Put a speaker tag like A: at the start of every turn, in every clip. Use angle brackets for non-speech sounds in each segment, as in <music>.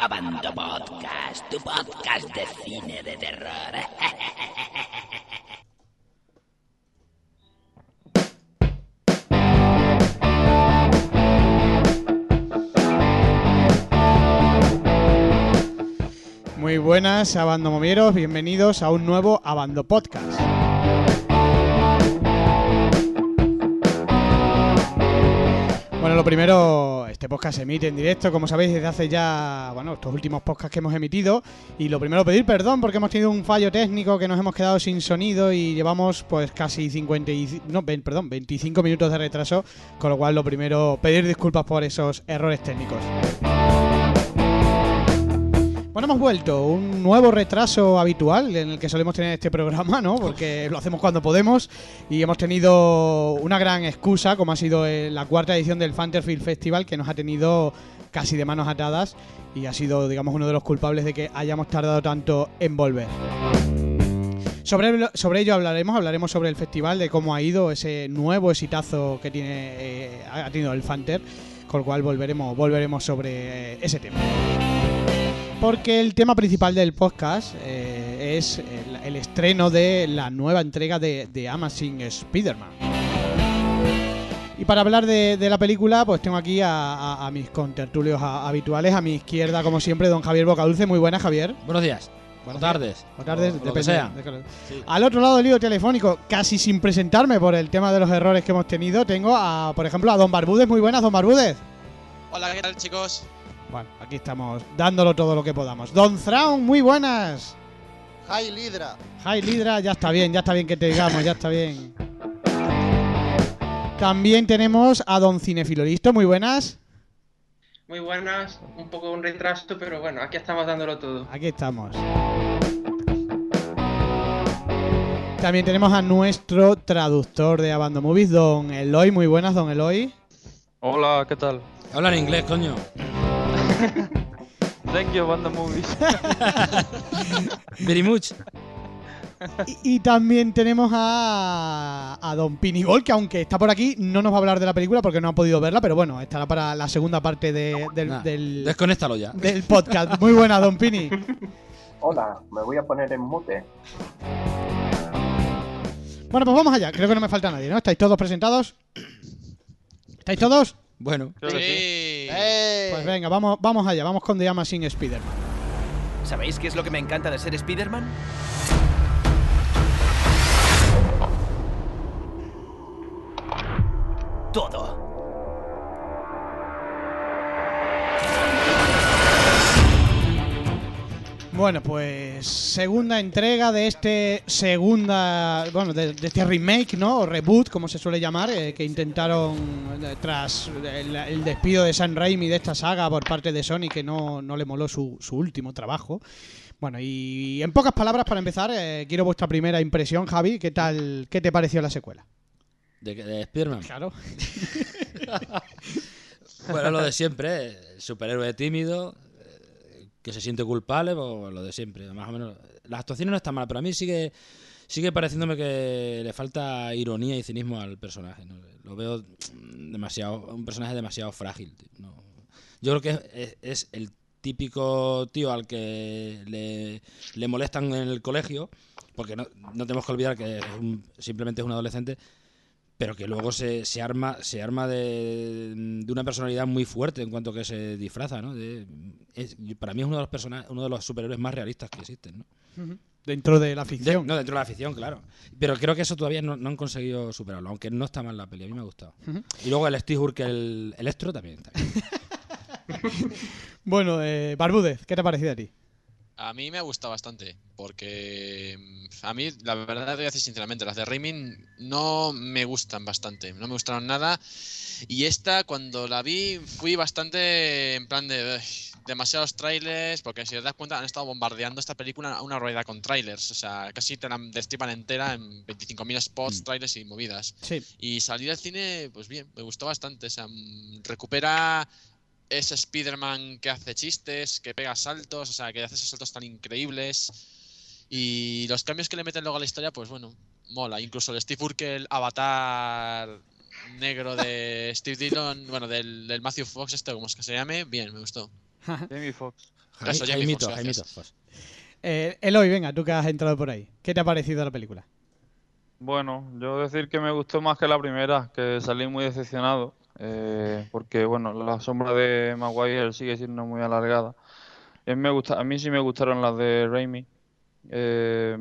A: Abando Podcast, tu podcast de cine de terror.
B: Muy buenas, Abando Movieros, bienvenidos a un nuevo Abando Podcast. Bueno, lo primero, este podcast se emite en directo, como sabéis, desde hace ya, bueno, estos últimos podcasts que hemos emitido. Y lo primero, pedir perdón porque hemos tenido un fallo técnico que nos hemos quedado sin sonido y llevamos pues casi 50 y, no, perdón, 25 minutos de retraso. Con lo cual, lo primero, pedir disculpas por esos errores técnicos. Bueno, hemos vuelto, un nuevo retraso habitual en el que solemos tener este programa, ¿no? Porque lo hacemos cuando podemos y hemos tenido una gran excusa, como ha sido la cuarta edición del Fanterfield Festival, que nos ha tenido casi de manos atadas y ha sido, digamos, uno de los culpables de que hayamos tardado tanto en volver. Sobre, sobre ello hablaremos, hablaremos sobre el festival, de cómo ha ido ese nuevo exitazo que tiene eh, ha tenido el Fanter, con lo cual volveremos, volveremos sobre eh, ese tema. Porque el tema principal del podcast eh, es el, el estreno de la nueva entrega de, de Amazing Spider-Man. Y para hablar de, de la película, pues tengo aquí a, a- a mis contertulios a- habituales. A mi izquierda, como siempre, don Javier Bocadulce. Muy buenas, Javier.
C: Buenos días. Buenas tardes.
B: Buenas tardes,
C: O lo que
B: depende
C: sea.
B: de- de-
C: Sí.
B: Al otro lado del lío telefónico, casi sin presentarme por el tema de los errores que hemos tenido, tengo a, por ejemplo, a don Barbúdez. Muy buenas, don Barbúdez.
D: Hola, ¿qué tal chicos?
B: Bueno, aquí estamos dándolo todo lo que podamos. Don Thrawn, muy buenas.
E: Hi Lidra.
B: Hi Lidra, ya está bien, ya está bien que te digamos, ya está bien. También tenemos a Don Cinefiloristo, muy buenas.
F: Muy buenas, un poco un retraso, pero bueno, aquí estamos dándolo todo.
B: Aquí estamos. También tenemos a nuestro traductor de Abando Movies, Don Eloy, muy buenas, Don Eloy.
G: Hola, ¿qué tal?
C: Habla en inglés, coño. <laughs>
G: Thank you, Banda Movies. <laughs>
C: Very much.
B: Y, y también tenemos a, a Don Pinigol, que aunque está por aquí, no nos va a hablar de la película porque no ha podido verla, pero bueno, estará para la segunda parte de- del,
C: Nah,
B: del-
C: Desconéctalo ya.
B: del podcast. Muy buena, Don Pini.
H: Hola, me voy a poner en mute.
B: Bueno, pues vamos allá. Creo que no me falta nadie, ¿no? ¿Estáis todos presentados? ¿Estáis todos?
C: Bueno,
G: Creo que sí.
E: ¡Eh!
B: Pues venga, vamos, vamos allá. Vamos con The Amazing Spider-Man.
I: ¿Sabéis qué es lo que me encanta de ser Spider-Man? Todo.
B: Bueno, pues segunda entrega de este segunda, bueno, de, de este remake, ¿no? O reboot, como se suele llamar, eh, que intentaron eh, tras el, el despido de Sam Raimi de esta saga por parte de Sony, que no, no le moló su, su último trabajo. Bueno, y en pocas palabras, para empezar, eh, quiero vuestra primera impresión, Javi. ¿Qué tal, qué te pareció la secuela?
C: de, de Spiderman.
B: Claro. <laughs>
C: Bueno, lo de siempre, ¿eh? superhéroe tímido, que se siente culpable, pues lo de siempre. Más o menos. Las actuaciones no están mal, pero a mí sigue, sigue pareciéndome que le falta ironía y cinismo al personaje. Lo veo demasiado, un personaje demasiado frágil. no. Yo creo que es, el típico tío al que le, le molestan en el colegio, porque no, no tenemos que olvidar que es un- simplemente es un adolescente, pero que luego se, se arma se arma de, de una personalidad muy fuerte en cuanto que se disfraza, ¿no? De- es- para mí es uno de los personajes, uno de los superhéroes más realistas que existen, ¿no?
B: Dentro de la
C: De-
B: ficción.
C: no, dentro de la ficción, claro. Pero creo que eso todavía no, no han conseguido superarlo, aunque no está mal la peli, a mí me ha gustado. Y luego el Steve Urkel, el Electro, también está bien. <laughs>
B: Bueno, eh, Barbúdez, ¿qué te ha parecido a ti?
D: A mí me ha gustado bastante, porque mm, a mí, la verdad, te voy a decir sinceramente, las de Raimi no me gustan bastante, no me gustaron nada. Y esta, cuando la vi, fui bastante en plan de "Ugh, demasiados trailers, porque si te das cuenta, han estado bombardeando esta película a una rueda con trailers, o sea, casi te la destripan entera en 25.000 spots,
C: Mm.
D: trailers y movidas.
B: Sí.
D: Y salir al cine, pues bien, me gustó bastante. O sea, mm, recupera ese Spider-Man que hace chistes, que pega saltos, o sea, que hace esos saltos tan increíbles. Y los cambios que le meten luego a la historia, pues bueno, mola. Incluso el Steve Urkel avatar negro de <laughs> Steve Dillon, bueno, del, del Matthew Fox, este, como es que se llame, bien, me gustó. <laughs>
G: Jamie Foxx.
D: Eso, Jamie
C: Jaimito,
D: Foxx,
C: Jaimito, pues.
B: Eh, Eloy, venga, tú que has entrado por ahí. ¿Qué te ha parecido la película?
G: Bueno, yo decir que me gustó más que la primera, que salí muy decepcionado, eh, porque bueno, la sombra de Maguire sigue siendo muy alargada. A mí, sí me gustaron las de Raimi. eh,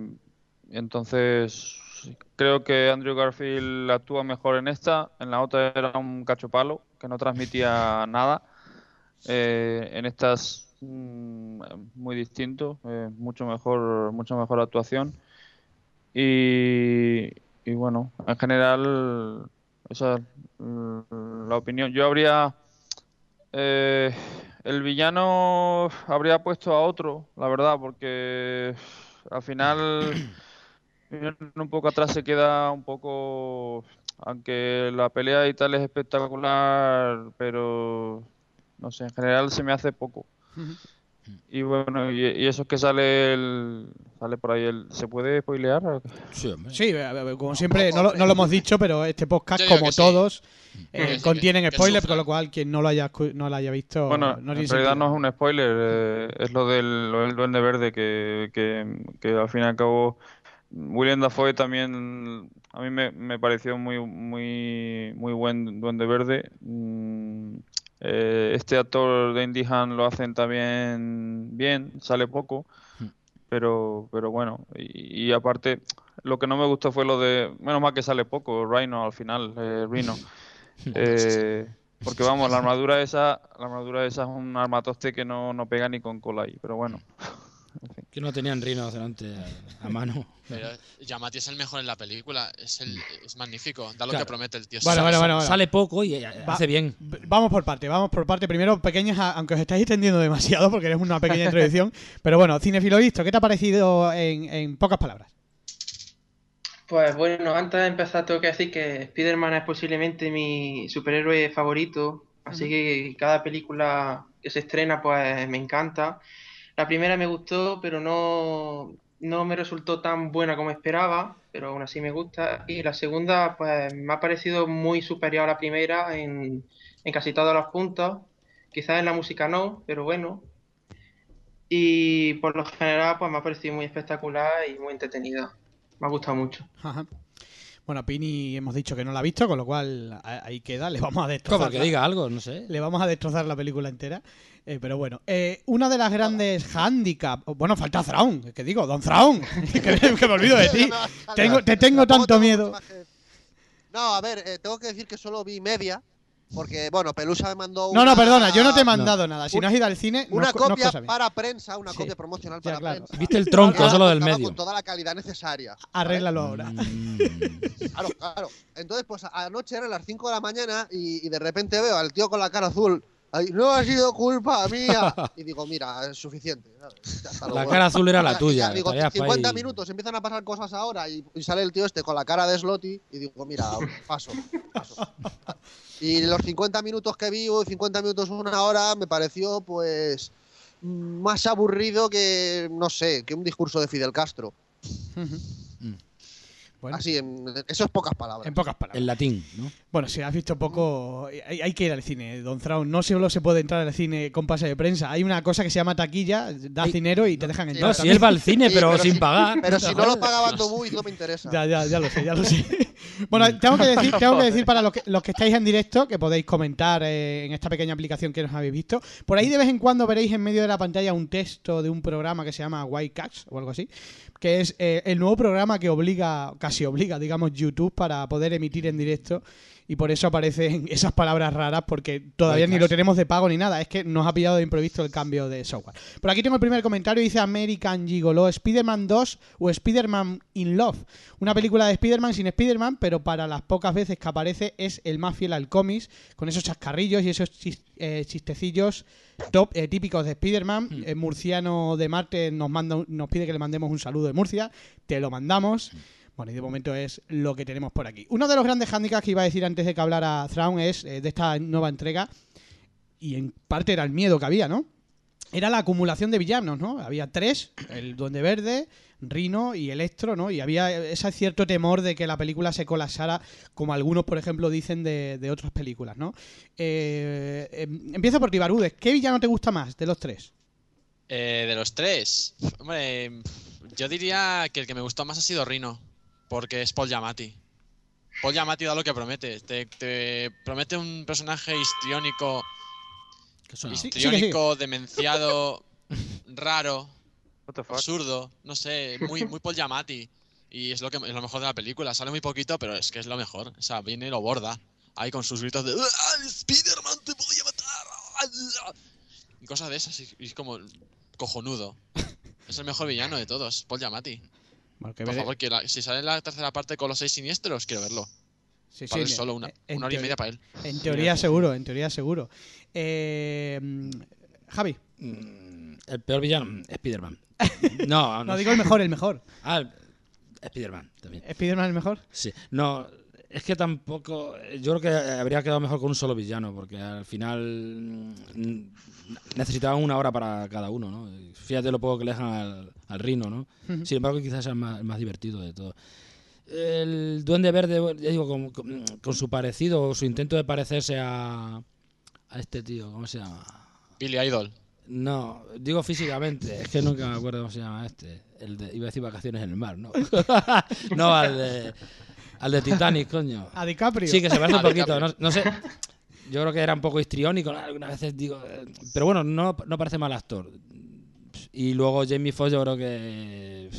G: entonces, creo que Andrew Garfield actúa mejor en esta, en la otra era un cacho palo, que no transmitía <laughs> nada. Eh, en estas mm, muy distinto, eh, mucho mejor, mucho mejor actuación. Y bueno, en general, esa es mm, la opinión. Yo habría. eh, el villano habría puesto a otro, la verdad, porque al final, <clears throat> un poco atrás, se queda un poco. Aunque la pelea y tal es espectacular, pero no sé, en general se me hace poco. Y bueno, y, y eso es que sale el, sale por ahí el, ¿se puede spoilear?
C: Sí,
B: como siempre, no lo, no lo hemos dicho, pero este podcast, como
D: sí.
B: todos, eh,
D: sí,
B: contienen spoilers, con lo cual quien no lo haya, escu- no lo haya visto
G: Bueno,
B: no
G: en realidad
B: sentido.
G: no es un spoiler, eh, es lo del, lo del Duende Verde que, que, que al fin y al cabo William Dafoe también a mí me, me pareció muy muy muy buen Duende Verde. Mm, eh, este actor de Indy Han lo hacen también bien, sale poco, pero pero bueno y, y aparte lo que no me gustó fue lo de menos mal que sale poco Rhino al final, eh, Rhino. <laughs> Eh, porque vamos, la armadura esa, la armadura esa es un armatoste que no, no pega ni con cola ahí, pero bueno.
C: Que no tenían rinoceronte a, a mano.
D: Pero Yamati es el mejor en la película. Es, el, es magnífico. Da lo
C: Claro.
D: que promete el tío.
B: Bueno,
D: Sa-
B: bueno,
D: sa-
B: bueno, bueno.
C: Sale poco y eh,
B: Va-
C: hace bien.
B: Vamos por parte, vamos por parte. Primero, pequeñas, aunque os estáis extendiendo demasiado porque eres una pequeña introducción. <laughs> pero bueno, cinefilo visto, ¿qué te ha parecido en, en pocas palabras?
F: Pues bueno, antes de empezar tengo que decir que Spider-Man es posiblemente mi superhéroe favorito, así que cada película que se estrena pues me encanta. La primera me gustó, pero no, no me resultó tan buena como esperaba, pero aún así me gusta. Y la segunda pues me ha parecido muy superior a la primera en, en casi todos los puntos. Quizás en la música no, pero bueno. Y por lo general pues me ha parecido muy espectacular y muy entretenida. Me ha gustado mucho.
B: Ajá. Bueno, Pini hemos dicho que no la ha visto, con lo cual ahí queda, le vamos a destrozar.
C: Como que
B: la-
C: diga algo, no sé.
B: Le vamos a destrozar la película entera. Eh, pero bueno, eh, una de las grandes handicap. Bueno, falta Thrawn, que digo, Don Thrawn, <laughs> que, que me olvido de ti. <laughs> Tengo, te tengo tanto miedo.
E: No, a ver, eh, tengo que decir que solo vi media, porque, bueno, Pelusa me mandó
B: No, no,
E: una-
B: perdona, yo no te he mandado nada. Si
E: Un-
B: no has ido al cine, no
E: Una
B: no es
E: copia
B: cosa mía.
E: para prensa, una
B: Sí.
E: copia promocional
B: Ya,
E: para
B: claro.
E: prensa.
C: ¿Viste el tronco? Solo del medio.
E: Con toda la calidad necesaria. ¿vale?
B: Arréglalo ahora.
C: Mm. <laughs>
E: Claro, claro. Entonces, pues anoche eran las 5 de la mañana y, y de repente veo al tío con la cara azul. Ahí, no ha sido culpa <laughs> mía. Y digo, mira, es suficiente. ¿sabes?
C: La cara azul era la
E: Y ya
C: tuya.
E: digo,
C: estarías pa'
E: 50
C: ahí.
E: minutos, empiezan a pasar cosas ahora y, y sale el tío este con la cara de Slotty y digo, mira, paso, paso. Y los 50 minutos que vi, o 50 minutos, una hora, me pareció pues mm, más aburrido que, no sé, que un discurso de Fidel Castro.
B: Bueno,
E: Así, en, eso es pocas palabras.
B: en pocas palabras.
C: En latín, ¿no?
B: Bueno, si has visto poco, hay, hay que ir al cine, Don Thrawn. No solo se puede entrar al cine con pase de prensa. Hay una cosa que se llama taquilla, das
C: Ey,
B: dinero y te dejan entrar.
C: No, si él va al cine,
E: Sí,
C: pero,
E: pero
C: sin
E: si-
C: pagar.
E: Pero si no lo paga <laughs> Bandomuy, no me interesa.
B: Ya, ya, ya lo sé, ya lo sé. <laughs> Bueno, tengo que decir, tengo que decir para los que, los que estáis en directo, que podéis comentar eh, en esta pequeña aplicación que nos habéis visto, por ahí de vez en cuando veréis en medio de la pantalla un texto de un programa que se llama White Cats o algo así, que es eh, el nuevo programa que obliga, casi obliga, digamos, YouTube para poder emitir en directo. Y por eso aparecen <laughs> esas palabras raras, porque todavía ni lo tenemos de pago ni nada. Es que nos ha pillado de improviso el cambio de software. Por aquí tengo el primer comentario. Dice American Gigolo, Spider-Man 2 o Spider-Man in Love. Una película de Spider-Man sin Spider-Man, pero para las pocas veces que aparece es el más fiel al cómics, con esos chascarrillos y esos chis- eh, chistecillos top eh, típicos de Spider-Man. El murciano de Marte nos, manda, nos pide que le mandemos un saludo de Murcia. Te lo mandamos. Bueno, y de momento es lo que tenemos por aquí. Uno de los grandes handicaps que iba a decir antes de que hablara Thrawn es eh, de esta nueva entrega, y en parte era el miedo que había, ¿no? Era la acumulación de villanos, ¿no? Había tres, el Duende Verde, Rino y Electro, ¿no? Y había ese cierto temor de que la película se colapsara, como algunos, por ejemplo, dicen de, otras películas, ¿no? Eh, em, empiezo por ti, Barudes. ¿Qué villano te gusta más de los tres?
D: Eh, de los tres, hombre, yo diría que el que me gustó más ha sido Rino, porque es Paul Giamatti. Paul Giamatti da lo que promete. Te, te promete un personaje histriónico,
C: ¿Qué suena?
B: Sí, sí,
D: histriónico, demenciado, <laughs> raro, absurdo, no sé, muy, muy Paul Giamatti. Y es lo, que, es lo mejor de la película. Sale muy poquito, pero es que es lo mejor. O sea, viene y lo borda. Ahí con sus gritos de "¡Ah, Spider-Man, te voy a matar! Y cosas de esas. Y, y es como cojonudo. Es el mejor villano de todos, Paul Giamatti. Por favor, que la- si sale la tercera parte con los seis siniestros, quiero verlo.
B: sí,
D: Para
B: sí,
D: él solo una,
B: en
D: una hora y media para él.
B: En teoría seguro, en teoría seguro. Eh, Javi,
C: Mm, El peor villano, mm, Spider-Man. <laughs> No, no.
B: no digo el mejor, el mejor.
C: Ah, Spider-Man también.
B: ¿Spiderman el mejor?
C: Sí. No, es que tampoco. Yo creo que habría quedado mejor con un solo villano, porque al final mm, necesitaban una hora para cada uno, ¿no? Fíjate lo poco que le dejan al, al Rino, ¿no? Sin embargo, quizás sea el más, el más divertido de todo. El Duende Verde, bueno, ya digo, con, con- con su parecido, o su intento de parecerse a, a este tío, ¿cómo se llama?
D: Billy Idol.
C: No, digo físicamente, es que nunca me acuerdo cómo se llama este. El de, iba a decir vacaciones en el mar, ¿no? <laughs> no, al de, al de Titanic, coño.
B: A DiCaprio.
C: Sí, que se parece un poquito, no, no sé. Yo creo que era un poco histriónico, algunas veces digo. eh, Pero bueno, no, no parece mal actor. Y luego Jamie Foxx, yo creo que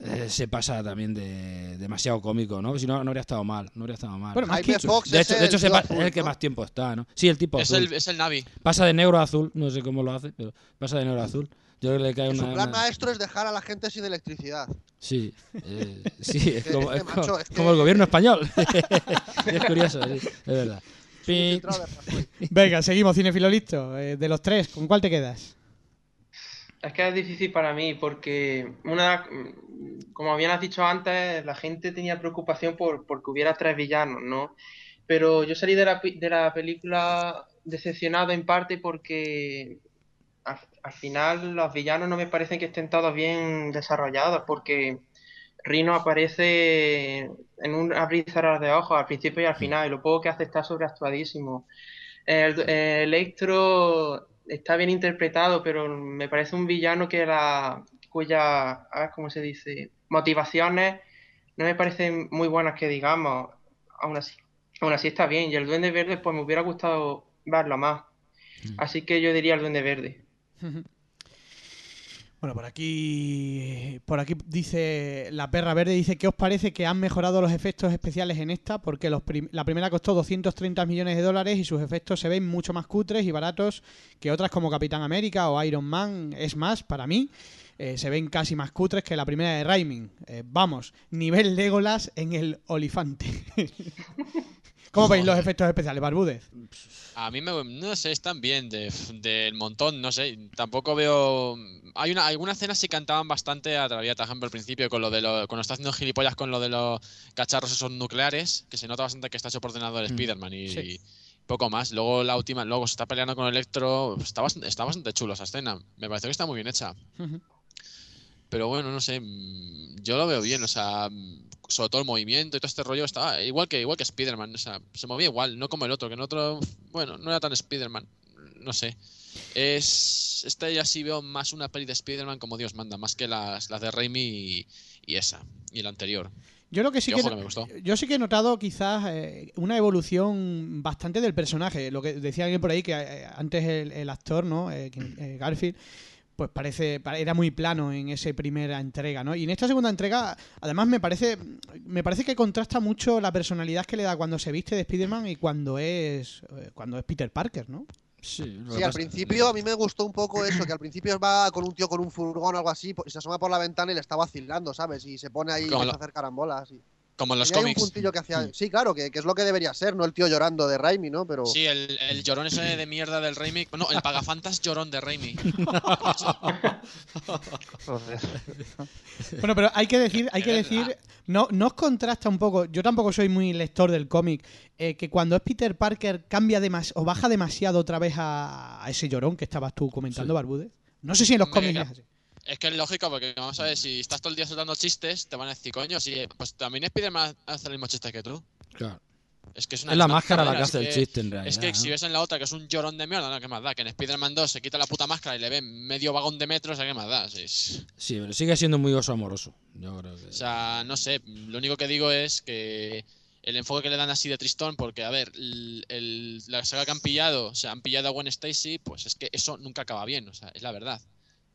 C: eh, se pasa también de demasiado cómico, ¿no? Si no, no habría estado mal. No habría estado mal.
B: Bueno, más
E: Fox
C: de
E: es
C: hecho, de hecho
E: el azul,
C: es el que
E: ¿no?
C: más tiempo está, ¿no? Sí, el tipo
D: Es
C: azul.
D: el, es el Navi.
C: Pasa de negro a azul, no sé cómo lo hace, pero pasa de negro a azul. Yo creo que le cae
E: Su
C: una.
E: plan
C: una-
E: maestro es dejar a la gente sin electricidad.
C: Sí, eh, sí, es <laughs> como,
E: es
C: es
E: que,
C: como-
E: macho, es
C: como el gobierno español. <laughs> <laughs> es curioso, sí, es verdad. Pi-.
B: Venga, seguimos, cinefilo listo. Eh, de los tres, ¿con cuál te quedas?
F: Es que es difícil para mí porque una, como has dicho antes, la gente tenía preocupación por porque hubiera tres villanos, ¿no? Pero yo salí de la, pi- de la película decepcionado en parte porque al, al final los villanos no me parecen que estén todos bien desarrollados porque Rino aparece en un abrir y cerrar de ojos al principio y al final y lo poco que hace está sobreactuadísimo. El, el Electro está bien interpretado, pero me parece un villano que la cuya, a ver cómo se dice, motivaciones no me parecen muy buenas que digamos. Aún así, aún así está bien. Y el Duende Verde, pues me hubiera gustado verlo más. Así que yo diría el Duende Verde.
B: Bueno, por aquí, por aquí dice la perra verde dice ¿qué os parece que han mejorado los efectos especiales en esta? Porque los prim- la primera costó 230 millones de dólares y sus efectos se ven mucho más cutres y baratos que otras como Capitán América o Iron Man. Es más, para mí eh, se ven casi más cutres que la primera de Raiming. Eh, vamos, nivel Legolas en el olifante. <laughs> ¿Cómo veis los efectos especiales, Barbúdez?
D: A mí me, no sé, están bien de- del montón, no sé, tampoco veo... Hay una, algunas escenas sí cantaban bastante a Traviata, por ejemplo, al principio, con lo de lo, cuando está haciendo gilipollas con lo de los cacharros esos nucleares, que se nota bastante que está hecho por ordenador Spider-Man y,
B: sí.
D: y poco más. Luego la última, luego se está peleando con Electro, está bastante, está bastante chulo esa escena, me pareció que está muy bien hecha. Pero bueno, no sé, mm, yo lo veo bien, o sea, mm, sobre todo el movimiento y todo este rollo estaba igual que igual que Spider-Man, o sea, se movía igual, no como el otro, que en otro, bueno, no era tan Spider-Man, no sé. Es esta ya sí veo más una peli de Spider-Man como Dios manda, más que las, las de Raimi y, y esa, y la anterior.
B: Yo lo que sí que,
D: ojo que me gustó.
B: yo sí que he notado quizás eh, una evolución bastante del personaje. Lo que decía alguien por ahí que eh, antes el, el actor, ¿no? Eh, eh, Garfield, pues parece pa- era muy plano en esa primera entrega, ¿no? Y en esta segunda entrega, además me parece me parece que contrasta mucho la personalidad que le da cuando se viste de Spider-Man y cuando es eh, cuando es Peter Parker, ¿no?
C: Sí,
E: Sí, al principio a mí me gustó un poco eso, que al principio va con un tío con un furgón o algo así, y se asoma por la ventana y le está vacilando, ¿sabes? Y se pone ahí a hacer carambolas. Y...
D: Como en los
E: y hay un
D: cómics.
E: puntillo que hacía. Sí, claro, que, que es lo que debería ser, no el tío llorando de Raimi, ¿no? Pero.
D: Sí, el, el llorón ese de mierda del Raimi. No, el pagafantas llorón de Raimi. <laughs>
B: Bueno, pero hay que decir, hay que
D: verdad.
B: decir, no, no os contrasta un poco, yo tampoco soy muy lector del cómic, eh, que cuando es Peter Parker cambia demas o baja demasiado otra vez a, a ese llorón que estabas tú comentando,
C: Sí.
B: Barbúdez. No sé si en los cómics es así.
D: Es que es lógico, porque vamos a ver, si estás todo el día soltando chistes, te van a decir, coño, si, pues también Spider-Man hace el mismo chiste que tú.
C: Claro.
D: Es que es una
C: Es la máscara la que
D: es
C: hace el chiste, en realidad.
D: Es que si
C: ¿no?
D: ves en la otra que es un llorón de mierda, no, ¿qué más da? Que en Spider-Man 2 se quita la puta máscara y le ven medio vagón de metro, o sea, ¿qué más da? Sí, es-
C: Sí, pero sigue siendo muy oso amoroso. Yo creo que.
D: O sea, no sé, lo único que digo es que el enfoque que le dan así de Tristón, porque, a ver, el- el- la saga que han pillado, o sea, han pillado a Gwen Stacy, pues es que eso nunca acaba bien, o sea, es la verdad.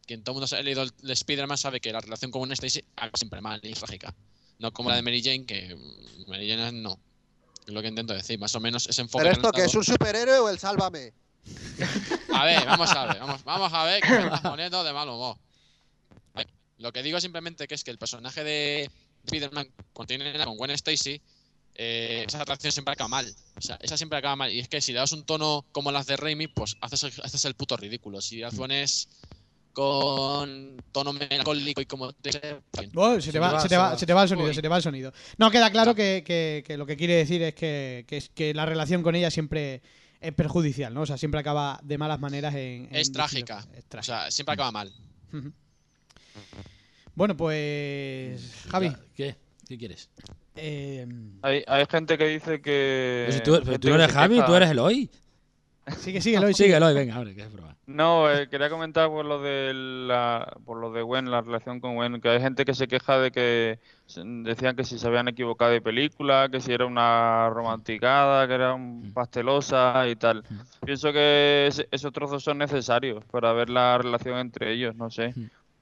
D: Quien todo el mundo ha leído el, Spider-Man sabe que la relación con Gwen Stacy acaba siempre mal y trágica. No como la de Mary Jane, que Mary Jane no. Es lo que intento decir, más o menos ese enfoque.
E: ¿Pero esto que es un superhéroe o el sálvame?
D: a ver, vamos a ver, vamos, vamos a ver que me <laughs> estás poniendo de mal humor. Ver, Lo que digo simplemente que es que el personaje de Spider-Man cuando tiene nena con Gwen Stacy, eh, esa atracción siempre acaba mal. O sea, esa siempre acaba mal. Y es que si le das un tono como las de Raimi, pues haces el, haces el puto ridículo. Si pones con tono melancólico y como te...
B: Oh, se, te va, se, te va, se te va el sonido, se te va el sonido. No, queda claro que, que- que lo que quiere decir es que, que, la relación con ella siempre es perjudicial, ¿no? O sea, siempre acaba de malas maneras en... en
D: Es trágica.
B: Es
D: O
B: trágica.
D: sea, siempre acaba mal.
B: Bueno, pues... Javi.
C: ¿Qué? ¿Qué quieres?
B: eh,
G: Hay, hay gente que dice que.
C: Pero si tú, pero eres Javi, tú eres Eloy.
B: Sigue, sigue, Eloy, sigue.
C: Sigue, Eloy, venga, hombre, que es broma.
G: No, eh, quería comentar por lo de la, por lo de Gwen, la relación con Gwen, que hay gente que se queja de que decían que si se habían equivocado de película, que si era una romanticada, que era un pastelosa y tal. Pienso que esos trozos son necesarios para ver la relación entre ellos, no sé.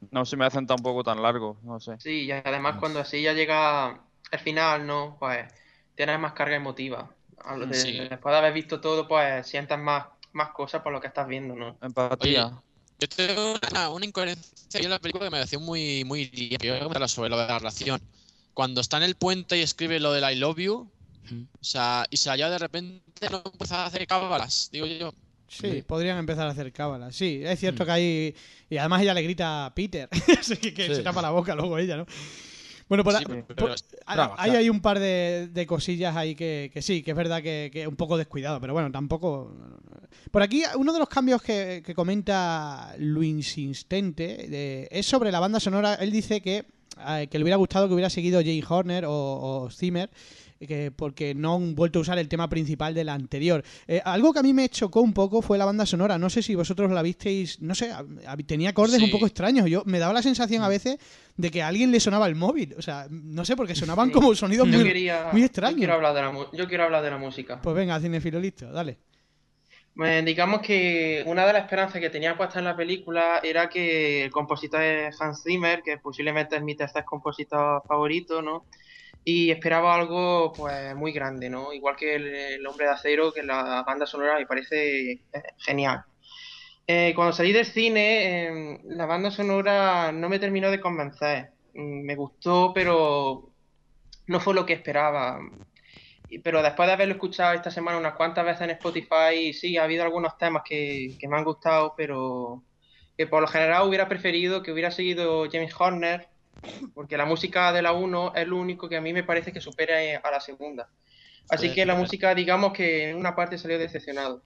G: No se me hacen tampoco tan largos, no sé.
F: Sí, y además cuando así ya llega el final, ¿no? Pues tienes más carga emotiva. De-. Después de haber visto todo, pues sientas más, más cosas por lo que estás viendo, ¿no?
G: Empatía.
D: Yo tengo una, una incoherencia yo en la película que me pareció muy, muy limpia. Yo voy a comentarla sobre lo de la relación. Cuando está en el puente y escribe lo del I love you, o sea, y se allá de repente no empieza a hacer cábalas, digo yo.
B: Sí, podrían empezar a hacer cábalas. Sí, es cierto
C: Mm.
B: que hay. Y además ella le grita a Peter. <laughs> Así que, que
C: Sí.
B: se tapa la boca luego ella, ¿no? Bueno, por,
D: Sí,
B: por-
D: pero-
B: hay- un par de, de cosillas ahí que, que sí, que es verdad que, que un poco descuidado, pero bueno, tampoco. Por aquí, uno de los cambios que, que comenta Luis Insistente de- es sobre la banda sonora. Él dice que, eh, que le hubiera gustado que hubiera seguido Jane Horner o, o Zimmer. Que porque no han vuelto a usar el tema principal de la anterior. Eh, algo que a mí me chocó un poco fue la banda sonora. No sé si vosotros la visteis. No sé, a- a- tenía acordes un poco extraños. Yo me daba la sensación a veces de que a alguien le sonaba el móvil. O sea, no sé, porque sonaban como sonidos muy,
F: quería,
B: muy
F: yo
B: extraños.
F: quiero hablar de la, mu- yo quiero hablar de la música.
B: Pues venga, cinefilo listo, dale.
F: Eh, digamos que una de las esperanzas que tenía puesta en la película era que el compositor es Hans Zimmer, que posiblemente es mi tercer compositor favorito, ¿no? Y esperaba algo pues muy grande, ¿no? Igual que el, Hombre de Acero, que la banda sonora me parece eh, genial. Eh, cuando salí del cine, eh, la banda sonora no me terminó de convencer. Mm, Me gustó, pero no fue lo que esperaba. Pero después de haberlo escuchado esta semana unas cuantas veces en Spotify, sí, ha habido algunos temas que, que me han gustado, pero que por lo general hubiera preferido que hubiera seguido James Horner, porque la música de la 1 es lo único que a mí me parece que supera a la segunda. Así
D: Sí,
F: que la música, digamos que en una parte salió decepcionado.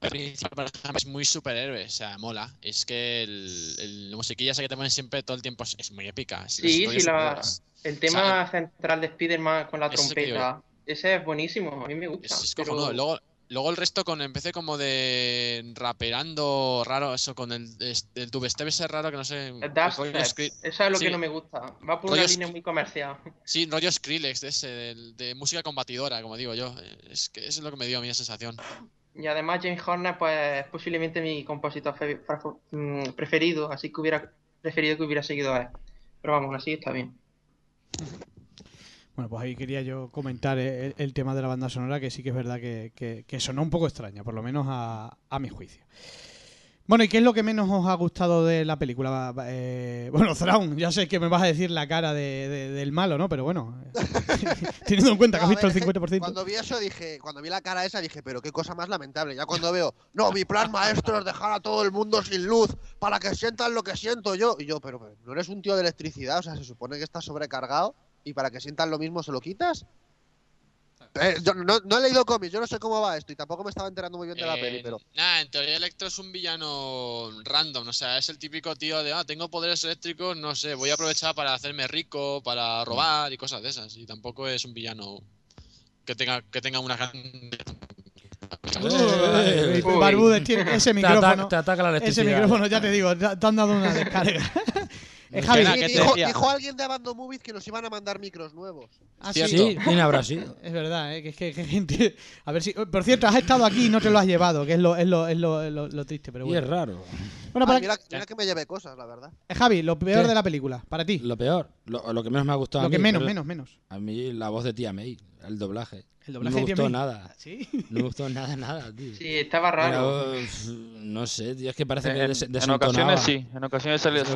D: El principal, por ejemplo, es muy superhéroe, o sea, mola. Es que el, el- la musiquilla esa que te ponen siempre todo el tiempo es, es muy épica. es-
F: Sí, sí, la- el tema central de Spider-Man con la trompeta, ese es buenísimo, a mí me gusta.
D: Es, es
F: pero-.
D: Luego, luego el resto con empecé como de raperando raro, eso con el, el dubstep ese raro que no sé.
F: El dubstep,
D: rollo Skri-
F: eso es lo
D: sí,
F: que no me gusta. Va por una
D: Rollo
F: línea muy comercial.
D: Sí, rollo Skrillex de ese, del- de, música combatidora, como digo yo. Es que eso es lo que me dio a mí la sensación.
F: Y además James Horner pues es posiblemente mi compositor mm, preferido, así que hubiera preferido que hubiera seguido a él. Pero vamos, así está bien. <laughs>
B: Bueno, pues ahí quería yo comentar el, el tema de la banda sonora, que sí que es verdad que, que- que sonó un poco extraña, por lo menos a, a mi juicio. Bueno, ¿y qué es lo que menos os ha gustado de la película? Eh, bueno, Thrawn, ya sé que me vas a decir la cara de- de- del malo, ¿no? Pero bueno, <laughs> teniendo en cuenta que has visto el
E: ver, que
B: 50%.
E: Cuando vi eso dije, cuando vi la cara esa dije, pero qué cosa más lamentable. Ya cuando veo, no, mi plan maestro es dejar a todo el mundo sin luz para que sientan lo que siento yo. Y yo, pero, pero, no eres un tío de electricidad, o sea, se supone que estás sobrecargado y para que sientan lo mismo se lo quitas. Eh, yo no, no he leído cómics, yo no sé cómo va esto y tampoco me estaba enterando muy bien de la
D: Eh,
E: peli, pero
D: Nada, en teoría Electro es un villano random, o sea, es el típico tío de, ah, tengo poderes eléctricos, no sé, voy a aprovechar para hacerme rico, para robar y cosas de esas. Y tampoco es un villano que tenga, que tenga una gran.
B: Barbudes tiene ese
C: Te ataca,
B: micrófono.
C: te ataca la
B: Ese micrófono, ya te digo, te te han dado una descarga. <laughs> Eh, Javi,
E: Sí,
D: ¿qué te
E: dijo, alguien de Abandon Movies que nos iban a mandar micros nuevos.
B: ah, sí,
D: Cierto.
C: Sí, ¿quién habrá sido?
B: Es verdad, ¿eh? que es que, que gente. A ver si. Por cierto, has estado aquí y no te lo has llevado, que es lo, es lo, es lo, es lo- lo triste, pero
C: Y es
B: bueno.
C: raro.
B: Bueno,
E: Ah,
B: para-
E: mira, mira que me llevé cosas, la verdad.
B: eh, Javi, lo peor
C: ¿Qué?
B: de la película, para ti.
C: Lo peor, lo, lo que menos me ha gustado.
B: Lo
C: a
B: que menos, menos, menos.
C: A mí la voz de Tía May, el doblaje.
B: El
C: no me gustó nada.
B: ¿Sí?
C: No me gustó nada, nada, <laughs> tío.
F: Sí, estaba raro.
C: no sé, tío, es que parece que
G: En,
C: des-
G: en ocasiones sí, en ocasiones se le
C: En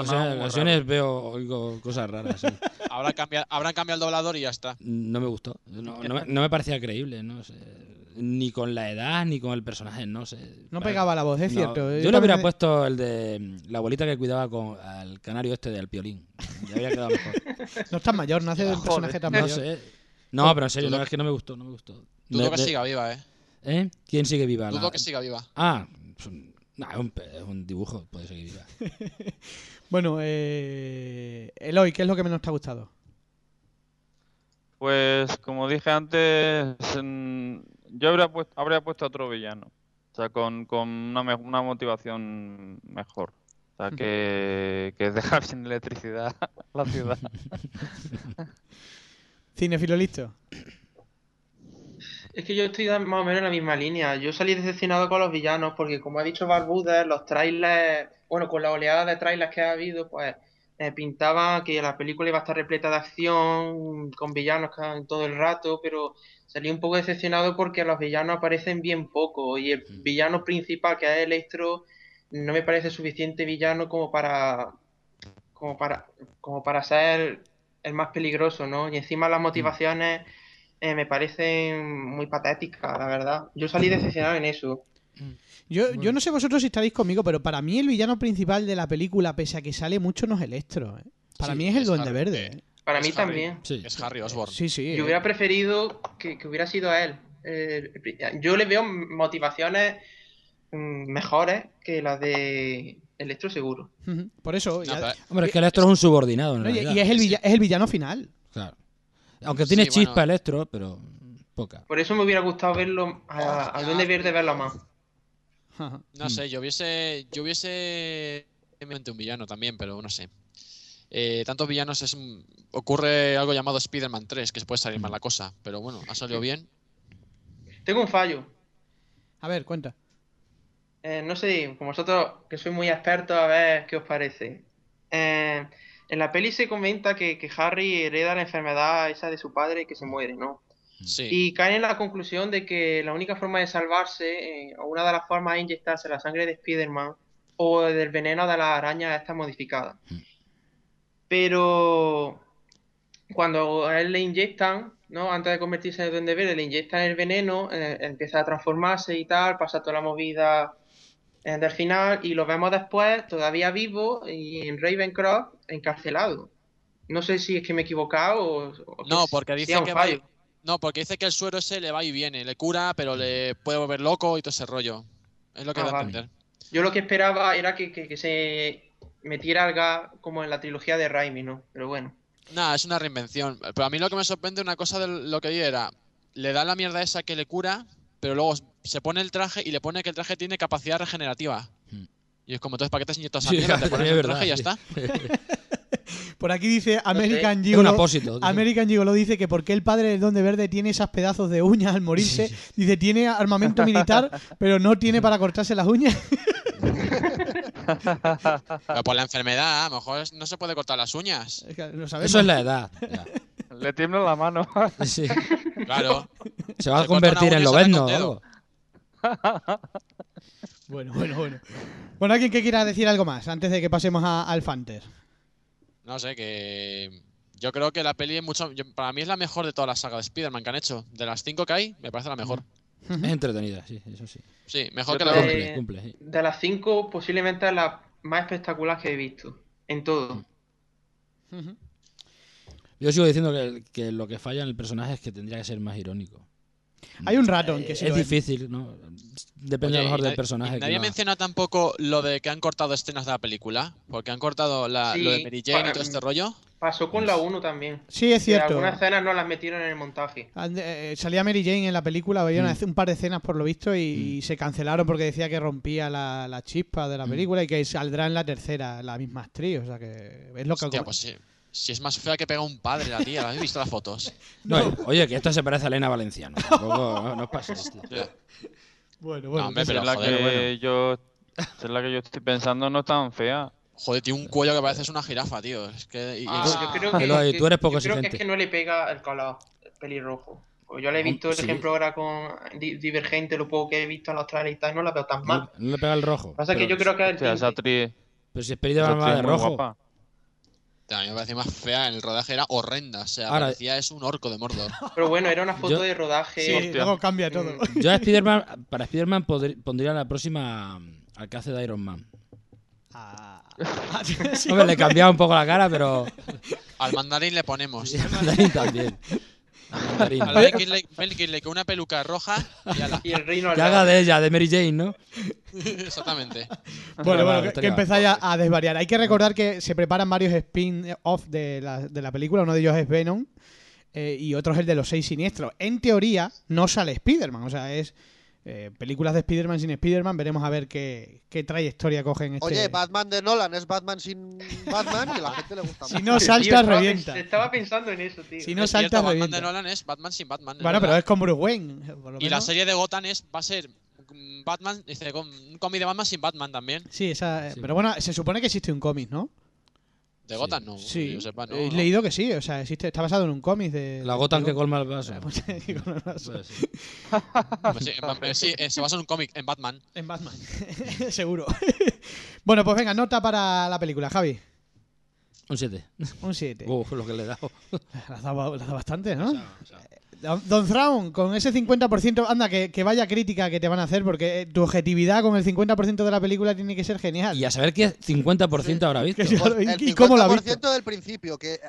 C: ocasiones, en veo oigo cosas raras. sí. <laughs>
D: Habrán cambiado, habrán cambiado el doblador y ya está.
C: No me gustó. No, no me, no me parecía creíble, no sé. Ni con la edad, ni con el personaje, no sé.
B: No pegaba la voz, es
C: No,
B: cierto.
C: Yo le hubiera puesto el de mm, la abuelita que cuidaba con al canario este del piolín. Ya habría quedado mejor. <laughs>
B: No es tan mayor, no hace un
G: Joder.
B: personaje tan
C: No
B: mayor.
C: sé. No, pero en serio, no, es que no me gustó, no me gustó.
D: Dudo que siga viva, eh.
C: ¿Eh? ¿Quién sigue viva?
D: Dudo
C: La-
D: que siga viva.
C: Ah, es un, nah, es un pe- es un dibujo, puede seguir viva. <laughs>
B: Bueno, eh... Eloy, ¿qué es lo que menos te ha gustado?
G: Pues como dije antes, yo habría puesto, habría puesto a otro villano. O sea, con, con una, me- una motivación mejor. O sea, que, que dejar <laughs> sin electricidad la ciudad. <laughs>
B: Cinefilo listo.
F: Es que yo estoy más o menos en la misma línea. Yo salí decepcionado con los villanos porque, como ha dicho Barbuda, los trailers, bueno, con la oleada de trailers que ha habido, pues eh, pintaba que la película iba a estar repleta de acción, con villanos todo el rato, pero salí un poco decepcionado porque los villanos aparecen bien poco y el villano principal, que es Electro, no me parece suficiente villano como para, como para, como para ser el más peligroso, ¿no? Y encima las motivaciones eh, me parecen muy patéticas, la verdad. Yo salí decepcionado en eso.
B: Yo, yo no sé vosotros si estaréis conmigo, pero para mí el villano principal de la película, pese a que sale mucho, no es Electro. ¿eh? Para
D: Sí,
B: mí es el
D: es
B: Duende
D: Harry.
B: Verde. ¿eh?
F: Para
D: Es
F: mí
D: Harry.
F: también.
C: Sí.
D: Es Harry Osborn.
B: Sí, sí.
F: Yo
B: eh.
F: hubiera preferido que, que hubiera sido él. Eh, yo le veo motivaciones mm, mejores que las de Electro seguro.
B: Por eso.
D: No,
B: ya-
D: pero-
C: Hombre, es que Electro es un subordinado, en
B: no, y,
C: realidad.
B: y es, el villa- es el villano final.
C: Claro. Aunque tiene
D: Sí,
C: chispa
D: bueno.
C: Electro, pero poca.
F: Por eso me hubiera gustado verlo, a, al Duende Verde verlo más. <laughs>
D: No sé, yo hubiese. Yo hubiese. un villano también, pero no sé. Eh, tantos villanos es un- ocurre algo llamado Spider-Man 3, que se puede salir mal la cosa. Pero bueno, ha salido bien.
F: Tengo un fallo.
B: A ver, cuenta.
F: Eh, no sé, como vosotros que sois muy expertos, a ver qué os parece. Eh, en la peli se comenta que, que Harry hereda la enfermedad esa de su padre y que se muere, ¿no?
D: Sí.
F: Y caen en la conclusión de que la única forma de salvarse, eh, o una de las formas es inyectarse la sangre de Spider-Man o del veneno de las arañas estas modificadas. Pero cuando a él le inyectan, ¿no? Antes de convertirse en Duende Verde, le inyectan el veneno, eh, empieza a transformarse y tal, pasa toda la movida del final y lo vemos después todavía vivo y en Ravencroft encarcelado. No sé si es que me he equivocado o, o
D: No, porque dice que va. No, porque dice que el suero ese le va y viene, le cura, pero le puede volver loco y todo ese rollo. Es lo que
F: Ah,
D: da a entender.
F: Yo lo que esperaba era que, que- que se metiera gas como en la trilogía de Raimi, ¿no? Pero bueno.
D: Nada, es una reinvención. Pero a mí lo que me sorprende, una cosa de lo que vi era, le da la mierda esa que le cura, pero luego se pone el traje y le pone que el traje tiene capacidad regenerativa.
C: Hmm.
D: Y es como, entonces, ¿para qué te has inyectado esa
C: Sí,
D: mierda? Te <laughs> pones el
C: verdad,
D: traje y ya está. <laughs>
B: Por aquí dice American
C: un
B: Gigolo.
C: apósito.
B: American Gigolo dice que porque el padre del Duende Verde tiene esas pedazos de uñas al morirse. Dice, tiene armamento militar, <laughs> pero no tiene para cortarse las uñas.
D: Pero por la enfermedad, a lo mejor no se puede cortar las uñas.
B: Es que lo sabemos.
C: Eso es la edad. ya.
G: Le tiembla la mano.
C: Sí.
D: Claro.
C: Se va a
D: Se
C: convertir en lobezno o
D: arranca un
C: algo. <laughs>
B: Bueno, bueno, bueno. Bueno, alguien que quiera decir algo más antes de que pasemos a- al Fanter.
D: No sé, que. Yo creo que la peli es mucho. yo- para mí es la mejor de todas las sagas de Spider-Man que han hecho. De las cinco que hay, me parece la mejor.
C: Es entretenida, sí, eso sí.
D: Sí, mejor
G: Yo
D: que la
G: también.
F: Eh,
C: Cumple, cumple, sí.
F: De las cinco, posiblemente es la más espectacular que he visto. En todo.
B: Ujú.
C: Yo sigo diciendo que, que lo que falla en el personaje es que tendría que ser más irónico.
B: Hay un rato en que
C: Eh,
B: sí
C: es
B: lo
C: difícil, ¿no? Depende a lo mejor del personaje.
D: nadie
C: no-
D: menciona tampoco lo de que han cortado escenas de la película. Porque han cortado la-
F: Sí,
D: lo de Mary Jane y todo este rollo.
F: Pasó con la 1 también.
B: Sí, es
F: Que
B: cierto.
F: Algunas escenas no las metieron en el montaje.
B: And- eh, salía Mary Jane en la película, había
C: Mm.
B: una- un par de escenas por lo visto y, y se cancelaron porque decía que rompía la, la chispa
C: Mm.
B: de la película y que saldrá en la tercera la misma actriz. O sea que es lo que.
D: Hostia, pues sí. Si es más fea que pega un padre la tía, ¿la habéis visto las fotos? <laughs>
C: No, Oye, que esto se parece a Elena Valenciano. Tampoco, no, no os paséis, tío.
B: Bueno,
D: No,
B: bueno.
D: hombre,
G: Si
D: pero
G: es la
D: joder,
G: que
D: bueno.
G: yo es la que yo estoy pensando no es tan fea.
D: Joder, tiene un cuello que parece una jirafa, tío. Es que. y-
F: Ah, yo creo que,
C: Eloy, tú eres poco
F: yo creo que es que no le pega el color el pelirrojo. Pues yo le he visto, por
C: Sí.
F: ejemplo, ahora con Di- Divergente, lo poco que he visto en los trailers y tal, no la veo tan mal.
C: No, no le pega el rojo.
F: Pasa que
C: Pero-
F: yo creo que es el
G: O sea, esa
F: tinte.
G: actriz,
C: Pero si va
G: actriz
C: de
G: es muy
C: rojo.
G: guapa.
D: A mí me parecía más fea. En el rodaje era horrenda. O sea,
C: Ahora-
D: parecía es un orco de Mordor. <laughs>
F: Pero bueno, era una foto
C: Yo-
F: de rodaje.
B: Sí,
G: Hostia.
B: luego cambia todo. <laughs>
C: Yo a Spider-Man, para Spider-Man pondría la próxima al que hace de Iron Man.
B: Ah. Sí,
C: Hombre, le cambiaba un poco la cara, pero.
D: Al mandarín le ponemos.
C: Y al mandarín también. <laughs> Al
D: Kingsley con una peluca roja y ala.
F: Y el reino al
C: haga de ella, de Mary Jane, ¿no? <laughs>
D: Exactamente.
B: Bueno, bueno, que, que empezáis a, a desvariar. Hay que recordar que se preparan varios spin-off de la, de la película. Uno de ellos es Venom eh, y otro es el de los seis siniestros. En teoría, no sale Spider-Man. O sea, es eh, películas de Spider-Man sin Spider-Man. Veremos a ver qué, qué trayectoria cogen este.
E: Oye, Batman de Nolan es Batman sin Batman y a la gente le gusta <laughs>
B: si
E: mucho.
B: no
F: Tío,
B: salta,
F: estaba
B: revienta.
F: Estaba pensando en eso, tío.
B: Si no
D: Es cierto,
B: salta,
D: Batman
B: revienta.
D: de Nolan es Batman sin Batman.
B: Bueno, pero es con Bruce Wayne. por lo
D: Y la serie de Gotham es, va a ser mm, Batman, dice, con un cómic de Batman sin Batman también.
B: Sí, esa,
C: Sí.
B: pero bueno, se supone que existe un cómic, ¿no?
D: De Gotham no,
B: Sí,
D: que yo sepa, no,
B: he
D: no.
B: leído que sí, o sea, existe, está basado en un cómic de...
C: La gota
B: de-
C: que colma el vaso. <laughs>
B: Pues, con el vaso.
C: Pues sí.
D: Batman- sí, eh, se basa en un cómic, en Batman.
B: En Batman, <laughs> seguro. <laughs> bueno, pues venga, nota para la película, Javi.
C: Un 7.
B: Un 7.
C: Uf, lo que le he dado.
B: La has dado, la has dado bastante, ¿no? Don- Don Thrawn, con ese 50%, anda, que, que vaya crítica que te van a hacer, porque eh, tu objetividad con el 50% de la película tiene que ser genial.
C: Y a saber qué 50% habrá visto.
B: Que
E: Pues
B: ¿Y-
E: el
B: ¿Y cómo lo ha
E: 50%
B: visto?
E: del principio, que eh,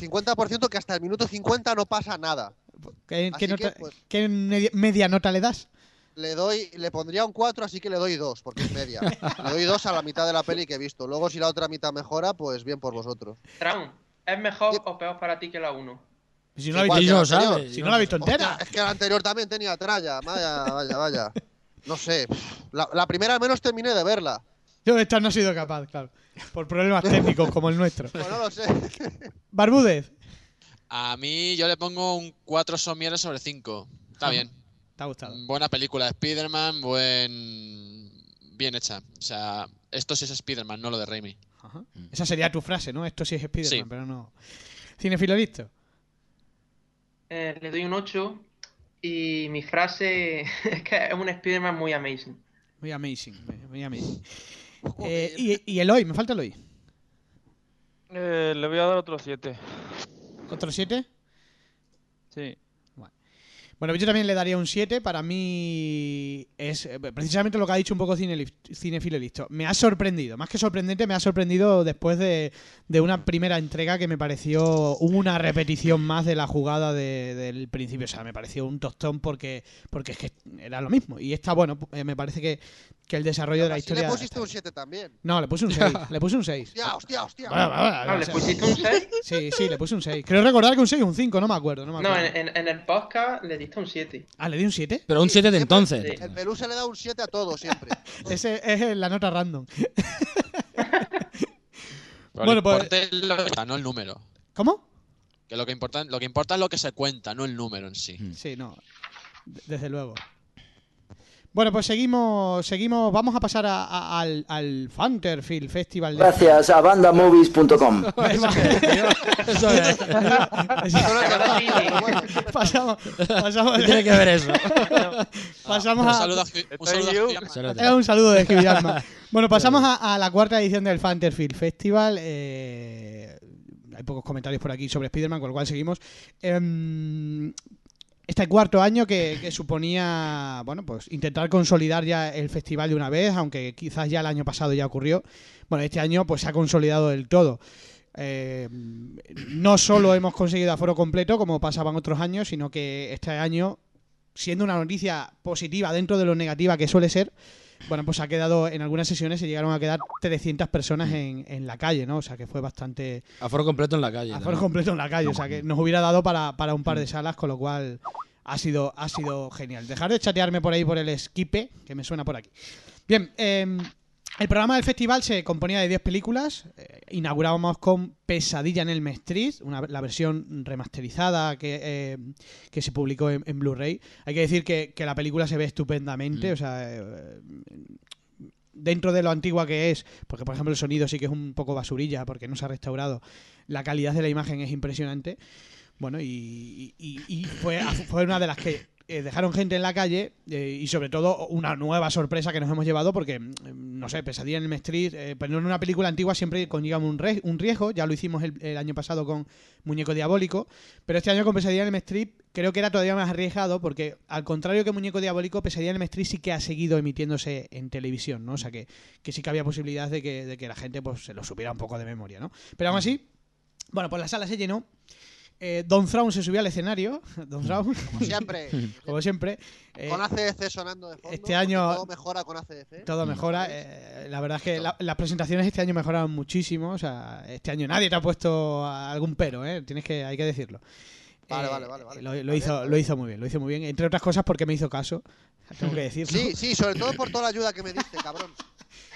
E: 50% que hasta el minuto 50 no pasa nada.
B: ¿Qué, qué
E: Así
B: nota-
E: que, pues-
B: qué media, nota le das?
E: Le doy, le pondría un 4, así que le doy 2, porque es media. le doy 2 a la mitad de la peli que he visto. Luego, si la otra mitad mejora, pues bien por vosotros.
F: Traun, ¿es mejor o peor para ti que la 1?
B: Si no la visto,
E: que
C: Y
E: la
C: no
E: anterior.
C: sabe.
B: si no la ha visto entera.
E: Hostia, es que la anterior también tenía tralla. Vaya, vaya, vaya. No sé. La, la primera al menos terminé de verla.
B: Yo esta no he sido capaz, claro. Por problemas técnicos como el nuestro.
E: Pues no lo sé.
B: Barbúdez.
D: A mí yo le pongo un 4 somieres sobre 5. Está bien.
B: ¿Te ha gustado?
D: Buena película de Spider-Man, buen... bien hecha. O sea, esto sí es Spider-Man, no lo de Raimi.
B: Ajá. Esa sería tu frase, ¿no? Esto sí es Spider-Man,
D: Sí.
B: pero no. Cinefilo listo.
F: Eh, le doy un 8 y mi frase <laughs> es que es un Spider-Man muy amazing.
B: Muy amazing, muy, amazing. Eh, y, y Eloy, me falta Eloy.
G: Eh, le voy a dar otro 7.
B: ¿Otro 7?
G: Sí.
B: Bueno, yo también le daría un 7. Para mí es eh, precisamente lo que ha dicho un poco Cinefilo Listo. Me ha sorprendido, más que sorprendente, me ha sorprendido después de, de una primera entrega que me pareció una repetición más de la jugada de- del principio. O sea, me pareció un tostón porque, porque es que era lo mismo. Y está bueno, eh, me parece que, que el desarrollo de la
E: Si
B: historia.
E: le pusiste un
B: bien.
E: 7 también.
B: No, le puse un 6. <laughs> le puse un 6.
E: Hostia, hostia, hostia.
B: Bueno, bueno,
F: Ah,
B: o
F: ¿Le
B: sea,
F: pusiste un 6? <laughs>
B: Sí, sí, le puse un 6. Creo recordar que un 6 o un 5, no me acuerdo. No, me
F: No,
B: acuerdo.
F: en, en- en el podcast le diste un 7.
B: Ah, ¿le di un 7?
C: Pero un 7 de
E: siempre-
C: entonces.
F: sí.
E: El Pelú se le da un 7 a todo siempre. <laughs>
B: Ese es la nota random. Bueno,
D: lo
B: pues-
D: no el número.
B: ¿Cómo?
D: Que lo que importa, lo que importa es lo que se cuenta, no el número en sí.
B: Sí, no. Desde luego. Bueno, pues seguimos, seguimos. Vamos a pasar a- a- al, al Fanterfield Festival. de-
J: Gracias a bandamovies.com. <laughs>
C: Eso es. <laughs>
B: pasamos, pasamos,
C: ¿Qué tiene que ver eso?
B: pasamos
D: Un
B: a,
D: saludo a, Hugh- un saludo
B: de Jackman. <laughs> Bueno, pasamos a, a la cuarta edición del Fanterfield Festival. eh, hay pocos comentarios por aquí sobre Spider-Man, con lo cual seguimos. Em, este cuarto año que, suponía, bueno, pues intentar consolidar ya el festival de una vez, aunque quizás ya el año pasado ya ocurrió. Bueno, este año pues se ha consolidado del todo. Eh, no solo hemos conseguido aforo completo, como pasaban otros años, sino que este año, siendo una noticia positiva dentro de lo negativa que suele ser, bueno, pues ha quedado, en algunas sesiones se llegaron a quedar 300 personas en, en la calle, ¿no? O sea que fue bastante...
C: Aforo completo en la calle.
B: Aforo
C: también.
B: completo en la calle, o sea que nos hubiera dado para, para un par de salas, con lo cual ha sido, ha sido genial. Dejar de chatearme por ahí por el esquipe, que me suena por aquí. Bien, eh, el programa del festival se componía de 10 películas. Eh, inaugurábamos con Pesadilla en el Street, una, la versión remasterizada que, eh, que se publicó en, en Blu-ray. Hay que decir que, que la película se ve estupendamente, o sea, eh, dentro de lo antigua que es, porque por ejemplo el sonido sí que es un poco basurilla porque no se ha restaurado, la calidad de la imagen es impresionante. Bueno, y, y- y fue, fue una de las que eh, dejaron gente en la calle eh, y sobre todo una nueva sorpresa que nos hemos llevado porque, mm, no sé, Pesadilla en el Street, eh, pero en una película antigua siempre conlleva un, un riesgo, ya lo hicimos el, el año pasado con Muñeco Diabólico, pero este año con Pesadilla en el Street creo que era todavía más arriesgado porque al contrario que Muñeco Diabólico, Pesadilla en el Street sí que ha seguido emitiéndose en televisión, ¿no? O sea que, que sí que había posibilidad de que, de que la gente pues se lo supiera un poco de memoria, ¿no? Pero aún así, bueno, pues la sala se llenó. Eh, Don Thrawn se subió al escenario. <laughs> Don Thrawn.
E: Como siempre. <laughs>
B: Como siempre. Eh,
E: con ACDC sonando de fondo.
B: este año-
E: Todo mejora con ACDC.
B: todo mejora. eh, la verdad es que la- las presentaciones este año mejoraron muchísimo. O sea, este año nadie te ha puesto algún pero, ¿eh? Tienes que, hay que decirlo.
E: Vale,
B: Eh,
E: vale, vale, vale.
B: Lo, hizo, lo hizo muy bien, lo hizo muy bien. Entre otras cosas porque me hizo caso. Tengo que <laughs> decirlo.
E: Sí, sí, sobre todo por toda la ayuda que me diste, cabrón.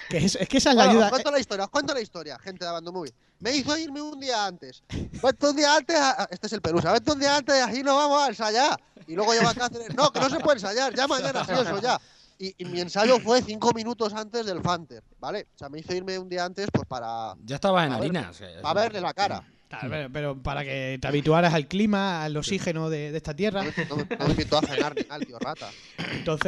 B: Que es, es que esa es la
E: Bueno,
B: ayuda.
E: Os cuento la historia, os cuento la historia, gente de Abando Movie. Me hizo irme un día antes. Vete un día antes, a- este es el Perusa, vete un día antes, así no vamos a ensayar. Y luego llevo a Cáceres, no, que no se puede ensayar, ya mañana sí, eso ya. Y, y mi ensayo fue cinco minutos antes del Fanter, ¿vale? O sea, me hizo irme un día antes, pues para,
C: Ya estabas en
E: A ver,
C: harinas. que-
E: para verle la cara.
B: Claro, pero, pero para que te habituaras al clima, al oxígeno de, de esta tierra.
E: No, me- no me invitó a cenar ni nada, el tío rata.
B: Entonces.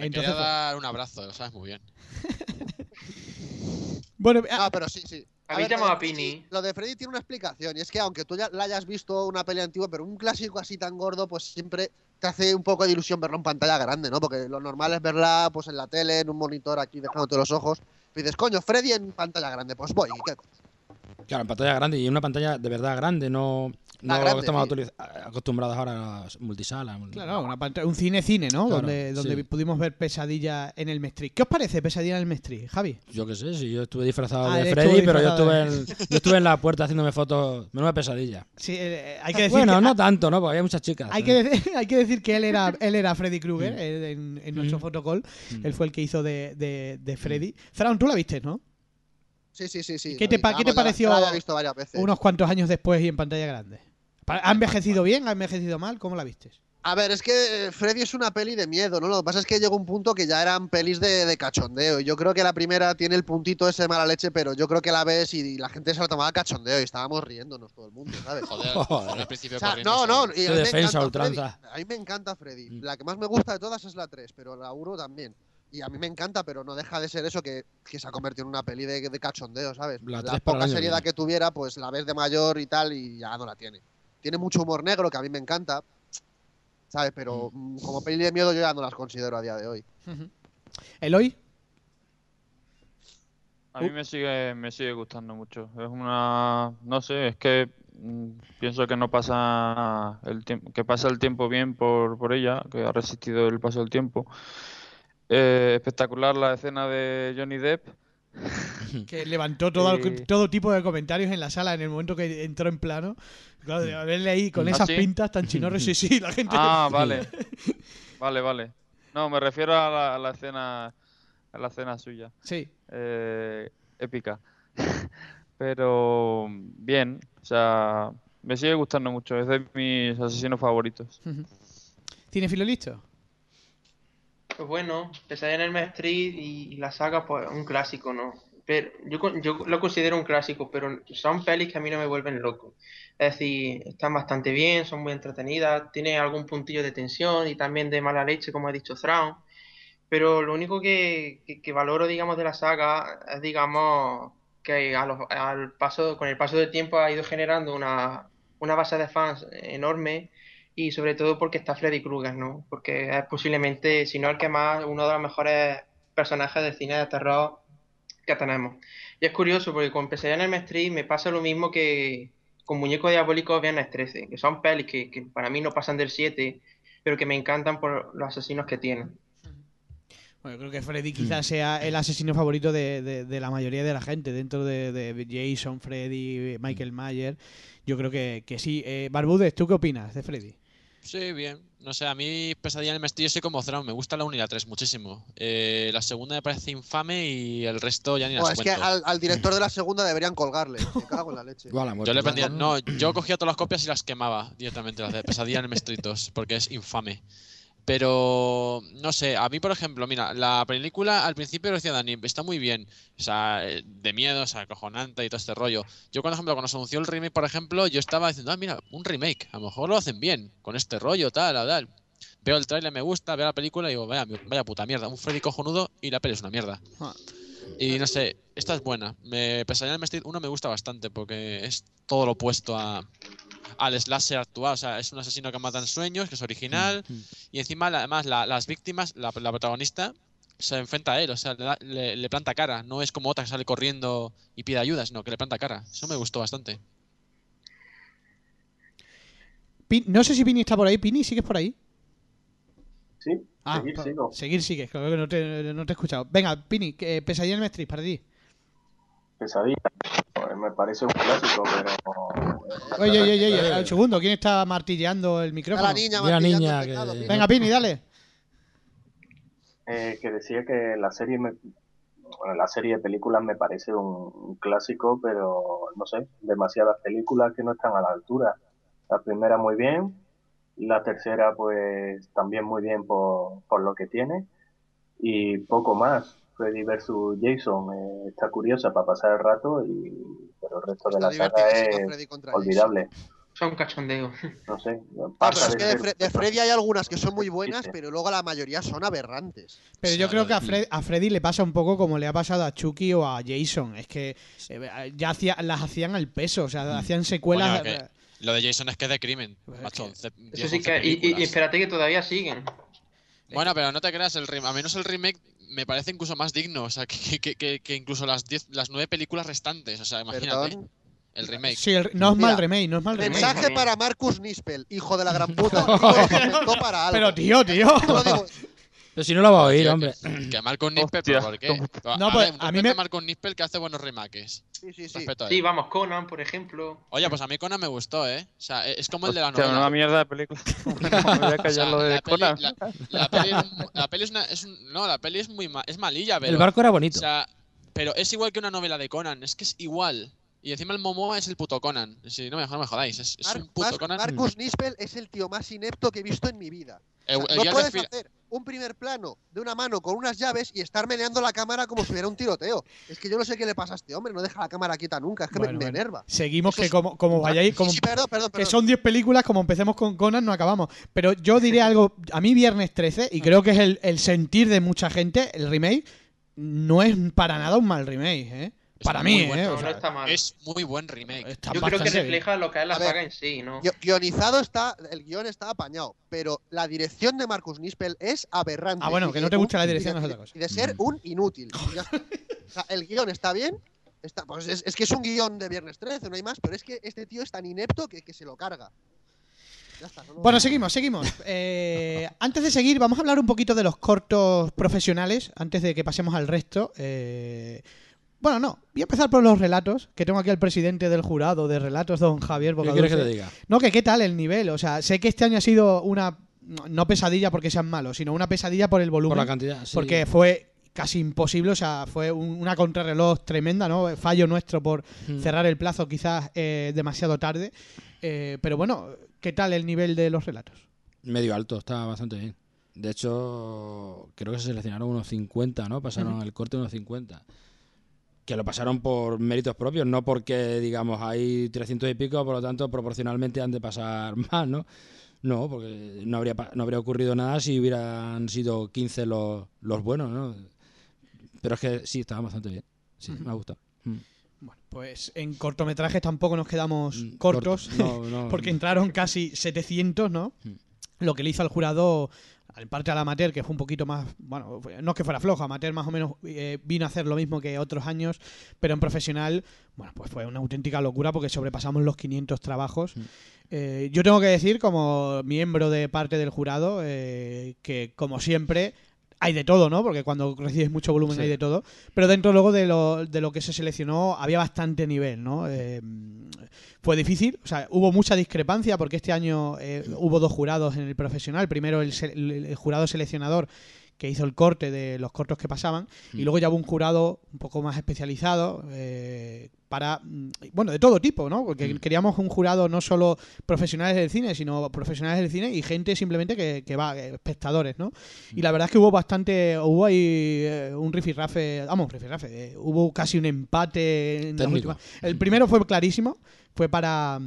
D: Me
B: entonces
D: quería
B: pues-
D: dar un abrazo, lo sabes muy bien. <laughs>
B: bueno, ah,
E: No, pero sí, sí. A
F: Habéis
E: ver,
F: llamado
E: de
F: a Pini.
E: Lo de Freddy tiene una explicación, y es que aunque tú ya la hayas visto una peli antigua, pero un clásico así tan gordo, pues siempre te hace un poco de ilusión verlo en pantalla grande, ¿no? Porque lo normal es verla pues en la tele, en un monitor aquí dejándote los ojos. Y dices, coño, Freddy en pantalla grande, pues voy. ¿y qué?
C: Claro, en pantalla grande y en una pantalla de verdad grande, no, no
E: Ah,
C: lo que
E: grande,
C: estamos
E: sí.
C: acostumbrados ahora a las multisalas.
B: Claro, una pantalla- un cine-cine, ¿no?
C: Claro,
B: donde donde
C: sí.
B: pudimos ver Pesadilla en el Mestri. ¿Qué os parece Pesadilla en el Mestri, Javi?
C: Yo qué sé, si yo estuve disfrazado
B: Ah,
C: de Freddy, pero yo estuve, en, yo estuve en la puerta haciéndome fotos. Menuda pesadilla.
B: Sí, eh, hay que decir
C: bueno,
B: que,
C: no tanto, ¿no? Porque había muchas chicas.
B: hay que, decir, <laughs> hay que decir que él era, <laughs> él era Freddy Krueger eh, en, en nuestro
C: Mm.
B: fotocall.
C: Mm.
B: Él fue el que hizo de, de, de Freddy. Thrawn, tú la viste, ¿no?
E: Sí, sí, sí, sí.
B: ¿Qué
E: lo
B: te
E: vi.
B: pa- qué te
E: Vamos, ya la-
B: pareció
E: ya La visto varias veces.
B: Unos cuantos años después y en pantalla grande. ¿Ha envejecido bien? ¿Ha envejecido mal? ¿Cómo la viste?
E: A ver, es que eh, Freddy es una peli de miedo, ¿no? Lo que pasa es que llegó un punto que ya eran pelis de, de cachondeo. Y yo creo que la primera tiene el puntito ese de mala leche, pero yo creo que la ves y la gente se la tomaba cachondeo y estábamos riéndonos todo el mundo, ¿sabes?
D: Joder,
C: Joder.
D: al principio
E: O sea, no, no, y a mí me
C: defensa,
E: encanta
C: ultranza.
E: Freddy. A mí me encanta Freddy.
C: Mm.
E: La que más me gusta de todas es la 3, pero la 1 también. Y a mí me encanta, pero no deja de ser eso que, que se ha convertido en una peli de, de cachondeo, ¿sabes?
C: La
E: La,
C: 3 para el
E: poca
C: año
E: seriedad que tuviera, pues la ves de mayor y tal, y ya no la tiene. Tiene mucho humor negro, que a mí me encanta, ¿sabes? Pero mm, como peli de miedo yo ya no las considero a día de hoy.
B: ¿Eloy?
G: A mí me sigue, me sigue gustando mucho. Es una, no sé, es que mm, pienso que no pasa el tiempo, que pasa el tiempo bien por, por ella, que ha resistido el paso del tiempo. Eh, espectacular la escena de Johnny Depp. <laughs>
B: Que levantó todo,
G: Eh.
B: todo tipo de comentarios en la sala en el momento que entró en plano. Claro, de verle ahí con
G: ¿Ah,
B: esas
G: sí?
B: pintas tan chinorres, sí, sí, la gente.
G: Ah, vale, <laughs> vale, vale. No, me refiero a la, a la escena, a la escena suya.
B: Sí.
G: eh, épica. <laughs> Pero bien, o sea, me sigue gustando mucho. Es de mis asesinos favoritos.
B: ¿Cinefilo listo?
F: Pues bueno, Pesadilla en el Street y, la saga, pues un clásico, ¿no? Pero yo, lo considero un clásico, pero son pelis que a mí no me vuelven loco. Es decir, están bastante bien, son muy entretenidas, tiene algún puntillo de tensión y también de mala leche, como ha dicho Thrawn. Pero lo único que, valoro, digamos, de la saga es, digamos, que a al paso, con el paso del tiempo ha ido generando una base de fans enorme y sobre todo porque está Freddy Krueger, ¿no? Porque es posiblemente, si no el que más, uno de los mejores personajes del cine de terror que tenemos. Y es curioso porque con Pesadilla en el Street me pasa lo mismo que con Muñeco Diabólico Viernes 13, que son pelis que, para mí no pasan del 7, pero que me encantan por los asesinos que tienen.
B: Bueno, creo que Freddy quizás sea el asesino favorito de, de- de la mayoría de la gente, dentro de, de Jason, Freddy, Michael Myers. Yo creo que, que sí. Eh, Barbudes, ¿tú qué opinas de Freddy?
D: Sí, bien. No sé, a mí Pesadilla en el Mestillo soy como Thrawn, me gusta la 1 y la 3 muchísimo. Eh, la segunda me parece infame y el resto ya ni las
E: es que al, al director de la segunda deberían colgarle. Me cago en la leche. <laughs>
D: Yo le prendía, no, yo cogía todas las copias y las quemaba directamente, las de Pesadilla en el Mestritos, porque es infame. Pero, no sé, a mí, por ejemplo, mira, la película al principio lo decía Dani, está muy bien, o sea, de miedo, o sea, acojonante y todo este rollo. Yo, por ejemplo, cuando se anunció el remake, por ejemplo, yo estaba diciendo, ah, mira, un remake, a lo mejor lo hacen bien, con este rollo, tal, tal, tal. Veo el tráiler, me gusta, veo la película y digo, vaya, vaya puta mierda, un Freddy cojonudo y la peli es una mierda.
B: Ah.
D: Y no sé, esta es buena. Me, Pesadilla en el Mestre 1 me gusta bastante porque es todo lo opuesto a, al slasher actual. O sea, es un asesino que mata en sueños, que es original. Y encima, además, la- las víctimas, la, la protagonista, se enfrenta a él. O sea, le, da- le- le planta cara. No es como otra que sale corriendo y pide ayuda, sino que le planta cara. Eso me gustó bastante.
B: Pin- no sé si Pini está por ahí. Pini, ¿sigues por ahí?
H: Sí,
B: Ah,
H: seguir,
B: pa-
H: sigo.
B: Seguir sigues, creo que no te, no te he escuchado. Venga, Pini, que Pesadilla en el Mestre, para ti.
H: Pesadilla. Pues me parece un clásico, pero.
B: Oye, oye, oye, oye, un segundo, ¿quién está martilleando el micrófono?
E: la niña
C: Mira,
E: martillando
C: niña,
E: el teclado,
C: que-
E: Pini.
B: Venga, Pini, dale.
H: Eh, que decía que la serie me, bueno, la serie de películas me parece un, un clásico, pero no sé, demasiadas películas que no están a la altura. La primera muy bien, la tercera pues también muy bien por, por lo que tiene y poco más. Freddy versus Jason eh, está curiosa para pasar el rato y pero el resto de
E: Está
H: la saga es
E: Jason.
H: olvidable.
F: Son cachondeo.
H: No sé,
E: Ah, pero
H: pasa
E: es
H: de
E: que de, Fre- de Freddy hay algunas que son muy buenas, pero luego la mayoría son aberrantes.
B: Pero yo creo que a,
D: de-
B: Fred- a Freddy le pasa un poco como le ha pasado a Chucky o a Jason. Es que eh, ya hacía, las hacían al peso, o sea, hacían secuelas.
D: Que Lo de Jason es que es de crimen,
B: Pues es
D: macho.
B: que-
D: 11
F: Eso
D: 10,
F: sí
D: 11
F: que. Y, y- espérate que todavía siguen.
D: Bueno, pero no te creas, el rem- a menos el remake me parece incluso más digno, o sea, que, que- que- que incluso las 10, las nueve películas restantes, o sea, imagínate,
E: Perdón.
D: el remake.
B: Sí, el- no es
E: Mira,
B: mal remake, no es mal remake.
E: Mensaje para Marcus Nispel, hijo de la gran puta. <laughs> Para algo.
B: Pero tío, tío.
E: Yo lo digo,
C: Pero si no lo va a oír,
D: Tío,
C: hombre.
D: Que, que Marcos Nispel,
G: Hostia,
D: ¿pero por qué?
G: ¿cómo?
B: No,
D: a
B: pues,
D: ver,
B: a mí me-
D: a Marcos Nispel que hace buenos remakes.
E: sí, sí, sí.
D: A
F: Sí, vamos, Conan, por ejemplo.
D: Oye, pues a mí Conan me gustó, ¿eh? O sea, es como el de la
G: Hostia,
D: novela.
G: una mierda de película. <laughs> <laughs> Me voy a
D: O sea,
G: callar lo de
D: la, peli,
G: Conan.
D: la, la peli es, la peli es una, es un- no, la peli es muy ma- es malilla, pero
C: El barco era
D: o
C: bonito.
D: sea, pero es igual que una novela de Conan, es que es igual. Y encima el Momoa es el puto Conan. Sí, no me, no me jodáis, es, un puto
E: Mar-
D: Conan.
E: Marcus Nispel es el tío más inepto que he visto en mi vida.
D: El-
E: O sea,
D: el
E: no puedes hacer un primer plano de una mano con unas llaves y estar meneando la cámara como si hubiera un tiroteo. Es que yo no sé qué le pasa a este hombre, no deja la cámara quieta nunca, es que me-
B: Bueno,
E: me,
B: bueno.
E: enerva.
B: Seguimos
E: Eso
B: que
E: es-
B: como, como vayáis, como,
E: Sí, sí, perdón, perdón,
B: que son 10 películas, como empecemos con Conan, no acabamos. Pero yo diré <laughs> algo, a mí Viernes 13, y creo que es el, el sentir de mucha gente, el remake, no es para nada un mal remake, ¿eh?
D: Es
B: Para mí, ¿eh?
F: No,
B: O
F: no
B: sea,
F: está mal.
D: Es muy buen remake.
B: está
F: Yo creo que
B: bien.
F: refleja lo que es la
E: ver,
F: saga en sí, ¿no?
E: Gui- Guionizado está, el guion está apañado, pero la dirección de Marcus Nispel es aberrante.
B: Ah, bueno, que no te gusta la dirección es
E: y
B: otra
E: de-
B: cosa.
E: Y de ser
C: Mm.
E: un inútil. Y ya está. O sea, el guion está bien, está, pues es, es que es un guion de Viernes 13, no hay más, pero es que este tío es tan inepto que, que se lo carga. Ya está, no lo-
B: Bueno, seguimos, seguimos. Eh, <laughs> antes de seguir, vamos a hablar un poquito de los cortos profesionales, antes de que pasemos al resto. Eh, bueno, no, voy a empezar por los relatos, que tengo aquí al presidente del jurado de relatos, don Javier
C: ¿Qué
B: Bocadulce.
C: quieres que te diga?
B: No, que qué tal el nivel. O sea, sé que este año ha sido una. No pesadilla porque sean malos, sino una pesadilla por el volumen.
C: Por la cantidad. sí.
B: Porque fue casi imposible, o sea, fue un- una contrarreloj tremenda, ¿no? Fallo nuestro por
C: Mm.
B: cerrar el plazo quizás eh, demasiado tarde. Eh, pero bueno, ¿qué tal el nivel de los relatos?
C: Medio alto, está bastante bien. De hecho, creo que se seleccionaron unos 50, ¿no? Pasaron el corte unos 50. Que lo pasaron por méritos propios, no porque, digamos, hay 300 y pico, por lo tanto, proporcionalmente han de pasar <laughs> más, ¿no? No, porque no habría, no habría ocurrido nada si hubieran sido 15 los, los buenos, ¿no? Pero es que sí, estaba bastante bien. Sí, me ha gustado. Mm.
B: Bueno, pues en cortometrajes tampoco nos quedamos
C: Mm,
B: cortos,
C: corto. No, no. <laughs>
B: porque entraron casi 700, ¿no?
C: Mm.
B: Lo que le hizo al jurado, en parte al amateur, que fue un poquito más, bueno, no es que fuera flojo, amateur más o menos eh, vino a hacer lo mismo que otros años, pero en profesional, bueno, pues fue una auténtica locura porque sobrepasamos los 500 trabajos.
C: Mm.
B: Eh, yo tengo que decir, como miembro de parte del jurado, eh, que como siempre hay de todo, ¿no? Porque cuando recibes mucho volumen
C: Sí.
B: hay de todo. Pero dentro luego de lo, de lo que se seleccionó había bastante nivel, ¿no? Eh, fue difícil, o sea, hubo mucha discrepancia porque este año eh, hubo dos jurados en el profesional. Primero el- el jurado seleccionador que hizo el corte de los cortos que pasaban y
C: Mm.
B: luego ya hubo un jurado un poco más especializado eh, para, mm, bueno, de todo tipo, ¿no? Porque
C: Mm.
B: queríamos un jurado no solo profesionales del cine, sino profesionales del cine y gente simplemente que, que va, eh, espectadores, ¿no? Y la verdad es que hubo bastante, hubo ahí eh, un rifirrafe, vamos, rifirrafe, eh, hubo casi un empate en la última. El primero fue clarísimo, fue para...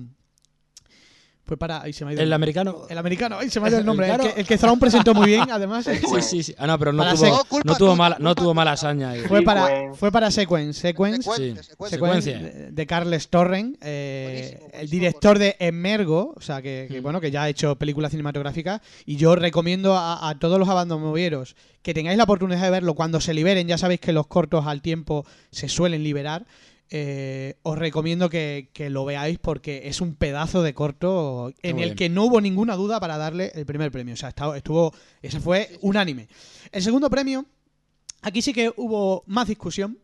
B: Fue para... Ahí se me ha ido
C: El americano.
B: El americano, ay, se me ha ido el nombre. El,
C: Americano.
B: que, el que Thrawn presentó muy bien, además.
C: Sí, sí, sí. Ah, no, pero no
B: Para
C: tuvo,
B: sec-
C: no tuvo mala, no tuvo mala hazaña. ahí.
B: Fue para,
H: Sequence.
B: fue para Sequence. Sequence,
C: Sí.
B: Sequence,
C: Secuencia.
B: de, de Carles Torren, eh,
E: Buenísimo,
B: el director de Emergo, o sea, que, que,
C: Mm.
B: bueno, que ya ha hecho películas cinematográficas. Y yo recomiendo a, a todos los abandomovieros que tengáis la oportunidad de verlo cuando se liberen. Ya sabéis que los cortos al tiempo se suelen liberar. Eh, os recomiendo que, que lo veáis porque es un pedazo de corto en el que no hubo ninguna duda para darle el primer premio. O sea, estuvo, ese fue unánime. El segundo premio, aquí sí que hubo más discusión.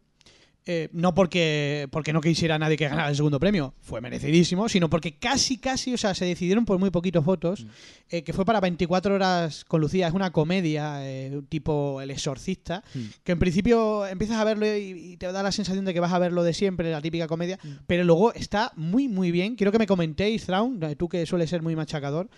B: Eh, no porque, porque no quisiera nadie que ganara el segundo premio, fue merecidísimo, sino porque casi, casi, o sea, se decidieron por muy poquitos votos, eh, que fue para 24 horas con Lucía, es una comedia eh, tipo El Exorcista,
C: Mm.
B: que en principio empiezas a verlo y, y te da la sensación de que vas a verlo de siempre, la típica comedia, pero luego está muy, muy bien. Quiero que me comentéis, Thrawn, tú que sueles ser muy machacador,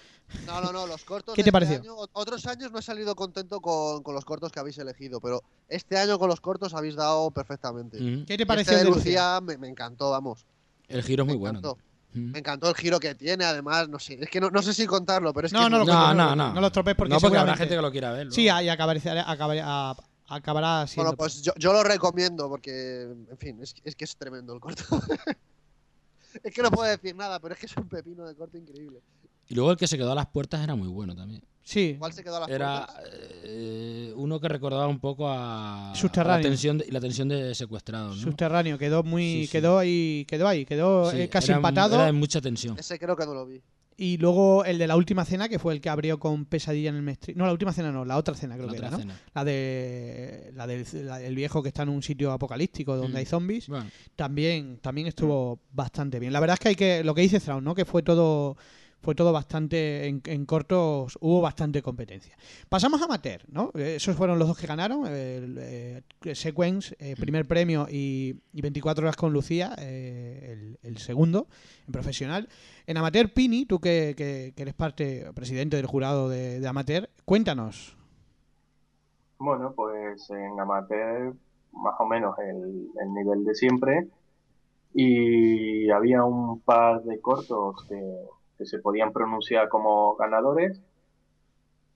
E: No, no, no, los cortos. <laughs>
B: ¿Qué te
E: este
B: pareció?
E: año- otros años no he salido contento con, con los cortos que habéis elegido, pero este año con los cortos habéis dado perfectamente.
C: Mm.
B: ¿Qué te
E: Este
B: pareció el de
E: Lucía
B: Lucía?
E: me, me encantó, vamos.
C: El giro es muy
E: me
C: bueno.
E: encantó. Me encantó el giro que tiene, además, no sé, es que no, no sé si contarlo, pero es
B: No,
E: que
B: no lo cuentes,
C: No,
B: no,
C: no, no.
B: lo estropees porque
C: No, porque habrá gente que lo quiera ver.
B: Sí, ahí acabará, acabará, acabará siendo...
E: Bueno, pues yo, yo lo recomiendo porque, en fin, es, es que es tremendo el corto. <laughs> es que no puedo decir nada, pero es que es un pepino de corto increíble.
C: Y luego el que se quedó a las puertas era muy bueno también.
B: Sí,
E: ¿Cuál se quedó a las
C: Era eh, uno que recordaba un poco a
B: Subterráneo.
C: la tensión de, la tensión de secuestrados. ¿no?
B: subterráneo, quedó muy...
C: Sí, sí.
B: Quedó ahí, quedó ahí, quedó
C: Sí,
B: eh, casi
C: era-
B: empatado.
C: Era de mucha tensión.
E: Ese creo que no lo vi.
B: Y luego el de la última cena, que fue el que abrió con pesadilla en el Mestre. No, la última cena no, la otra cena creo
C: La
B: que
C: otra
B: era, ¿no?
C: cena.
B: La de la del la del viejo que está en un sitio apocalíptico donde
C: Mm.
B: hay zombies.
C: Bueno,
B: También, también estuvo bastante bien. La verdad es que hay que, lo que dice Thrawn, ¿no? Que fue todo, fue todo bastante, en, en cortos hubo bastante competencia. Pasamos a Amateur, ¿no? Esos fueron los dos que ganaron, el, eh, Sequence, eh, primer premio y, y 24 horas con Lucía, eh, el, el segundo, en profesional. En Amateur, Pini, tú que, que- que eres parte, presidente del jurado de, de Amateur, cuéntanos.
H: Bueno, pues en amateur más o menos el, el nivel de siempre y había un par de cortos que, que se podían pronunciar como ganadores.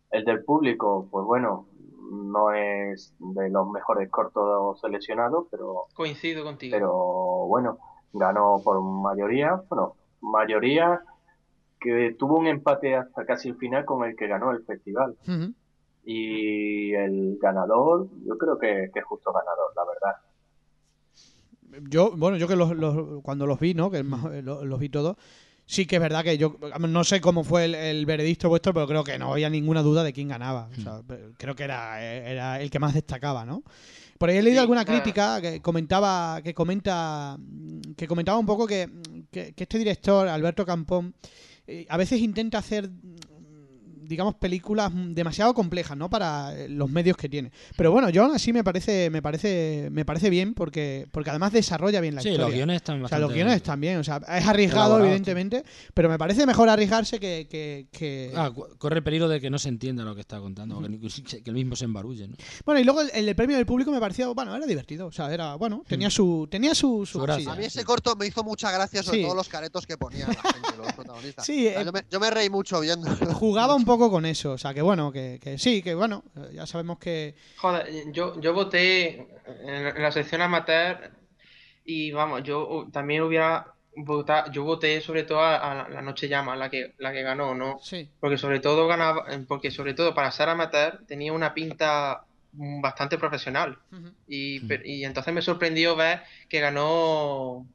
H: El del público, pues bueno, no es de los mejores cortos seleccionados, pero,
F: Coincido contigo.
H: pero bueno, ganó por mayoría, bueno, mayoría que tuvo un empate hasta casi el final con el que ganó el festival. Y el ganador, yo creo que, que es justo ganador, la verdad.
B: Yo, bueno, yo que los, los- cuando los vi, ¿no? Que eh, lo- los, vi todos, sí que es verdad que yo no sé cómo fue el, el veredicto vuestro, pero creo que no había ninguna duda de quién ganaba. O sea, creo que era, era el que más destacaba, ¿no? Por ahí he leído
F: Sí,
B: alguna
F: claro.
B: crítica que comentaba, que comenta, que comentaba un poco que, que- que este director, Alberto Campón, eh, a veces intenta hacer digamos películas demasiado complejas no para eh, los medios que tiene pero bueno yo aún así me parece me parece me parece bien porque porque además desarrolla bien la
C: sí,
B: historia
C: los guiones están
B: o sea, los guiones están bien. O sea, es arriesgado, evidentemente, pero me parece mejor arriesgarse que. que, que-
C: Ah, corre el peligro de que no se entienda lo que está contando, o que, ni- <laughs> que el mismo se embarulle, ¿no?
B: Bueno, y luego el, el premio del público me pareció, bueno, era divertido. O sea, era, bueno, tenía su. Tenía su, su
C: gracia.
E: A mí ese corto me hizo mucha gracia, sobre
B: Sí.
E: todo los caretos que ponían la gente, los protagonistas.
B: Sí,
E: O sea,
B: eh,
E: yo, me, yo me reí mucho viendo.
B: Jugaba <laughs> un poco con eso. O sea, que bueno, que, que sí, que bueno, ya sabemos que.
F: Joder, yo, yo voté en, la sección amateur y vamos, yo también hubiera votado, yo voté sobre todo a, a la- Noche Llama, la que, la que ganó, ¿no?
B: Sí.
F: Porque sobre todo ganaba, porque sobre todo para ser amateur tenía una pinta bastante profesional. Y, per- y entonces me sorprendió ver que ganó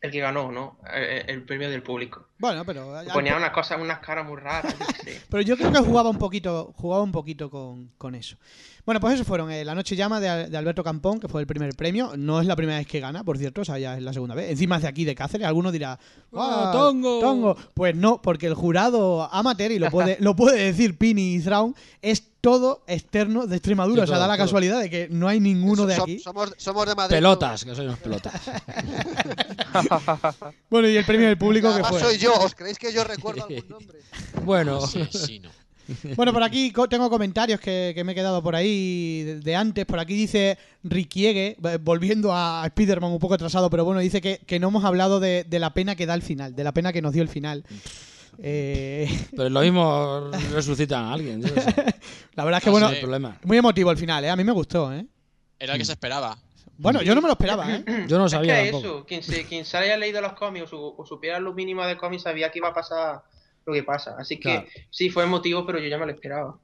F: el que ganó, ¿no? El, el premio del público.
B: Bueno, pero.
F: Ponía unas cosas, unas caras muy raras. <laughs>
B: Pero yo creo que jugaba un poquito, jugaba un poquito con, con eso. Bueno, pues eso fueron eh, La Noche Llama de, de Alberto Campón, que fue el primer premio. No es la primera vez que gana, por cierto, o sea, ya es la segunda vez. Encima es de aquí, de Cáceres. Alguno dirá, ¡Ah,
C: tongo!
B: tongo! Pues no, porque el jurado amateur, y lo puede, lo puede decir Pini y Thrawn, es todo externo de Extremadura.
C: Sí,
B: o sea, da la
C: todo.
B: casualidad de que no hay ninguno de aquí.
E: Somos, somos de Madrid.
C: Pelotas, que soy unos pelotas. <laughs>
B: Bueno, y el premio del público que fue.
E: soy yo. ¿Os creéis que yo recuerdo algún <laughs> nombre?
C: Bueno. <laughs>
B: Bueno, por aquí tengo comentarios que, que me he quedado por ahí de, de antes. Por aquí dice Rikiegue, eh, volviendo a Spider-Man un poco atrasado, pero bueno, dice que, que no hemos hablado de, de la pena que da el final, de la pena que nos dio el final. Eh,
C: pero lo mismo <laughs> resucitan a alguien. yo sé.
B: la verdad es que, bueno, muy emotivo el final, ¿eh? A mí me gustó, ¿eh?
D: Era el que se esperaba.
B: Bueno, yo no me lo esperaba, ¿eh? <clears throat>
C: Yo no
F: Es
C: sabía
F: que
C: tampoco.
F: eso, quien, se, quien se haya leído los cómics o, su- o supiera lo mínimo de cómics sabía que iba a pasar lo que pasa. Así que
C: Claro.
F: sí, fue emotivo, pero yo ya me lo esperaba.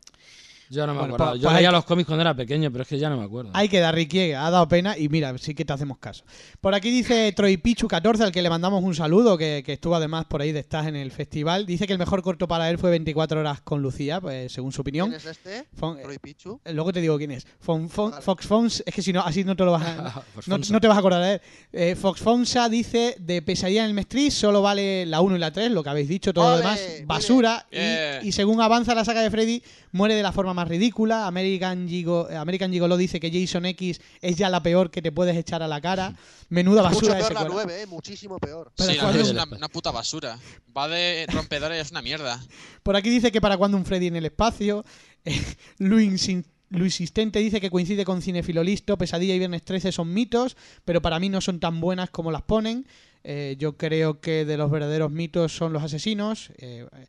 C: Yo no me
B: Bueno,
C: acuerdo.
B: pues-
C: Yo leía los cómics cuando era pequeño, pero es que ya no me acuerdo.
B: Hay que dar Rikiegue, ha dado pena y mira, sí que te hacemos caso. Por aquí dice Troy Pichu 14, al que le mandamos un saludo, que, que estuvo además por ahí de estás en el festival. Dice que el mejor corto para él fue 24 horas con Lucía, pues según su opinión.
E: ¿Quién es este?
B: Fon-
E: Roy Pichu.
B: Eh, Luego te digo quién es. Fon- Fon-
E: Vale.
B: Fox Fons, es que si no, así no te lo vas a, <laughs> no, te vas a acordar de él. Eh, Fox Fonsa dice de Pesadilla en el Mestriz solo vale la 1 y la 3, lo que habéis dicho, todo lo demás, basura. Y,
D: bien.
B: y según avanza la saga de Freddy, muere de la forma más ridícula. American, Gigo, American Gigolo dice que Jason X es ya la peor que te puedes echar a la cara. Menuda
E: Mucho
B: basura de
E: peor la
B: secuela.
E: 9, eh. Muchísimo peor.
B: Pero
D: sí, la
B: cuando-
D: nueve es una, una puta basura. Va de rompedora y es una mierda.
B: Por aquí dice que para cuando un Freddy en el espacio. <laughs> Eh, Luis, Sin- Luis Sistente dice que coincide con Cinefilo Listo. Pesadilla y Viernes 13 son mitos, pero para mí no son tan buenas como las ponen. Eh, yo creo que de los verdaderos mitos son los asesinos. Eh, eh,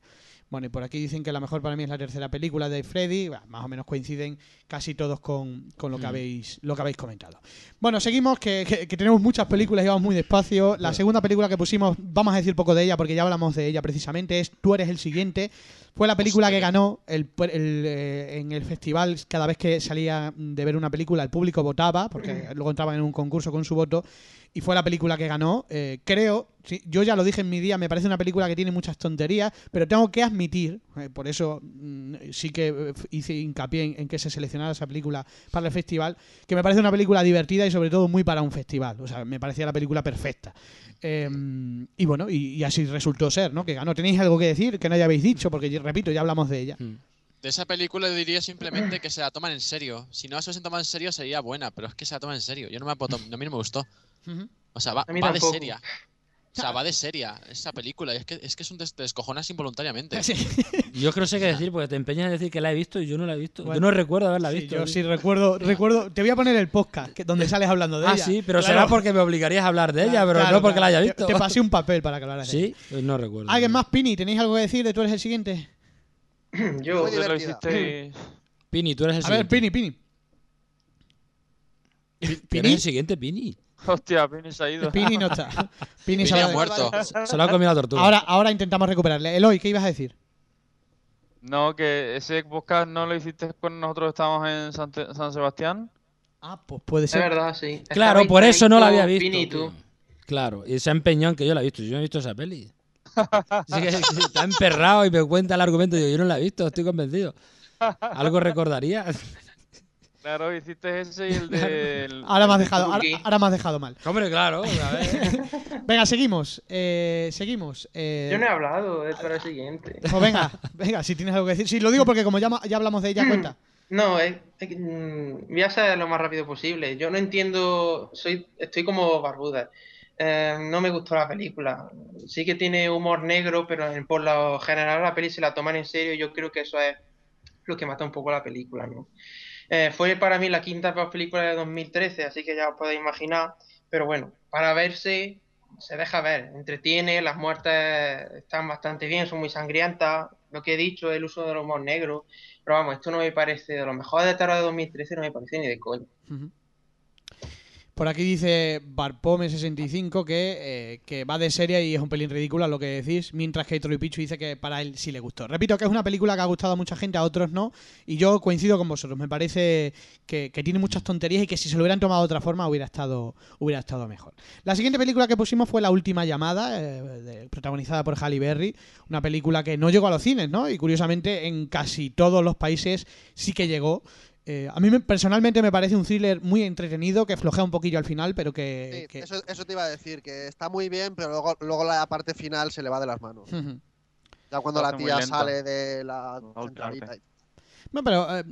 B: bueno, y por aquí dicen que la mejor para mí es la tercera película de Freddy. Bah, más o menos coinciden casi todos con, con lo, que
C: Mm.
B: habéis, lo que habéis comentado. Bueno, seguimos, que, que- que tenemos muchas películas y vamos muy despacio. La segunda película que pusimos, vamos a decir poco de ella porque ya hablamos de ella precisamente, es Tú eres el siguiente. Fue la película que ganó el, el, eh, en el festival. Cada vez que salía de ver una película, el público votaba, porque luego entraban en un concurso con su voto. Y fue la película que ganó. Eh, creo, sí, yo ya lo dije en mi día, me parece una película que tiene muchas tonterías, pero tengo que admitir, eh, por eso mm, sí que eh, hice hincapié en, en que se seleccionara esa película para el festival, que me parece una película divertida y sobre todo muy para un festival. O sea, me parecía la película perfecta. Eh, y bueno, y, y así resultó ser, ¿no? Que ganó. ¿Tenéis algo que decir que no hayáis dicho? Porque, yo- repito, ya hablamos de ella.
C: Mm.
D: De esa película diría simplemente que se la toman en serio. Si no se hubiesen tomado en serio sería buena, pero es que se la toman en serio. Yo no me la puedo tom- a mí no me gustó. O sea, va,
F: A
D: de seria. O sea, va de seria esa película. Y es que es, que es un des te descojonas involuntariamente. <laughs>
B: Sí.
C: Yo creo que sé qué decir, porque te empeñas en decir que la he visto y yo no la he visto.
B: Bueno.
C: yo no recuerdo haberla
B: Sí,
C: visto.
B: yo sí recuerdo, <laughs> recuerdo. Te voy a poner el podcast que, donde sales hablando de
C: Ah,
B: ella.
C: sí, pero
B: Claro.
C: será porque me obligarías a hablar de ella,
B: Claro,
C: pero
B: claro,
C: no porque la haya visto.
B: Te, te pasé un <laughs> papel para que hablaras de ella.
C: Sí, pues no recuerdo.
B: ¿Alguien más, Pini? ¿Tenéis algo que decir de tú eres el siguiente? <clears throat>
F: Yo,
E: Muy
G: lo hicisteis.
C: Pini, tú eres el
B: A ver,
C: siguiente.
B: Pini, Pini.
C: ¿Tú eres el siguiente, Pini?
G: Hostia, Pini se ha ido.
B: Pini no está. <laughs> Pini se
D: Pini
B: va
D: ha
B: de-
D: muerto.
C: Se lo ha comido la tortuga.
B: Ahora, ahora intentamos recuperarle. Eloy, ¿qué ibas a decir?
G: No, que ese podcast no lo hiciste con nosotros, estábamos en San, Sebastián.
B: Ah, pues puede
F: es
B: ser.
F: verdad, sí.
C: Claro,
F: Estaba
C: por eso no la había visto.
F: Pini y tú.
C: Claro, y se ha empeñado en que yo la he visto. Yo no he visto esa peli. <laughs> Así que está emperrado y me cuenta el argumento. y Yo, yo no la he visto, estoy convencido. Algo recordaría.
G: Claro, hiciste ese y el <laughs> de.
B: Ahora me has dejado, ahora, ahora me has dejado mal.
C: Hombre, claro. A ver. <laughs>
B: Venga, seguimos. Eh, seguimos. Eh,
F: Yo no he hablado de para el siguiente.
B: pues venga, venga, si tienes algo que decir. Sí, lo digo porque como ya, ya hablamos de ella, cuenta.
F: No, es, es que, mm, voy a ser lo más rápido posible. Yo no entiendo, soy, estoy como barbuda. Eh, no me gustó la película. Sí que tiene humor negro, pero en- por lo general la peli se la toman en serio. y Yo creo que eso es lo que mata un poco la película, ¿no? Eh, fue para mí la quinta película de 2013, así que ya os podéis imaginar. Pero bueno, para verse, se deja ver, entretiene, las muertes están bastante bien, son muy sangrientas. Lo que he dicho, el uso del humor negro. Pero vamos, esto no me parece de lo mejor de terror de 2013, no me parece ni de.
B: Ujú. Por aquí dice Barpome65 que, eh, que va de serie y es un pelín ridícula lo que decís, mientras que Troy Pichu dice que para él sí le gustó. Repito que es una película que ha gustado a mucha gente, a otros no, y yo coincido con vosotros. Me parece que, que tiene muchas tonterías y que si se lo hubieran tomado de otra forma hubiera estado, hubiera estado mejor. La siguiente película que pusimos fue La Última Llamada, eh, protagonizada por Halle Berry, una película que no llegó a los cines, ¿no? Y curiosamente en casi todos los países sí que llegó. Eh, a mí me- personalmente me parece un thriller muy entretenido, que flojea un poquillo al final, pero que...
E: Sí,
B: que-
E: eso, eso te iba a decir, que está muy bien, pero luego, luego la parte final se le va de las manos. Ya cuando la tía sale de la
G: No,
B: pero eh,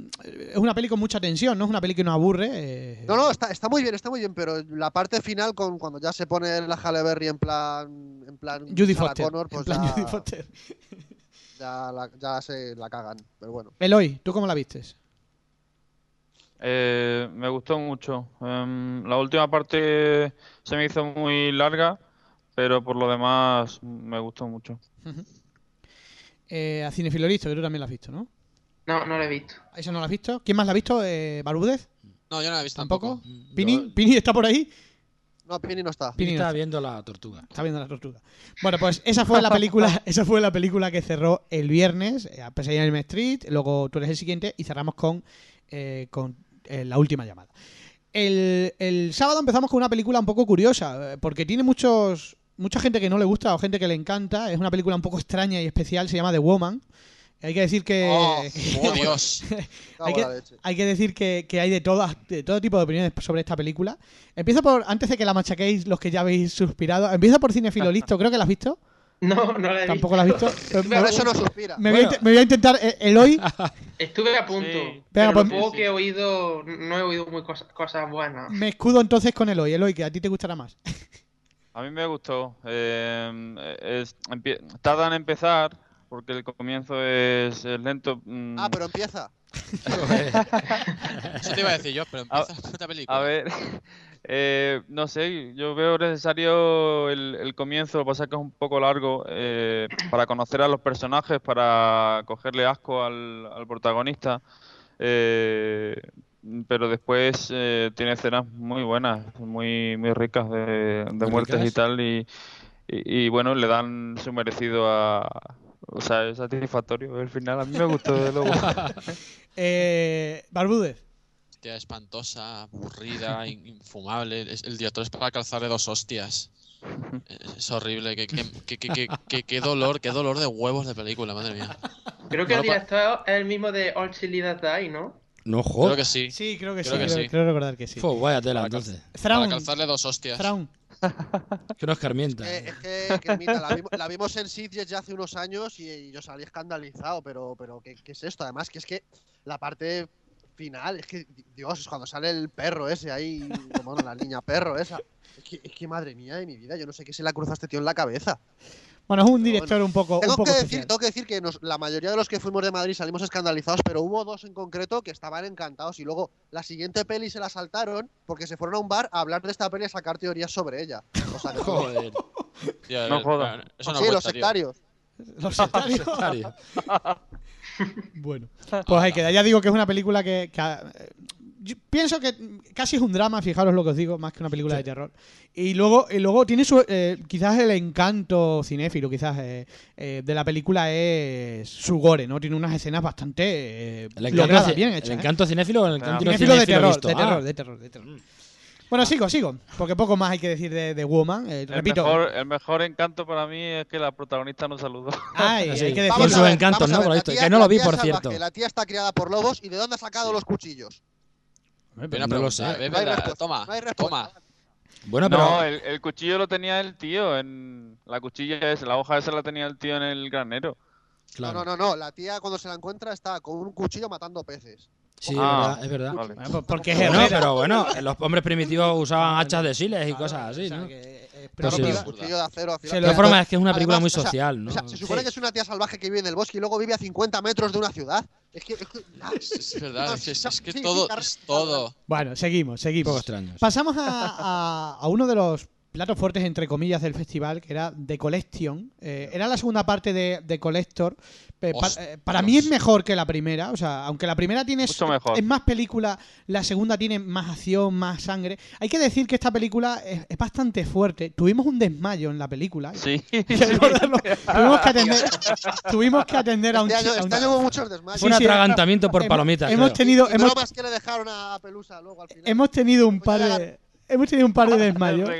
B: es una peli con mucha tensión, ¿no? Es una peli que no aburre. eh.
E: No, no, está, está muy bien, está muy bien, pero la parte final, con cuando ya se pone la Halle Berry en plan. En plan
B: Judy Foster.
E: Connor,
B: en
E: pues
B: plan
E: ya,
B: Judy Foster. <laughs>
E: ya, la, ya se la cagan. Pero bueno.
B: Eloy, ¿tú cómo la vistes?
G: Eh, me gustó mucho. Em, la última parte se me hizo muy larga, pero por lo demás me gustó mucho.
B: Eh, a Cinefilo Listo, que tú también la has visto, ¿no?
F: No, no lo he visto.
B: ¿Esa no la has visto? ¿Quién más la ha visto? Eh, ¿Barúdez?
D: No, yo no la he visto
B: ¿Tampoco?
D: tampoco.
B: ¿Pini? ¿Pini está por ahí?
E: No, Pini no está.
B: Pini no
C: está viendo la tortuga.
B: Está viendo la tortuga. Bueno, pues esa fue la película, <laughs> esa fue la película que cerró el viernes, eh, a Pesadilla en Elm Street, luego tú eres el siguiente y cerramos con, eh, con eh, la última llamada. El, el sábado empezamos con una película un poco curiosa, eh, porque tiene muchos mucha gente que no le gusta o gente que le encanta. Es una película un poco extraña y especial, se llama The Woman. Hay que decir que.
D: Oh, <laughs> oh, Dios.
B: hay, que, hay que decir que, que hay de, todas, de todo tipo de opiniones sobre esta película. Empiezo por, antes de que la machaquéis los que ya habéis suspirado, empiezo por Cinefilo <laughs> Listo, creo que la has visto. <laughs>
F: No, no la he
B: Tampoco la
F: visto.
B: has visto.
F: A
E: Por eso no suspira.
B: Me voy, a, int- me voy a intentar, eh, Eloy, <laughs>
F: Estuve a punto.
G: Sí.
F: Pero
B: pues-
F: lo poco
G: Sí,
F: que he oído, no he oído muy cosas, cosas buenas.
B: me escudo entonces con Eloy. Eloy, que a ti te gustará más.
G: A mí me gustó. eh, es, tarda en empezar porque el comienzo es, es lento. mm,
E: Ah, pero empieza. <laughs>
D: Eso te iba a decir yo, pero
G: A-
D: empieza esta película.
G: A ver, eh, no sé, yo veo necesario el, el comienzo, lo que pasa es que es un poco largo, eh, para conocer a los personajes, para cogerle asco al, al protagonista, eh, pero después eh, tiene escenas muy buenas, muy, muy ricas de, de
C: Muy
G: muertes y tal, y, y, y bueno, le dan su merecido a... O sea, es satisfactorio el final, a mí me gustó de luego. <laughs>
B: Eh, Barbúdez.
D: Hostia, espantosa, aburrida, <laughs> in- infumable. Es- el director es para calzarle dos hostias. Es, es horrible. Qué, qué, qué, qué, qué- qué- qué dolor, qué dolor de huevos de película, madre mía.
F: Creo que
D: No
F: el director es el mismo de All Chili That Die, ¿no?
C: No
D: Creo
C: jodas.
D: que sí.
B: Sí, creo que
D: Creo
B: sí.
D: que
B: creo,
D: sí.
B: creo recordar que sí.
C: Fue, vaya tela,
D: Para cal-
C: entonces.
D: Para calzarle dos hostias.
B: Thrawn. <laughs>
C: Que no escarmienta.
E: Eh, es que, Cremita, la, vimos, la vimos en Sitges ya hace unos años y, y yo salí escandalizado, pero, pero ¿qué, qué es esto? Además, que es que la parte final, es que, Dios, cuando sale el perro ese ahí, <laughs> bueno, la niña perro esa, es que, es que madre mía de mi vida, yo no sé qué se le ha cruzado a este tío en la cabeza.
B: Bueno, es un director un poco, un
E: Tengo
B: poco
E: que, decir, tengo que decir que nos- la mayoría de los que fuimos de Madrid salimos escandalizados, pero hubo dos en concreto que estaban encantados y luego la siguiente peli se la saltaron porque se fueron a un bar a hablar de esta peli y a sacar teorías sobre ella. O sea, <laughs>
C: Joder.
D: Tío,
G: No
D: eh, no
E: sí, los
D: tío.
E: sectarios.
B: Los sectarios. <laughs> Bueno, <laughs> pues ahí queda. Ya digo que es una película que, que, eh, yo pienso que casi es un drama, fijaros lo que os digo, más que una película de terror. Y luego, y luego tiene su, eh, quizás el encanto cinéfilo, quizás eh, eh, de la película es su gore, ¿no? Tiene unas escenas bastante eh,
C: El encanto,
B: logradas, bien
C: el
B: hechas. ¿eh?
C: encanto cinéfilo o el encanto
B: Cinéfilo de
C: cinéfilo
B: terror,
C: visto?
B: de
C: Ah.
B: terror, de terror, de terror. Bueno, sigo, sigo, porque poco más hay que decir de, de Woman. eh,
G: El
B: repito,
G: mejor, el mejor encanto para mí es que la protagonista no saludó.
B: ay,
C: Sí.
B: hay que decirlo.
C: Con sus encantos, ¿no?
E: ver,
C: Por
E: tía-
C: que no lo vi, por
E: salvaje,
C: cierto.
E: La tía está criada por lobos y ¿de dónde ha sacado los cuchillos?
C: Pero no lo sé.
E: No hay
D: verdad,
E: respuesta,
D: Toma,
E: no hay respuesta.
D: toma.
C: Bueno, pero
G: No, el, el cuchillo lo tenía el tío en la cuchilla esa, la hoja esa la tenía el tío en el granero.
C: claro.
E: No, no, no, no. La tía cuando se la encuentra está con un cuchillo matando peces.
C: Sí,
G: Ah,
C: es verdad, es verdad.
G: Vale.
B: Bueno, pues porque es
C: no,
B: herrera.
C: pero bueno, los hombres primitivos usaban hachas de siles y cosas así,
B: O sea,
C: ¿no?
B: que, eh,
E: un cuchillo de acero
C: todas formas, es que es una película
E: Además,
C: muy
E: o sea,
C: social,
E: O
C: ¿no?
E: sea, se supone
B: Sí.
E: que es una tía salvaje que vive en el bosque y luego vive a 50 metros de una ciudad. Es que. Es que,
D: Es verdad, es, es- es que
E: Sí, sí,
D: todo, es todo.
B: Bueno, seguimos, seguimos.
C: poco extraños.
B: Pasamos a, a- a uno de los platos fuertes, entre comillas, del festival, que era The Collection. Eh, era la segunda parte de, de Collector. Pa-
D: Hostias.
B: eh, para mí es mejor que la primera. O sea, aunque la primera tiene
G: Mucho mejor.
B: es más película, la segunda tiene más acción, más sangre. Hay que decir que esta película es, es bastante fuerte. Tuvimos un desmayo en la película.
G: Sí. <laughs> <laughs>
B: tuvimos, que atender, tuvimos que atender a un,
E: Este año,
B: chi- a un-
E: este año hubo muchos desmayos.
C: Fue un
B: Sí, sí,
C: atragantamiento por
B: hemos-
C: palomitas.
B: hemos
C: creo.
B: tenido
E: Y
B: hemos,
E: que le dejaron a Pelusa luego al final.
B: hemos tenido un
E: Pues
B: par de hemos tenido un par de <laughs> desmayos.
C: Hay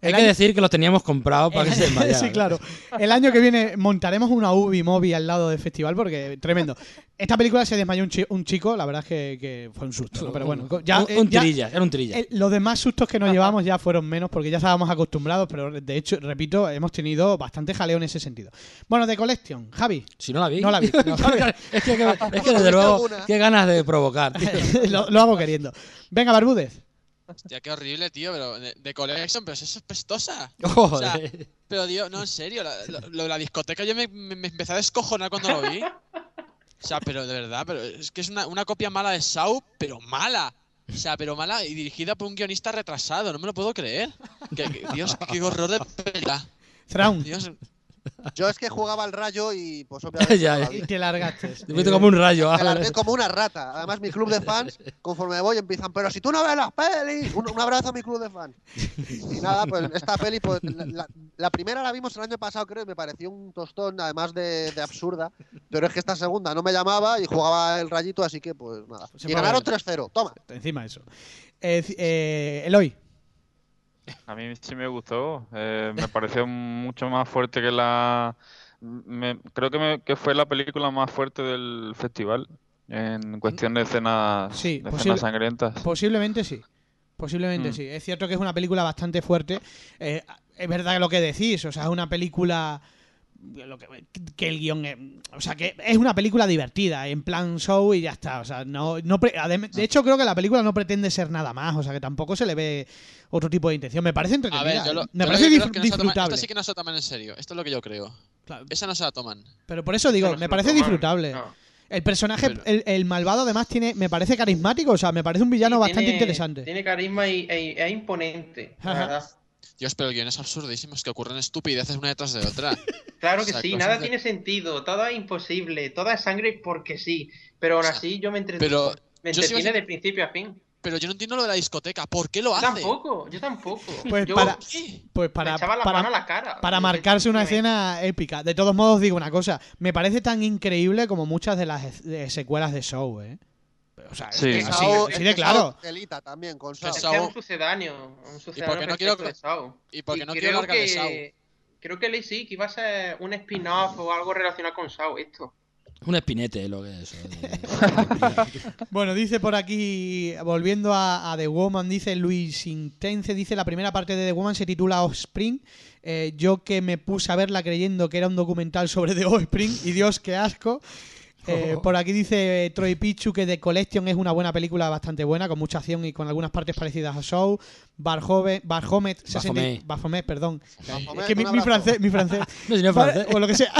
C: que
B: año-
C: decir que los teníamos comprados para que se <laughs> desmayaran.
B: sí, claro. El año que viene montaremos una Ubi Movie al lado del festival porque tremendo. Esta película se desmayó un, chi- un chico, la verdad es que, que fue un susto. ¿no? Pero bueno, ya,
C: un,
B: eh,
C: un
B: ya-
C: tirilla, era un tirilla.
B: eh, los demás sustos que nos llevamos ya fueron menos porque ya estábamos acostumbrados, pero de hecho, repito, hemos tenido bastante jaleo en ese sentido. Bueno, de Collection, Javi.
C: Si no la vi.
B: No la vi. <laughs> No.
C: es que, es que desde luego, qué ganas de provocar.
B: lo, lo hago queriendo. Venga, Barbúdez.
D: Hostia, qué horrible, tío, pero de, de Collection, pero eso es pestosa.
C: Joder. <laughs>
D: O sea, pero, tío, no, en serio, la- de la discoteca yo me, me- me empecé a descojonar cuando lo vi. O sea, pero de verdad, pero es que es una, una copia mala de Saw, pero mala. O sea, pero mala y dirigida por un guionista retrasado, no me lo puedo creer. Que- que- Dios, qué horror de película. Dios,
E: Yo es que jugaba al rayo y pues <laughs> obviamente
C: Ya, ya.
B: Y te largaste.
C: Te meto como un rayo.
E: Me
C: ah,
E: largué como una rata. Además, mi club de fans, conforme voy, empiezan, pero si tú no ves las pelis, un, un abrazo a mi club de fans. Y nada, pues esta peli, pues la, primera la vimos el año pasado, creo, y me pareció un tostón, además de, de absurda. Pero es que esta segunda no me llamaba y jugaba el rayito, así que pues nada.
B: Se
E: Y ganaron
B: ver.
E: 3-0, toma.
B: Encima eso. Eh, eh, Eloy.
G: A mí sí me gustó. eh, me pareció mucho más fuerte que la. me- creo que, me- que fue la película más fuerte del festival en cuestión de escenas,
B: Sí,
G: de
B: posible-
G: escenas sangrientas.
B: Posiblemente sí. Posiblemente
G: Mm.
B: sí. Es cierto que es una película bastante fuerte. Eh, es verdad lo que decís. O sea, es una película. Lo que, que el guion es, o sea que es una película divertida en plan show y ya está o sea no, no de hecho creo que la película no pretende ser nada más o sea que tampoco se le ve otro tipo de intención me parece
D: a
B: entretenida
D: ver, yo lo,
B: me
D: yo
B: parece
D: que toman-
B: disfrutable
D: Esta sí que no se la toman en serio, esto es lo que yo creo.
B: Claro,
D: Esa no se la toman.
B: pero por eso digo me parece
F: toman,
B: disfrutable
F: no.
B: el personaje el, el malvado además tiene me parece carismático o sea me parece un villano
F: Sí,
B: bastante
F: tiene-
B: interesante
F: Tiene carisma y e- es imponente, la
B: Ajá.
F: verdad.
D: Dios, pero el guion es absurdísimo, es que ocurren estupideces una detrás de otra. <laughs>
F: Claro
D: O
F: que
D: sea,
F: sí, nada
D: de-
F: tiene sentido, todo es imposible, todo es sangre porque sí, pero aún
D: O sea,
F: así yo me
D: pero
F: entretengo. Me
D: yo sigo
F: entretiene de principio a fin.
D: Pero yo no entiendo lo de la discoteca, ¿por qué lo
F: Yo
D: hace?
F: tampoco, yo tampoco. <laughs>
B: Pues
F: yo
B: para-
D: ¿Qué?
B: pues para,
F: echaba la
B: para,
F: mano a la cara.
B: para
F: Yo-
B: marcarse una escena épica. De todos modos, digo una cosa. Me parece tan increíble como muchas de las secuelas de Show, ¿eh? O sea,
G: Sí.
B: es que así,
E: Sao-
B: así
E: es
B: de
E: que
B: claro.
E: Sao también con
D: Que
E: Sao.
F: Es que
D: Sao-
F: es un sucedáneo, un sucedáneo
D: porque no quiero-
F: de Saw.
D: Y porque
F: Y
D: no quiero
F: creo
D: largar de
F: que-
D: Saw.
F: Creo que sí, que iba a ser un spin-off o algo relacionado con Saw, esto.
C: Un espinete, lo que es. de- <laughs>
B: Bueno, dice por aquí, volviendo a, a The Woman, dice Luis Intense, dice la primera parte de The Woman se titula Offspring. Eh, yo que me puse a verla creyendo que era un documental sobre The Offspring, y Dios, qué asco. Eh, <laughs> por aquí dice Troy Pichu que The Collection es una buena película bastante buena, con mucha acción y con algunas partes parecidas a Show. Barjove, Barhomet, 60
C: Baphomet.
B: Baphomet, perdón.
E: Baphomet,
B: Es que mi, mi francés, mi francés. <laughs>
C: No, si no francés.
B: O lo que sea.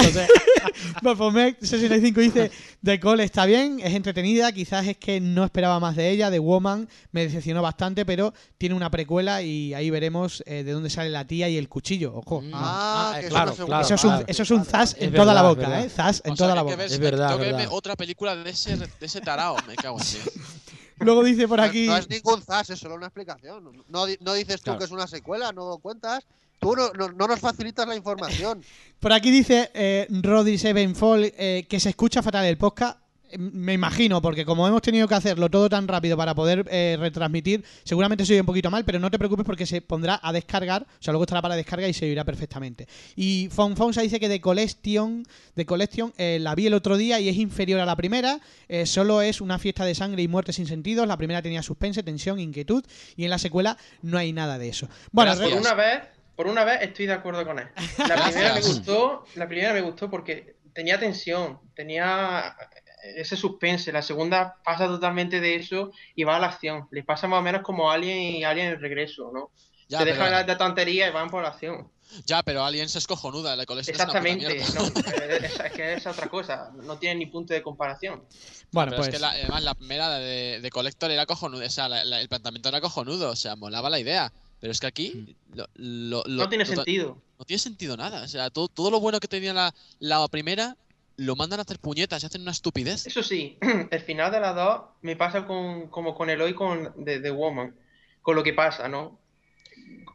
B: <laughs> Baphomet 65 dice The Call está bien, es entretenida, quizás es que no esperaba más de ella, The Woman me decepcionó bastante, pero tiene una precuela y ahí veremos eh, de dónde sale la tía y el cuchillo. Ojo.
C: Mm.
E: Ah,
C: Ah,
E: que
C: claro,
E: es una
C: claro,
B: eso, es un,
C: claro.
B: eso es un zas
C: Es
B: en toda la
C: verdad,
B: boca,
C: verdad.
B: ¿eh? Zas en
D: O
B: toda la
D: que que
B: boca.
D: ver-
C: Es verdad,
D: Tengo que
C: es
D: verme
C: verdad.
D: otra película de ese, de ese tarao, me cago en Dios. <laughs>
B: Luego dice por
E: No-
B: aquí...
E: No, es ningún zas, es solo una explicación. No, no dices tú
C: Claro.
E: que es una secuela, no cuentas. Tú no, no, no nos facilitas la información. <laughs>
B: Por aquí dice eh, Roddy Sevenfold eh, que se escucha fatal el podcast. Me imagino, porque como hemos tenido que hacerlo todo tan rápido para poder eh, retransmitir, seguramente se oye un poquito mal, pero no te preocupes porque se pondrá a descargar, o sea, luego estará para descarga y se oirá perfectamente. Y Fonfonsa dice que de Collection, de Collection eh, la vi el otro día y es inferior a la primera, eh, solo es una fiesta de sangre y muerte sin sentido, la primera tenía suspense, tensión, inquietud, y en la secuela no hay nada de eso. Bueno.
F: Por una vez, por una vez estoy de acuerdo con él. La <laughs> primera me gustó, la primera me gustó porque tenía tensión, tenía ese suspense. La segunda pasa totalmente de eso y va a la acción. Le pasa más o menos como Alien y Alien el regreso, ¿no?
D: Ya,
F: Se
D: pero,
F: dejan de tontería y van por la acción.
D: ya, pero Aliens es cojonuda, la colección es una puta
F: Exactamente, no, <laughs> es, es que es otra cosa, no tiene ni punto de comparación.
B: bueno
D: Pero
B: pues...
D: es que la- además la primera de, de Collector era cojonuda, o sea, la- la- el planteamiento era cojonudo, o sea, molaba la idea. Pero es que aquí lo- lo- lo-
F: No tiene
D: lo-
F: sentido.
D: No tiene sentido nada. O sea, todo, todo lo bueno que tenía la, la primera lo mandan a hacer puñetas y hacen una estupidez.
F: Eso sí, <clears throat> el final de las dos me pasa con, como con Eloy con The, The Woman. Con lo que pasa, ¿no?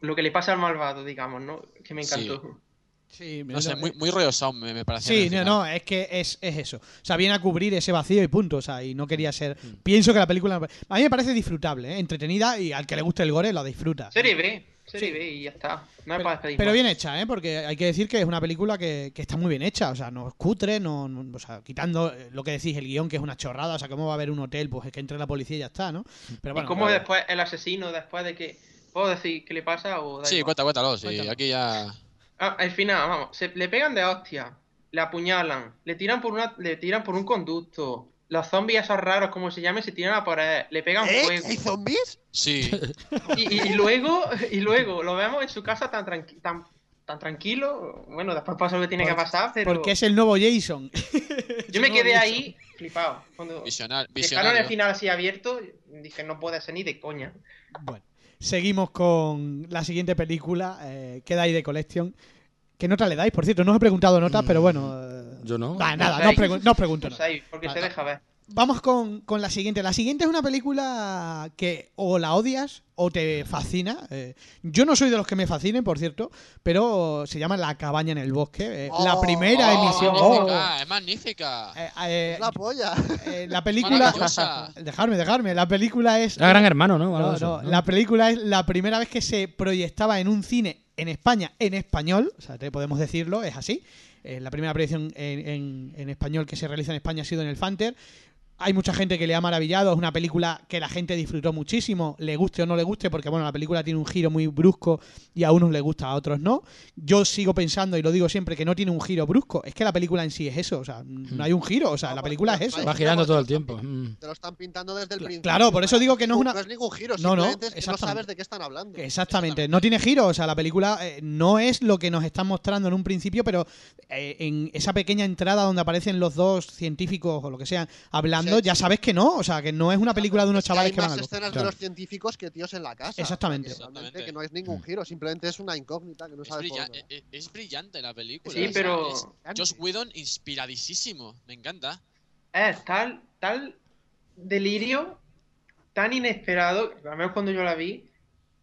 F: Lo que le pasa al malvado, digamos, ¿no? Que me encantó.
B: Sí,
D: No sé, muy, muy rollo Sound me, me parece.
B: Sí, no, no, es que es, es eso. O sea, viene a cubrir ese vacío y punto. O sea, y no quería ser. Pienso que la película. A mí me parece disfrutable, ¿eh? entretenida y al que le guste el gore lo disfruta.
F: Serie B, serie B y ya está. No me puedes pedir
B: Pero bien hecha, ¿eh? Porque hay que decir que es una película que, que está muy bien hecha. O sea, no es cutre, no, no- o sea, quitando eh, lo que decís, el guion, que es una chorrada. O sea, ¿cómo va a haber un hotel? Pues es que entre la policía y ya está, ¿no? Pero
F: ¿Y
B: bueno,
F: cómo
B: claro.
F: después el asesino, después de que... ¿Puedo decir qué le pasa o da
D: Sí, cuenta, cuéntalo. Sí,
B: Cuéntalo.
D: aquí ya.
F: Ah, al final, vamos, se, le pegan de hostia, le apuñalan, le tiran por una, le tiran por un conducto, los zombies esos raros, como se llamen, se tiran a por él, le pegan
E: ¿Eh?
F: fuego.
E: ¿Hay zombies?
D: Sí. <laughs>
F: Y, y- y luego, y luego lo vemos en su casa tan tranqui- tan, tan tranquilo. Bueno, después pasa lo que tiene que pasar, pero
B: Porque es el nuevo Jason.
F: yo <laughs> me quedé ahí flipado. Cuando
D: Visionar,
F: dejaron el final así abierto, dije, no puede ser ni de coña.
B: Bueno, seguimos con la siguiente película, eh, que dais de Collection. ¿Qué nota le dais? Por cierto, no os he preguntado notas, pero bueno. eh,
C: Yo no.
B: va, nada,
F: No
B: os, pregun- no os pregunto
F: No sé, porque se deja ver.
B: Vamos con, con la siguiente. La siguiente es una película que o la odias o te fascina. Eh, yo no soy de los que me fascinen, por cierto, pero se llama La cabaña en el bosque. Eh, la
E: Oh,
B: primera
F: oh,
B: emisión.
F: oh,
D: magnífica, es magnífica.
B: Eh, eh,
E: Es la polla.
B: eh, la película. Dejarme, dejarme. La película es.
C: Era Gran Hermano, ¿no?
B: La película es la primera vez que se proyectaba en un cine en España en español. O sea, te podemos decirlo, es así. Eh, la primera proyección en, en- en español que se realiza en España ha sido en el Fanter. Hay mucha gente que le ha maravillado, es una película que la gente disfrutó muchísimo, le guste o no le guste, porque bueno, la película tiene un giro muy brusco y a unos le gusta, a otros no. Yo sigo pensando, y lo digo siempre, que no tiene un giro brusco, es que la película en sí es eso, o sea, no hay un giro, o sea,
E: No,
B: la película es eso.
C: Va
E: giro
C: girando todo el tiempo. Mm.
E: Te lo están pintando desde el principio.
B: claro, por eso digo que no es una-
E: No es ningún giro,
B: No, no,
E: es que no
B: exactamente.
E: sabes de qué están hablando.
B: Exactamente, no tiene giro, o sea, la película eh, no es lo que nos están mostrando en un principio, pero eh, en esa pequeña entrada donde aparecen los dos científicos o lo que sea hablando, Ya sabes que no, o sea, que no es una película de unos
E: Es que
B: chavales
E: hay
B: que van
E: más
B: al
E: escenas
C: Claro.
E: de los científicos que tíos en la casa.
B: Exactamente.
D: Exactamente.
E: que no es ningún giro, simplemente es una incógnita que no
D: Es,
E: sabes por
D: brilla-
E: dónde va.
D: e- e- es brillante la película.
F: Sí,
D: o sea,
F: pero-
D: es Joss Whedon inspiradísimo. Me encanta.
F: Es tal, tal delirio, tan inesperado, al menos cuando yo la vi,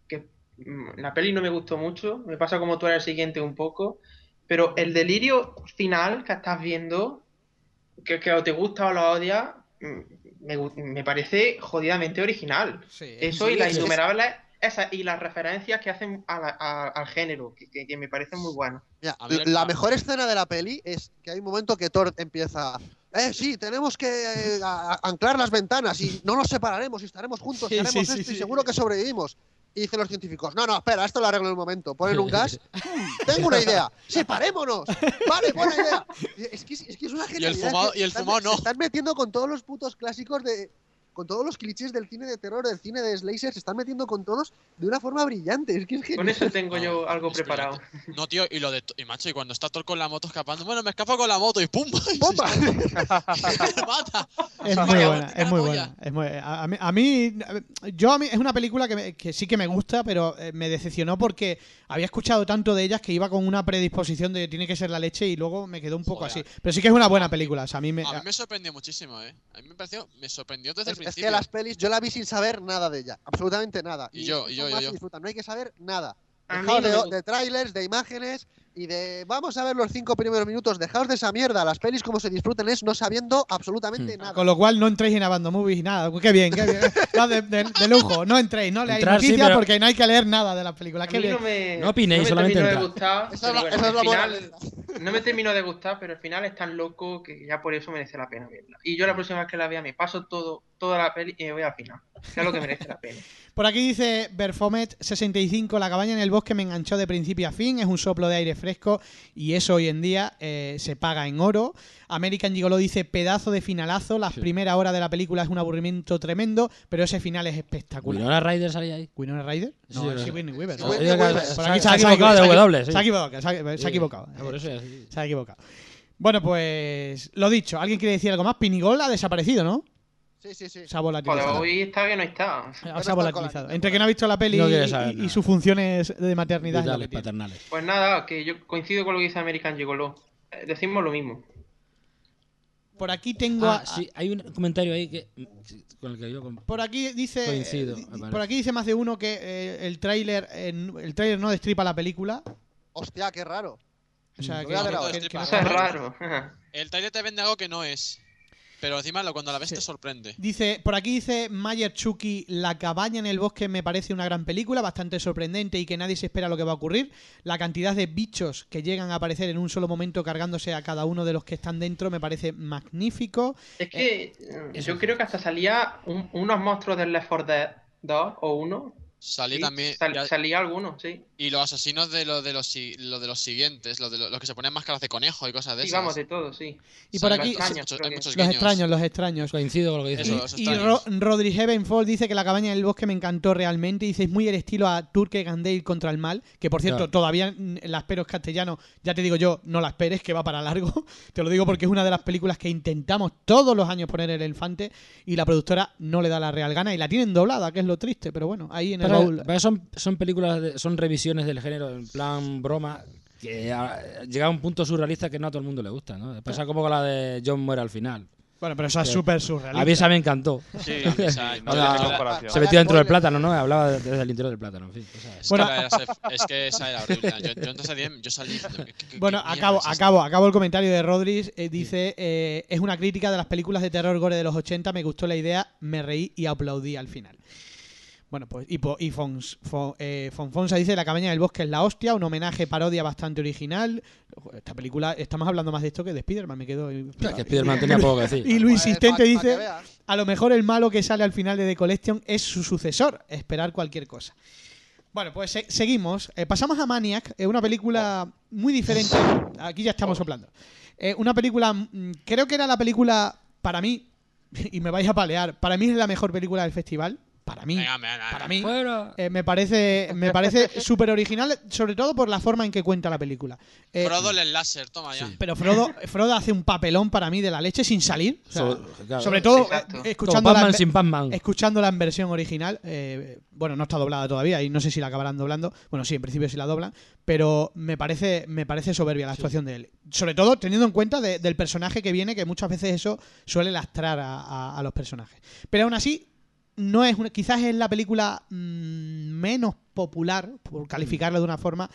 F: que mm, la peli no me gustó mucho, me pasa como tú era el siguiente un poco, pero el delirio final que estás viendo, que, que o te gusta o lo odias, me, gu- me parece jodidamente original.
B: Sí,
F: Eso
B: sí,
F: y las
B: es-
F: innumerables, esas, y las referencias que hacen a la- a- al género, que, que- que me parecen muy buenas.
E: Mira, la mejor escena de la peli es que hay un momento que Thor empieza. Eh, sí, tenemos que eh, a- a- anclar las ventanas y no nos separaremos y estaremos juntos
B: Sí,
E: y haremos
B: sí,
E: esto
B: sí,
E: y
B: sí.
E: seguro que sobrevivimos. Y dicen los científicos, no, no, espera, esto lo arreglo en un momento. Ponen un <laughs> gas. Tengo una idea. ¡Separémonos! Vale, buena idea. Es que, es que es una genialidad.
D: fumado- y el
E: están-
D: fumado no.
E: Se están metiendo con todos los putos clásicos de. Con todos los clichés del cine de terror, del cine de Slayer, se están metiendo con todos de una forma brillante. Es que es
F: Con eso tengo yo algo preparado.
D: brillante. No, tío, y lo de. Y macho, y cuando está Thor con la moto escapando, bueno, me escapo con la moto y ¡pum! <laughs> <laughs> se mata.
B: Es muy
D: vaya,
B: buena, es muy buena. Es muy- a, mí, a mí- yo a mí, es una película que, me- que sí que me gusta, pero eh, me decepcionó porque había escuchado tanto de ellas que iba con una predisposición de tiene que ser la leche y luego me quedó un poco
D: Joder.
B: así. Pero sí que es una buena película. o sea, a mí me,
D: A mí me sorprendió muchísimo, ¿eh? A mí me pareció. Me sorprendió desde
E: Es,
D: el
E: es que las pelis, yo la vi sin saber nada de ella, absolutamente nada.
D: Y yo, y yo, y yo.
E: se disfrutan, no hay que saber nada. Dejaos
F: no me
E: de, de trailers, de imágenes y de vamos a ver los cinco primeros minutos, dejaos de esa mierda. Las pelis como se disfruten es no sabiendo absolutamente nada.
B: Con lo cual no entréis en Abandon Movies y nada. Qué bien, qué bien. <laughs> Va de, de- de lujo. No entréis, no leáis
C: Entrar sí,
B: noticias
C: pero-
B: porque no hay que leer nada de las películas. Qué bien.
F: no me,
C: No opinéis,
F: me
C: solamente
F: terminó de gustar.
E: Esa es
F: pero
E: la,
F: bueno,
E: esa es
F: final no me terminó de gustar, pero el final es tan loco que ya por eso merece la pena verla. Y yo la próxima vez que la vea me paso todo, toda la peli y me voy al final. Que es lo que merece la pena. <laughs>
B: Por aquí dice Berfomet65, la cabaña en el bosque me enganchó de principio a fin, es un soplo de aire fresco y eso hoy en día eh, se paga en oro. American Gigolo dice pedazo de finalazo, la primera hora de la película es un aburrimiento tremendo, pero ese final es espectacular.
C: Winona Ryder salía ahí.
B: ¿Winona Ryder? No,
C: Sí,
B: es
C: sí.
B: Sidney Weaver.
E: Sí,
B: ¿no?
C: Que
E: Weaver.
C: se-
B: Por
C: se-
B: aquí
C: se ha equivocado de
B: se ha-
C: W. sí.
B: Se ha equivocado, se ha,
C: Sí.
B: equivocado.
C: Ah, así.
B: Se ha equivocado. Bueno, pues lo dicho, ¿alguien quiere decir algo más? Pinigol ha desaparecido, ¿no?
E: Sí, sí, sí.
B: Se ha
F: Joder,
B: volatilizado.
F: hoy está que no está.
B: Se ha
E: con la
B: volatilizado. Entre que no ha visto la peli
C: No
B: y-
C: saber
B: y, sus funciones de maternidad.
C: Vitales,
B: tiene.
C: paternales.
F: Pues nada, que yo coincido con lo que dice American Gigolo. Eh, Decimos lo mismo.
B: Por aquí tengo.
C: Ah,
B: a-
C: sí, hay un comentario ahí que con el que yo
B: Por aquí dice.
C: Coincido,
B: por aquí dice más de uno que eh, el tráiler eh, el tráiler no destripa la película.
E: Hostia, qué raro.
B: O sea,
E: Lo
B: que, no
F: es raro.
D: El trailer te vende algo que no es. Pero encima lo- cuando la ves
B: Sí.
D: te sorprende.
B: Dice, por aquí dice Mayer Chucky, La cabaña en el bosque me parece una gran película, bastante sorprendente y que nadie se espera lo que va a ocurrir. La cantidad de bichos que llegan a aparecer en un solo momento cargándose a cada uno de los que están dentro me parece magnífico.
F: Es que eh, yo creo que hasta salía un- unos monstruos del Left 4 Dead 2 o 1.
D: Salí
F: Sí,
D: también.
F: sal-
D: ya-
F: salía alguno, sí.
D: Y los asesinos de, lo, de, los, lo de los siguientes, los, de lo- los que se ponen máscaras de conejo y cosas de
F: Sí,
D: esas.
F: vamos, de todo, sí.
B: Y por aquí-
F: Extraños, que-
B: Los
D: guiños.
B: extraños, los extraños.
C: coincido con lo que dice.
D: Eso,
B: Y- y. Ro- Rodri Heavenfall dice que la cabaña en el bosque me encantó realmente. Dice, es muy el estilo a Turque Gandale contra el mal. Que por cierto,
C: Claro.
B: todavía la espero en castellano. Ya te digo yo, no la esperes, que va para largo. <laughs> te lo digo porque es una de las películas que intentamos todos los años poner el infante. Y la productora no le da la real gana. Y la tienen doblada, que es lo triste. Pero bueno, ahí en el
C: Pero-
B: baúl.
C: pero son, son películas, de- son revisiones del género en plan broma que a- llega a un punto surrealista que no a todo el mundo le gusta, ¿no? Pasa como con la de John muere al final.
B: Bueno, pero eso es súper surrealista.
C: A mí esa me encantó.
D: Sí, <laughs> esa-
G: no
C: O sea. Se metió dentro del plátano, ¿no? Hablaba desde el interior del plátano, en fin.
D: Es,
B: Bueno,
D: que era- es que esa era horrible. Yo, yo entonces yo salí diciendo, ¿qué- qué- qué
B: Bueno, acabo, acabo el comentario de Rodríguez. eh, dice, eh, es una crítica de las películas de terror gore de los 80. Me gustó la idea, me reí y aplaudí al final. Bueno, pues, y, y Fons- Fon- eh, Fonfonsa dice, La cabaña del bosque es la hostia, un homenaje, parodia bastante original. Esta película, estamos hablando más de esto que de Spider-Man, me quedo...
C: Es que Spiderman tenía poco que decir. <laughs>
B: Y Luis Insistente dice, a lo mejor el malo que sale al final de The Collection es su sucesor, esperar cualquier cosa. Bueno, pues se- seguimos. Eh, pasamos a Maniac, eh, una película muy diferente. Aquí ya estamos soplando. Eh, una película, mm, creo que era la película, para mí, <laughs> y me vais a palear, para mí es la mejor película del festival. Para mí.
D: Venga, venga, venga.
B: Para mí.
C: Fuera.
B: Eh, me parece me parece <laughs> súper original, sobre todo por la forma en que cuenta la película. Eh,
D: Frodo el láser, toma ya.
B: pero Frodo, Frodo hace un papelón para mí de la leche sin salir. O sea,
C: So- claro.
B: sobre todo eh, escuchando la,
C: sin
B: escuchándola en versión original. eh, bueno, no está doblada todavía y no sé si la acabarán doblando. Bueno, sí, en principio sí la doblan. Pero me parece, me parece soberbia la actuación de él. Sobre todo teniendo en cuenta de- del personaje que viene, que muchas veces eso suele lastrar a, a- a los personajes. Pero aún así, no es una- quizás es la película mm, menos popular, por calificarla de una forma,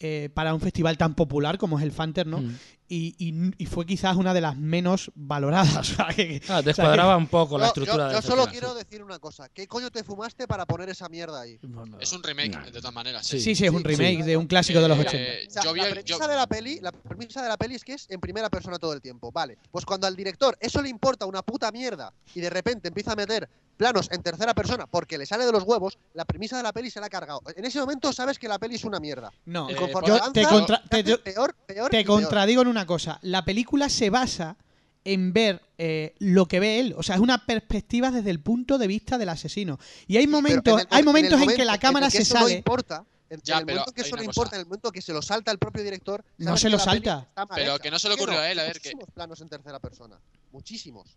B: eh, para un festival tan popular como es el Fanter, ¿no?
C: Mm.
B: Y, y- y fue quizás una de las menos valoradas. <laughs> o sea, que-
C: Ah, descuadraba un poco la estructura
E: yo, yo solo quiero decir una cosa. ¿Qué coño te fumaste para poner esa mierda ahí?
D: Es un remake, de todas maneras.
C: Sí.
B: Sí, sí, es un remake
E: sí.
B: de un clásico de los
D: Eh,
B: 80.
E: O sea,
D: yo vi
E: la, premisa
D: yo-
E: de la peli, la premisa de la peli es que es en primera persona todo el tiempo. Vale, pues cuando al director eso le importa una puta mierda y de repente empieza a meter planos en tercera persona porque le sale de los huevos, la premisa de la peli se la ha cargado. En ese momento sabes que la peli es una mierda.
B: No,
D: Eh,
E: conforme
B: yo
E: avanza,
B: te, contra-
E: peor, peor
B: te
E: y peor.
B: contradigo en una cosa. La película se basa en ver eh, lo que ve él. O sea, es una perspectiva desde el punto de vista del asesino. Y hay momentos,
E: en el
B: hay
E: momen-
B: momentos en,
E: el
B: que la
E: momento
B: cámara
E: en que
B: se
E: eso no
B: sale.
E: importa, en,
D: Ya,
E: en el
D: pero
E: momento que eso no
D: una
E: importa, en el momento que se lo salta el propio director,
B: No se
E: que
B: lo salta.
D: Pero
E: hecha.
D: que no se le
E: ¿Por qué
D: ocurrió a él, a ver, que-
E: Muchísimos planos en tercera persona. Muchísimos.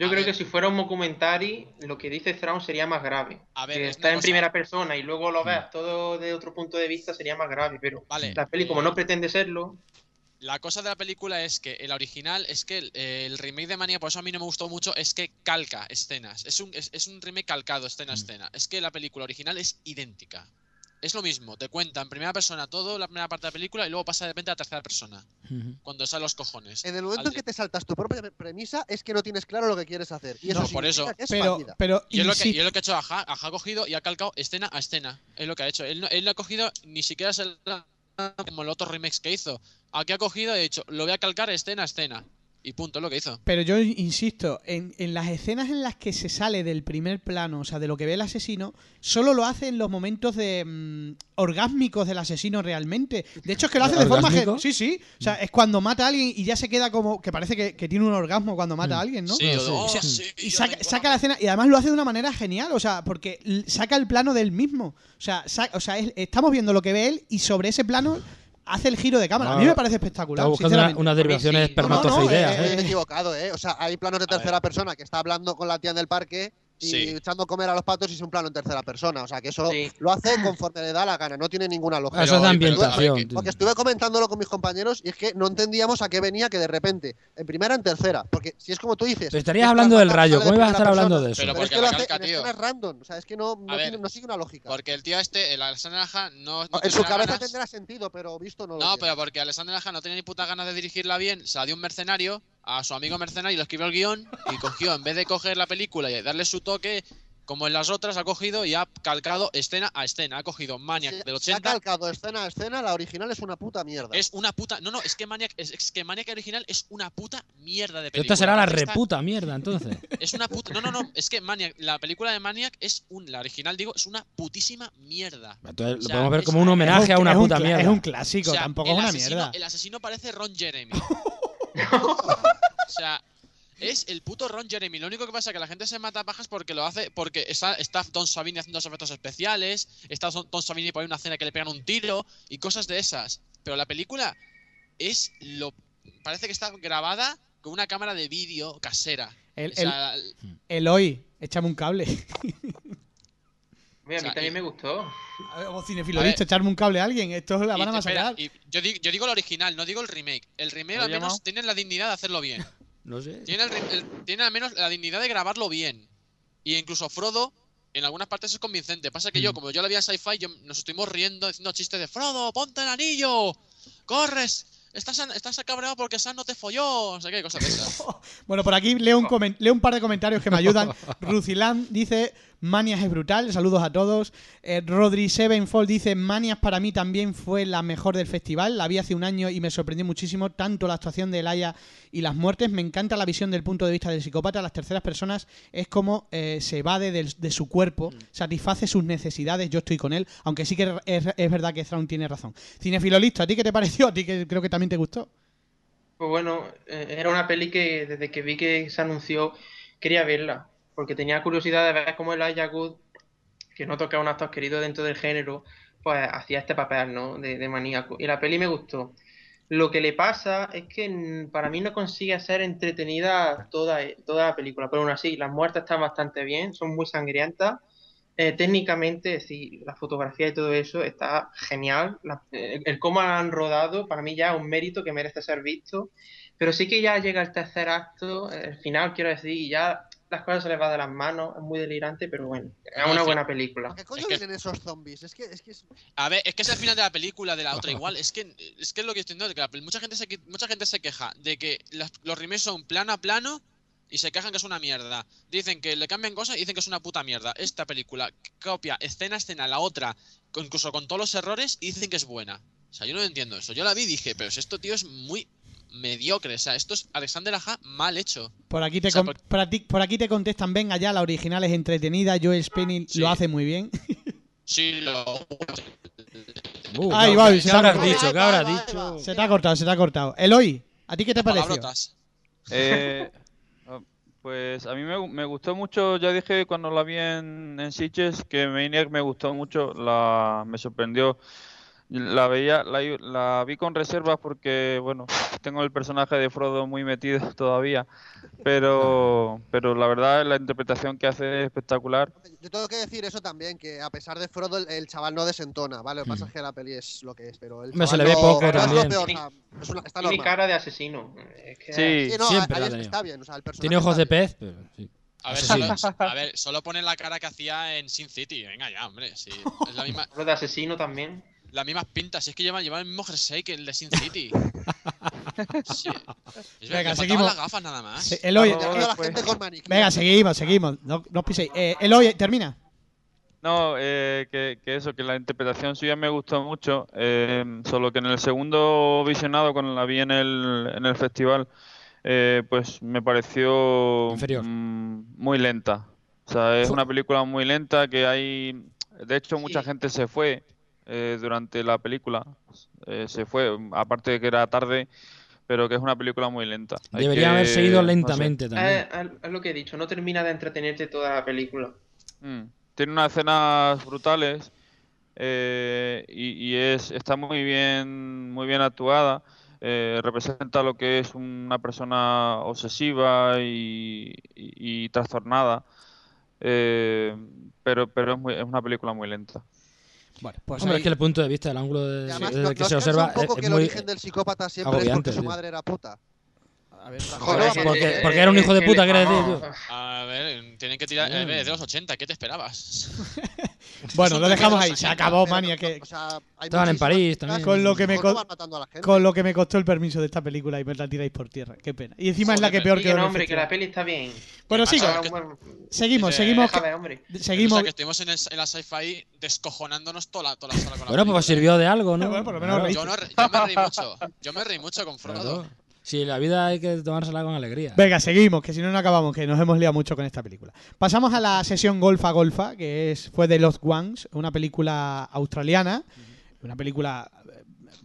F: Yo
D: A
F: creo
D: ver.
F: que si fuera un documentary, lo que dice Thrawn sería más grave.
D: A ver,
F: que
D: es
F: está
D: una
F: en
D: cosa-
F: primera persona y luego lo ves todo de otro punto de vista sería más grave, pero
D: Vale.
F: la peli como no pretende serlo,
D: La cosa de la película es que el original es que el, eh, el remake de Mania, por eso a mí no me gustó mucho, es que calca escenas. Es un, es, es un remake calcado escena a escena. Es que la película original es idéntica. Es lo mismo, te cuenta en primera persona todo, la primera parte de la película, y luego pasa de repente a tercera persona. Cuando salen los cojones.
E: En el momento
D: Al-
E: en que te saltas tu propia premisa es que no tienes claro lo que quieres hacer. Y eso
D: No, por eso.
E: que es
B: Pero, pero
D: Y es lo que,
B: insisto-
D: y es lo que ha hecho Aja. Aja ha cogido y ha calcado escena a escena. Es lo que ha hecho. Él no, él no ha cogido ni siquiera se la- como los otros remakes que hizo. Aquí ha cogido y ha dicho, lo voy a calcar escena a escena. Y punto, es lo que hizo.
B: Pero yo insisto, en, en las escenas en las que se sale del primer plano, o sea, de lo que ve el asesino, solo lo hace en los momentos de mm, orgásmicos del asesino realmente. De hecho, es que lo hace de forma...
C: ¿Orgásmico?
B: gen- Sí, sí. O sea, es cuando mata a alguien y ya se queda como... Que parece que, que tiene un orgasmo cuando mata a alguien, ¿no?
D: Sí,
C: No,
D: o- oh,
C: sí.
B: Y saca, saca la escena y además lo hace de una manera genial, o sea, porque saca el plano del mismo. O sea, sa- o sea es- estamos viendo lo que ve él y sobre ese plano hace el giro de cámara. A
C: No,
B: mí me parece espectacular.
C: Estaba buscando una- unas derivaciones
F: sí.
E: No, no, no,
C: espermatozoideas,
E: eh,
C: ¿eh?
E: he equivocado, ¿eh? O sea, hay planos de tercera persona que está hablando con la tía en el parque y
D: Sí.
E: echando a comer a los patos y es un plano en tercera persona. O sea, que eso
F: Sí.
E: lo hace conforme le da la gana, no tiene ninguna lógica.
C: Eso es de ambientación.
E: Porque estuve comentándolo con mis compañeros y es que no entendíamos a qué venía que de repente, en primera, en tercera. Porque si es como tú dices.
C: Pero estarías hablando del rayo. ¿Cómo ibas a estar hablando
E: persona,
C: de eso?
D: Pero
E: Pero es que lo
D: la
E: hace
D: calca,
E: en
D: tío.
E: escenas random. O sea, es que no, no,
D: A ver,
E: tiene- no sigue una lógica.
D: Porque el tío este, el Alexander Aja, no, no
E: en su cabeza
D: ganas-
E: tendrá sentido, pero visto no lo
D: No,
E: tiene.
D: pero porque Alexander Aja no tenía ni puta ganas de dirigirla bien, se la dio un mercenario a su amigo mercenario, lo escribió el guion y cogió, en vez de coger la película y darle su toque, como en las otras, ha cogido y ha calcado escena a escena. Ha cogido Maniac
E: Se-
D: del
E: se ha
D: 80.
E: calcado escena a escena, la original es una puta mierda.
D: Es una puta. No, no, es que Maniac, es, es que Maniac original es una puta mierda de película.
C: Esta será la reputa mierda, entonces. <laughs>
D: Es una puta. No, no, no. Es que Maniac, la película de Maniac es un. La original, digo, es una putísima mierda.
C: Entonces
D: O
C: lo
D: sea,
C: podemos ver como un homenaje a
B: un-
C: una
B: un
C: puta mierda.
B: Es un clásico,
D: O sea,
B: tampoco es una
D: asesino-
B: mierda.
D: El asesino parece Ron Jeremy. <laughs> <laughs> o sea, es el puto Ron Jeremy. Lo único que pasa es que la gente se mata pajas porque lo hace. Porque está, está Don Savini haciendo los efectos especiales. Está Don Savini por ahí una escena que le pegan un tiro. Y cosas de esas. Pero la película es lo. Parece que está grabada con una cámara de vídeo casera.
B: El-
D: o sea,
B: Eloy, échame un cable. <laughs>
F: Mira, a
D: O sea,
F: mí también
D: y-
F: me gustó.
B: A ver, O cinefilo visto, echarme un cable a alguien. Esto la
D: y-
B: van a
D: espera,
B: masacrar.
D: y yo, digo, yo digo el original, no digo el remake. El remake
G: ¿Lo
D: al menos
G: llamado?
D: tiene la dignidad de hacerlo bien. <laughs>
C: No sé.
D: Tiene, el el- tiene al menos la dignidad de grabarlo bien. Y incluso Frodo, en algunas partes es convincente. Pasa que yo, como yo la vi en sci-fi, yo, nos estuvimos riendo diciendo chistes de Frodo, ponte el anillo, corres, estás, an- estás cabreado porque Sam no te folló, no sé qué, cosas de esas. <laughs>
B: Bueno, por aquí leo un, comen- leo un par de comentarios que me ayudan. <laughs> Rucilan dice, Manias es brutal, saludos a todos. Eh, Rodri Sevenfold dice, Manias para mí también fue la mejor del festival, la vi hace un año y me sorprendió muchísimo, tanto la actuación de Laia y las muertes, me encanta la visión del punto de vista del psicópata, las terceras personas es como eh, se evade de su cuerpo, satisface sus necesidades, yo estoy con él, aunque sí que es, es verdad que Thrawn tiene razón. Cinefilo listo, ¿a ti qué te pareció? ¿A ti que creo que también te gustó?
F: Pues bueno, eh, era una peli que desde que vi que se anunció quería verla, porque tenía curiosidad de ver cómo Elijah Wood, que no toca un actor querido dentro del género, pues hacía este papel, ¿no? De, maníaco. Y la peli me gustó. Lo que le pasa es que para mí no consigue ser entretenida toda, toda la película, pero aún así, las muertes están bastante bien, son muy sangrientas. Eh, técnicamente, sí, la fotografía y todo eso está genial. La- el, el cómo han rodado, para mí ya es un mérito que merece ser visto. Pero sí que ya llega el tercer acto, el final, quiero decir, y ya las cosas se les va de las manos, es muy delirante, pero bueno, es
D: No,
F: una
D: sí.
F: buena película.
E: ¿Por qué coño
D: Es que-
E: vienen esos zombies? Es que es, que es-
D: A ver, es que es el final de la película de la otra <laughs> igual. Es que es que es lo que estoy diciendo, que la mucha gente se que- mucha gente se queja de que las- los remakes son plano a plano y se quejan que es una mierda. Dicen que le cambian cosas y dicen que es una puta mierda. Esta película copia escena a escena la otra, incluso con todos los errores y dicen que es buena. O sea, yo no entiendo eso. Yo la vi y dije, pero si esto tío es muy mediocre, o sea, esto es Alexander Aja mal hecho.
B: Por aquí te
D: O sea,
B: con-
D: por-
B: por aquí, por aquí te contestan, venga ya, la original es entretenida, Joel Spenny
D: Sí.
B: lo hace muy bien.
D: Sí, lo
C: Uh,
B: Ahí
C: ¿qué-
B: va,
C: ¿Qué habrás dicho? ¿Qué habrás dicho?
B: se te ha cortado, se te ha cortado. Eloy, ¿a ti qué te
D: palabrotas.
G: Eh, <laughs> ah, pues a mí me, gu- me gustó mucho, ya dije cuando la vi en, en Sitges que Maniac me gustó mucho, la, me sorprendió. La veía, la, i- la vi con reservas porque, bueno, tengo el personaje de Frodo muy metido <laughs> todavía, pero, pero la verdad la interpretación que hace es espectacular.
E: Yo tengo que decir eso también, que a pesar de Frodo, el, el chaval no desentona, ¿vale? Lo que pasa
C: Mm.
E: es que la peli es lo que es, pero el
C: Hombre, se
E: chaval
C: le ve
E: no-
C: poco
E: no es lo
C: también.
E: peor, o sea, es una- está
F: Tiene cara de asesino. Es que
G: Sí,
E: Sí, no,
C: Siempre
E: es- está bien, o sea, el
C: Tiene ojos de pez, pero sí.
D: A ver, solo, a ver, solo pone la cara que hacía en Sin City. Venga ya, hombre. Sí, es la misma, <laughs>
F: Lo de asesino también.
D: Las mismas pintas. Si es que lleva, lleva el mismo jersey que el de Sin City. <laughs> Sí. Es
B: Venga, seguimos.
D: las gafas nada más.
B: Se- Eloy,
G: Vamos,
B: eh,
E: la gente con
B: venga, seguimos, seguimos. No, no os piséis. Eh, Eloy, termina.
G: No, eh, que, que eso, que la interpretación suya me gustó mucho, eh, solo que en el segundo visionado, cuando la vi en el, en el festival, eh, pues me pareció
C: Inferior.
G: mm, muy lenta. O sea, es una película muy lenta que hay... De hecho, mucha
F: Sí.
G: gente se fue eh, durante la película. Eh, se fue, aparte de que era tarde, pero que es una película muy lenta. Hay
C: Debería
G: que-
C: haber seguido
G: no sé.
C: lentamente también.
F: Es, es- es lo que he dicho, no termina de entretenerte toda la película.
G: Mm. Tiene unas escenas brutales, eh, y, y es, está muy bien, muy bien actuada. eh, representa lo que es una persona obsesiva y, y- y trastornada. eh, pero pero es, muy- es una película muy lenta.
B: Bueno, pues
C: Hombre,
B: ahí-
C: es que el punto de vista, el ángulo de-
E: además,
C: desde
E: no-
C: que se observa
E: un poco
C: es,
E: que el
C: muy
E: origen del psicópata siempre es porque su madre era puta. A ver,
F: Joder,
E: no,
F: que-
C: porque-
F: eh,
C: porque era un hijo de puta, quiere decir, tío.
D: A ver, tienen que tirar. eh, Es de los 80, ¿qué te esperabas? <laughs>
B: Bueno, lo dejamos ahí. Se acabó,
E: pero
B: Mania.
E: no,
B: Que,
E: o sea, hay
C: Estaban en París también.
B: Con lo que me con-
E: van matando a la gente.
B: con lo que me costó el permiso de esta película y me la tiráis por tierra. Qué pena. Y encima es la que peor
F: Sí, que no, hombre, que la peli está bien.
B: Bueno,
F: bueno,
B: Seguimos,
D: Eh,
B: seguimos. <laughs> Seguimos.
D: sea, que estuvimos en, el- en la sci-fi descojonándonos toda la, toda la sala con la
C: Bueno, pues sirvió de algo, ¿no?
B: Bueno, por lo menos
C: Claro.
B: reí-
D: Yo, no re- yo me reí mucho. Yo me reí mucho con
C: Claro.
D: Frodo.
C: Sí, la vida hay que tomársela con alegría.
B: Venga, seguimos, que si no, no acabamos, que nos hemos liado mucho con esta película. Pasamos a la sesión Golfa Golfa, que es fue de Lost Ones, una película australiana. Una película.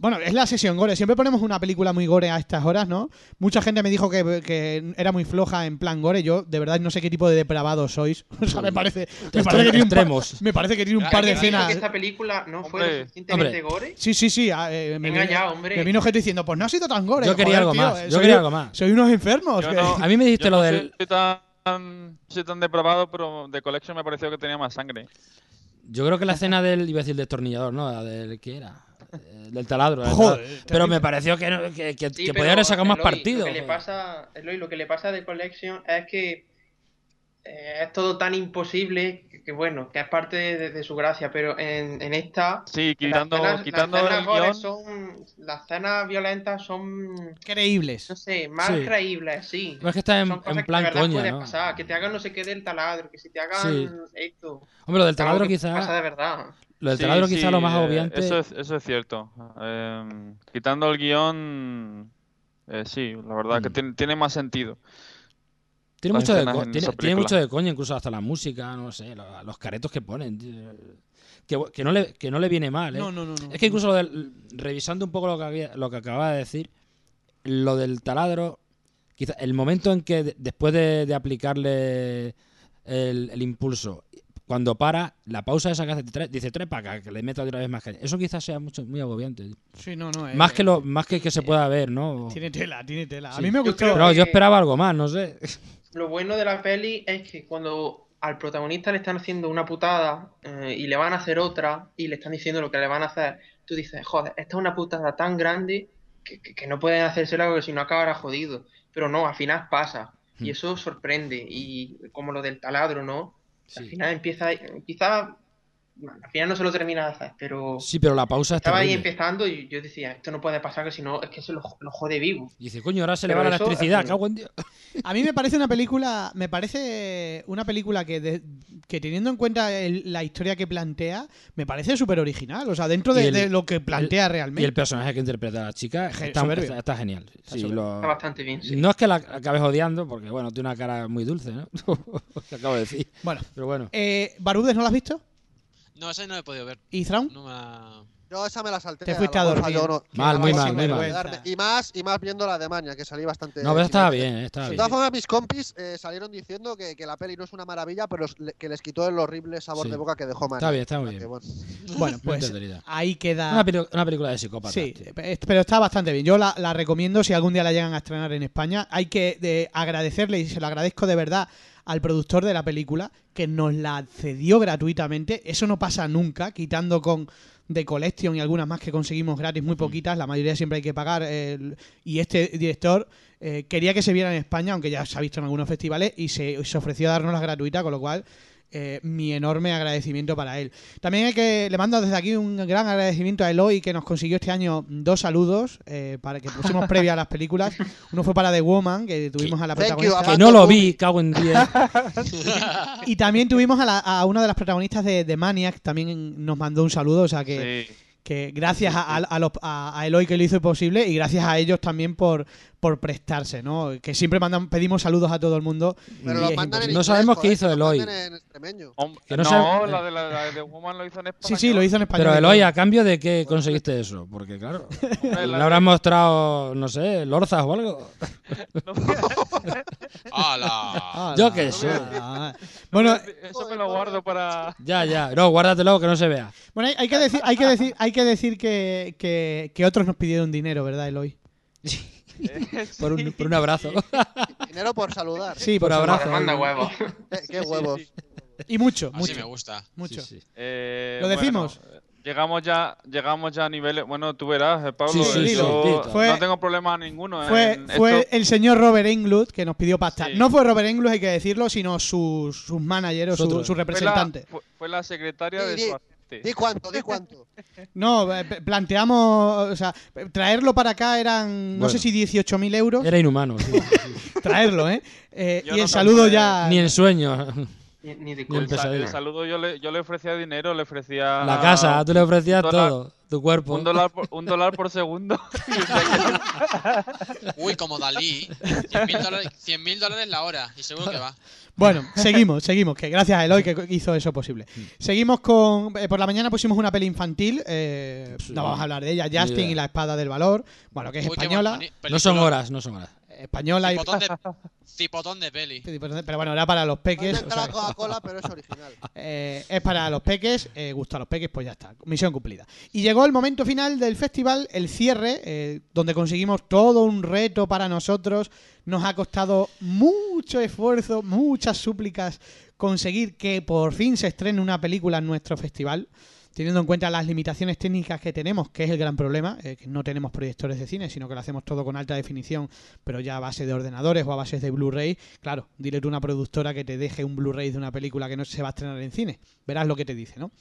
B: Bueno, es la sesión gore. Siempre ponemos una película muy gore a estas horas, ¿no? Mucha gente me dijo que, que era muy floja en plan gore. Yo, de verdad, no sé qué tipo de depravados sois. <laughs> O sea, me parece, me parece que tiene un par, me parece que tiene un par de
D: que
F: ¿Dijo
B: escenas.
F: que esta película no fue
G: Hombre,
F: suficientemente
C: hombre.
F: gore?
B: Sí, sí, sí. ah, eh, me,
F: Engañado,
B: vino,
F: hombre.
B: me vino gente diciendo, pues no ha sido tan gore.
C: Yo quería
B: Joder,
C: algo
B: tío,
C: más, yo
B: soy-
C: quería algo más.
B: Soy unos enfermos.
G: No-
C: A mí me dijiste
G: Yo
C: lo
G: no
C: del.
G: soy tan, soy tan depravado, pero de Collection me pareció que tenía más sangre.
C: Yo creo que la escena del. iba a decir destornillador, ¿no? La del. ¿Qué era? Eh, Del taladro. del
B: Joder,
C: taladro. Pero me pareció que, no- que, que,
F: Sí,
C: que
F: pero,
C: podía haber sacado más
F: Eloy,
C: partido.
F: Lo que le pasa, Eloy, lo que le pasa de Collection es que eh, es todo tan imposible que, que, bueno, que es parte de, de su gracia, pero en, en esta
G: Sí,
F: las
G: quitando,
F: escenas-
G: quitando
F: las escenas
G: el
F: gore
G: guion.
F: son las escenas violentas son
B: Creíbles.
F: no sé, más
C: Sí.
F: creíbles, sí.
C: No es que está en, en plan
F: que
C: coña, ¿no?
F: pasar, que te hagan no sé qué del taladro, que si te hagan
C: Sí.
F: esto.
C: Hombre, lo del taladro
F: que pasa de verdad.
C: Lo del
G: Sí,
C: taladro quizá
G: sí,
C: lo más
G: eh,
C: agobiante.
G: Eso es, eso es cierto. Eh, quitando el guion, eh, sí, la verdad que
C: Mm.
G: tiene, tiene más sentido.
C: Tiene mucho, de, tiene, mucho de coña, incluso hasta la música, no sé, lo- los caretos que ponen. tío. Que, que, no, le, que no le viene mal, ¿eh?
B: No, no, no, no.
C: Es que incluso lo del- revisando un poco lo que, había- lo que acababa de decir, lo del taladro, quizá el momento en que de- después de, de aplicarle el, el impulso, cuando para, la pausa esa que hace, "Tre- dice tres para acá, que le meta otra vez más caña. Eso quizás sea mucho, muy agobiante. tío.
B: Sí, no, no. eh,
C: Más que lo más que, que se pueda ver, ¿no?
B: Tiene tela, tiene tela. A mí me
F: Yo
B: gustó.
C: Pero yo
F: que-
C: esperaba algo más, no sé. <laughs>
F: Lo bueno de la peli es que cuando al protagonista le están haciendo una putada eh, y le van a hacer otra y le están diciendo lo que le van a hacer, tú dices, joder, esta es una putada tan grande que, que- que no pueden hacérsela porque si no acabará jodido. Pero no, al final pasa. Y
C: Hmm.
F: eso sorprende. Y como lo del taladro, ¿no? Al final empieza, quizá, al final no se lo termina de hacer, pero
C: Sí, pero la pausa es
F: estaba ahí empezando y yo decía, esto no puede pasar que si no, es que se lo, lo jode vivo.
C: Y dice, coño, ahora se le va la electricidad,
F: eh,
C: cago en Dios.
B: A mí me parece una película, me parece una película que, de- que teniendo en cuenta el- la historia que plantea, me parece súper original. O sea, dentro de,
C: el-
B: de lo que plantea realmente.
C: Y el personaje que interpreta a la chica está, está- está genial. Sí,
B: soberbio.
C: lo-
F: Está bastante bien, sí.
C: No es que la acabes odiando, porque bueno, tiene una cara muy dulce, ¿no? <laughs> Lo acabo de decir.
B: Bueno,
C: Pero bueno.
B: eh, Barudes, ¿no la has visto?
D: No, esa no he podido ver.
B: ¿Y Thrawn?
D: No me la-
E: Yo esa me la salté.
B: Te fuiste
E: la
B: a dormir.
E: yo no-
C: Mal, muy mal, muy mal.
E: Y más, y más viendo la de Maña, que salí bastante.
C: No, pero estaba bien, estaba
E: De
C: bien.
E: todas formas, mis compis eh, salieron diciendo que, que la peli no es una maravilla, pero que les quitó el horrible sabor
C: Sí.
E: de boca que dejó Maña.
C: Está bien, está muy bien.
E: que, bueno.
B: Pues ahí queda.
C: Una, peli- una película de psicópatas.
B: Sí,
C: tío.
B: pero está bastante bien. Yo la, la recomiendo si algún día la llegan a estrenar en España. Hay que de, agradecerle, y se lo agradezco de verdad al productor de la película, que nos la cedió gratuitamente. Eso no pasa nunca, quitando con The Collection y algunas más que conseguimos gratis, muy poquitas. La mayoría siempre hay que pagar. y este director eh, quería que se viera en España, aunque ya se ha visto en algunos festivales, y se, se ofreció a darnos gratuita, con lo cual eh, mi enorme agradecimiento para él. También hay que le mando desde aquí un gran agradecimiento a Eloy que nos consiguió este año dos saludos eh, para que pusimos previa a las películas. Uno fue para The Woman que tuvimos a la
E: Thank you,
B: protagonista
C: Que no lo vi, cago en 10. <laughs>
B: y también tuvimos a, la- a una de las protagonistas de, de Maniac también nos mandó un saludo, o sea que
G: Sí.
B: que gracias a, a- a los- a- a Eloy que lo hizo posible y gracias a ellos también por, por prestarse, ¿no? Que siempre mandan, pedimos saludos a todo el mundo.
E: Pero mandan en.
C: No
E: inglés,
C: sabemos qué hizo Eloy.
E: en
C: Que no
G: no,
C: sabe-
G: la de la, la de Woman lo hizo en español.
B: Sí, sí, lo hizo en español.
C: Pero Eloy. ¿a cambio de qué conseguiste eso? Porque claro, <laughs> le habrán mostrado, no sé, lorzas o algo. <laughs>
D: ¡Hala!
C: Yo qué sé.
B: Bueno,
G: Eso me lo guardo para.
C: Ya, ya. No, guárdatelo que no se vea.
B: bueno hay, hay que decir, hay que decir, hay que decir que, que, que otros nos pidieron dinero, ¿verdad, Eloy? <laughs> <laughs>
C: Por un, por un abrazo. <laughs>
E: Dinero por saludar.
B: Sí,
C: Por
B: por
C: abrazo.
F: Manda huevos. <laughs>
E: Eh, qué huevos.
B: Y mucho,
D: Así
B: mucho,
D: me gusta.
B: mucho.
C: Sí, sí.
G: Eh,
B: ¿Lo decimos?
G: bueno, llegamos ya, llegamos ya a niveles. Bueno, tú verás, eh, Pablo.
C: Sí,
B: sí,
G: eh,
B: dilo,
G: yo.
B: Fue-
G: no tengo problema ninguno.
B: Fue,
G: en
B: fue
G: esto.
B: el señor Robert Englund que nos pidió pasta.
G: Sí.
B: No fue Robert Englund, hay que decirlo, sino sus, sus managers, su,
C: Nosotros.
B: su
G: Fue la,
B: representante.
G: fue, fue la secretaria de su.
E: Di cuánto, di cuánto. <laughs>
B: No, eh, planteamos, o sea, traerlo para acá eran, no
C: Bueno.
B: sé si 18.000 euros.
C: Era inhumano. sí, sí. <laughs>
B: Traerlo, ¿eh? Eh, y
G: no
B: el saludo ya...
C: Ni en sueño.
F: Ni, ni de
C: El,
F: culpa.
G: el saludo yo le, yo le ofrecía dinero, le ofrecía.
C: La casa, tú le ofrecías
G: dólar-
C: todo. Tu cuerpo.
G: Un dólar por, un dólar por segundo. <laughs>
D: Uy, como Dalí. 100.000 dólares, 100.000 dólares la hora. Y seguro que va.
B: Bueno, seguimos, seguimos, que gracias a Eloy que hizo eso posible. Seguimos con... eh, por la mañana pusimos una peli infantil, eh,
C: Sí.
B: no vamos a hablar de ella, Justin y la espada del valor, bueno, que es
D: Uy,
B: española,
C: No son horas, no son horas.
B: Española y...
D: Cipotón de, <laughs> cipotón de peli.
B: Pero bueno, era para los peques.
E: Inventa
B: o sea,
E: la <laughs> Coca-Cola, pero es original.
B: Eh, es para los peques, eh, gusta a los peques, pues ya está, misión cumplida. Y llegó el momento final del festival, el cierre, eh, donde conseguimos todo un reto para nosotros. Nos ha costado mucho esfuerzo, muchas súplicas conseguir que por fin se estrene una película en nuestro festival. Teniendo en cuenta las limitaciones técnicas que tenemos, que es el gran problema, eh, que no tenemos proyectores de cine, sino que lo hacemos todo con alta definición, pero ya a base de ordenadores o a base de Blu-ray. Claro, dile tú a una productora que te deje un Blu-ray de una película que no se va a estrenar en cine. Verás lo que te dice, ¿no?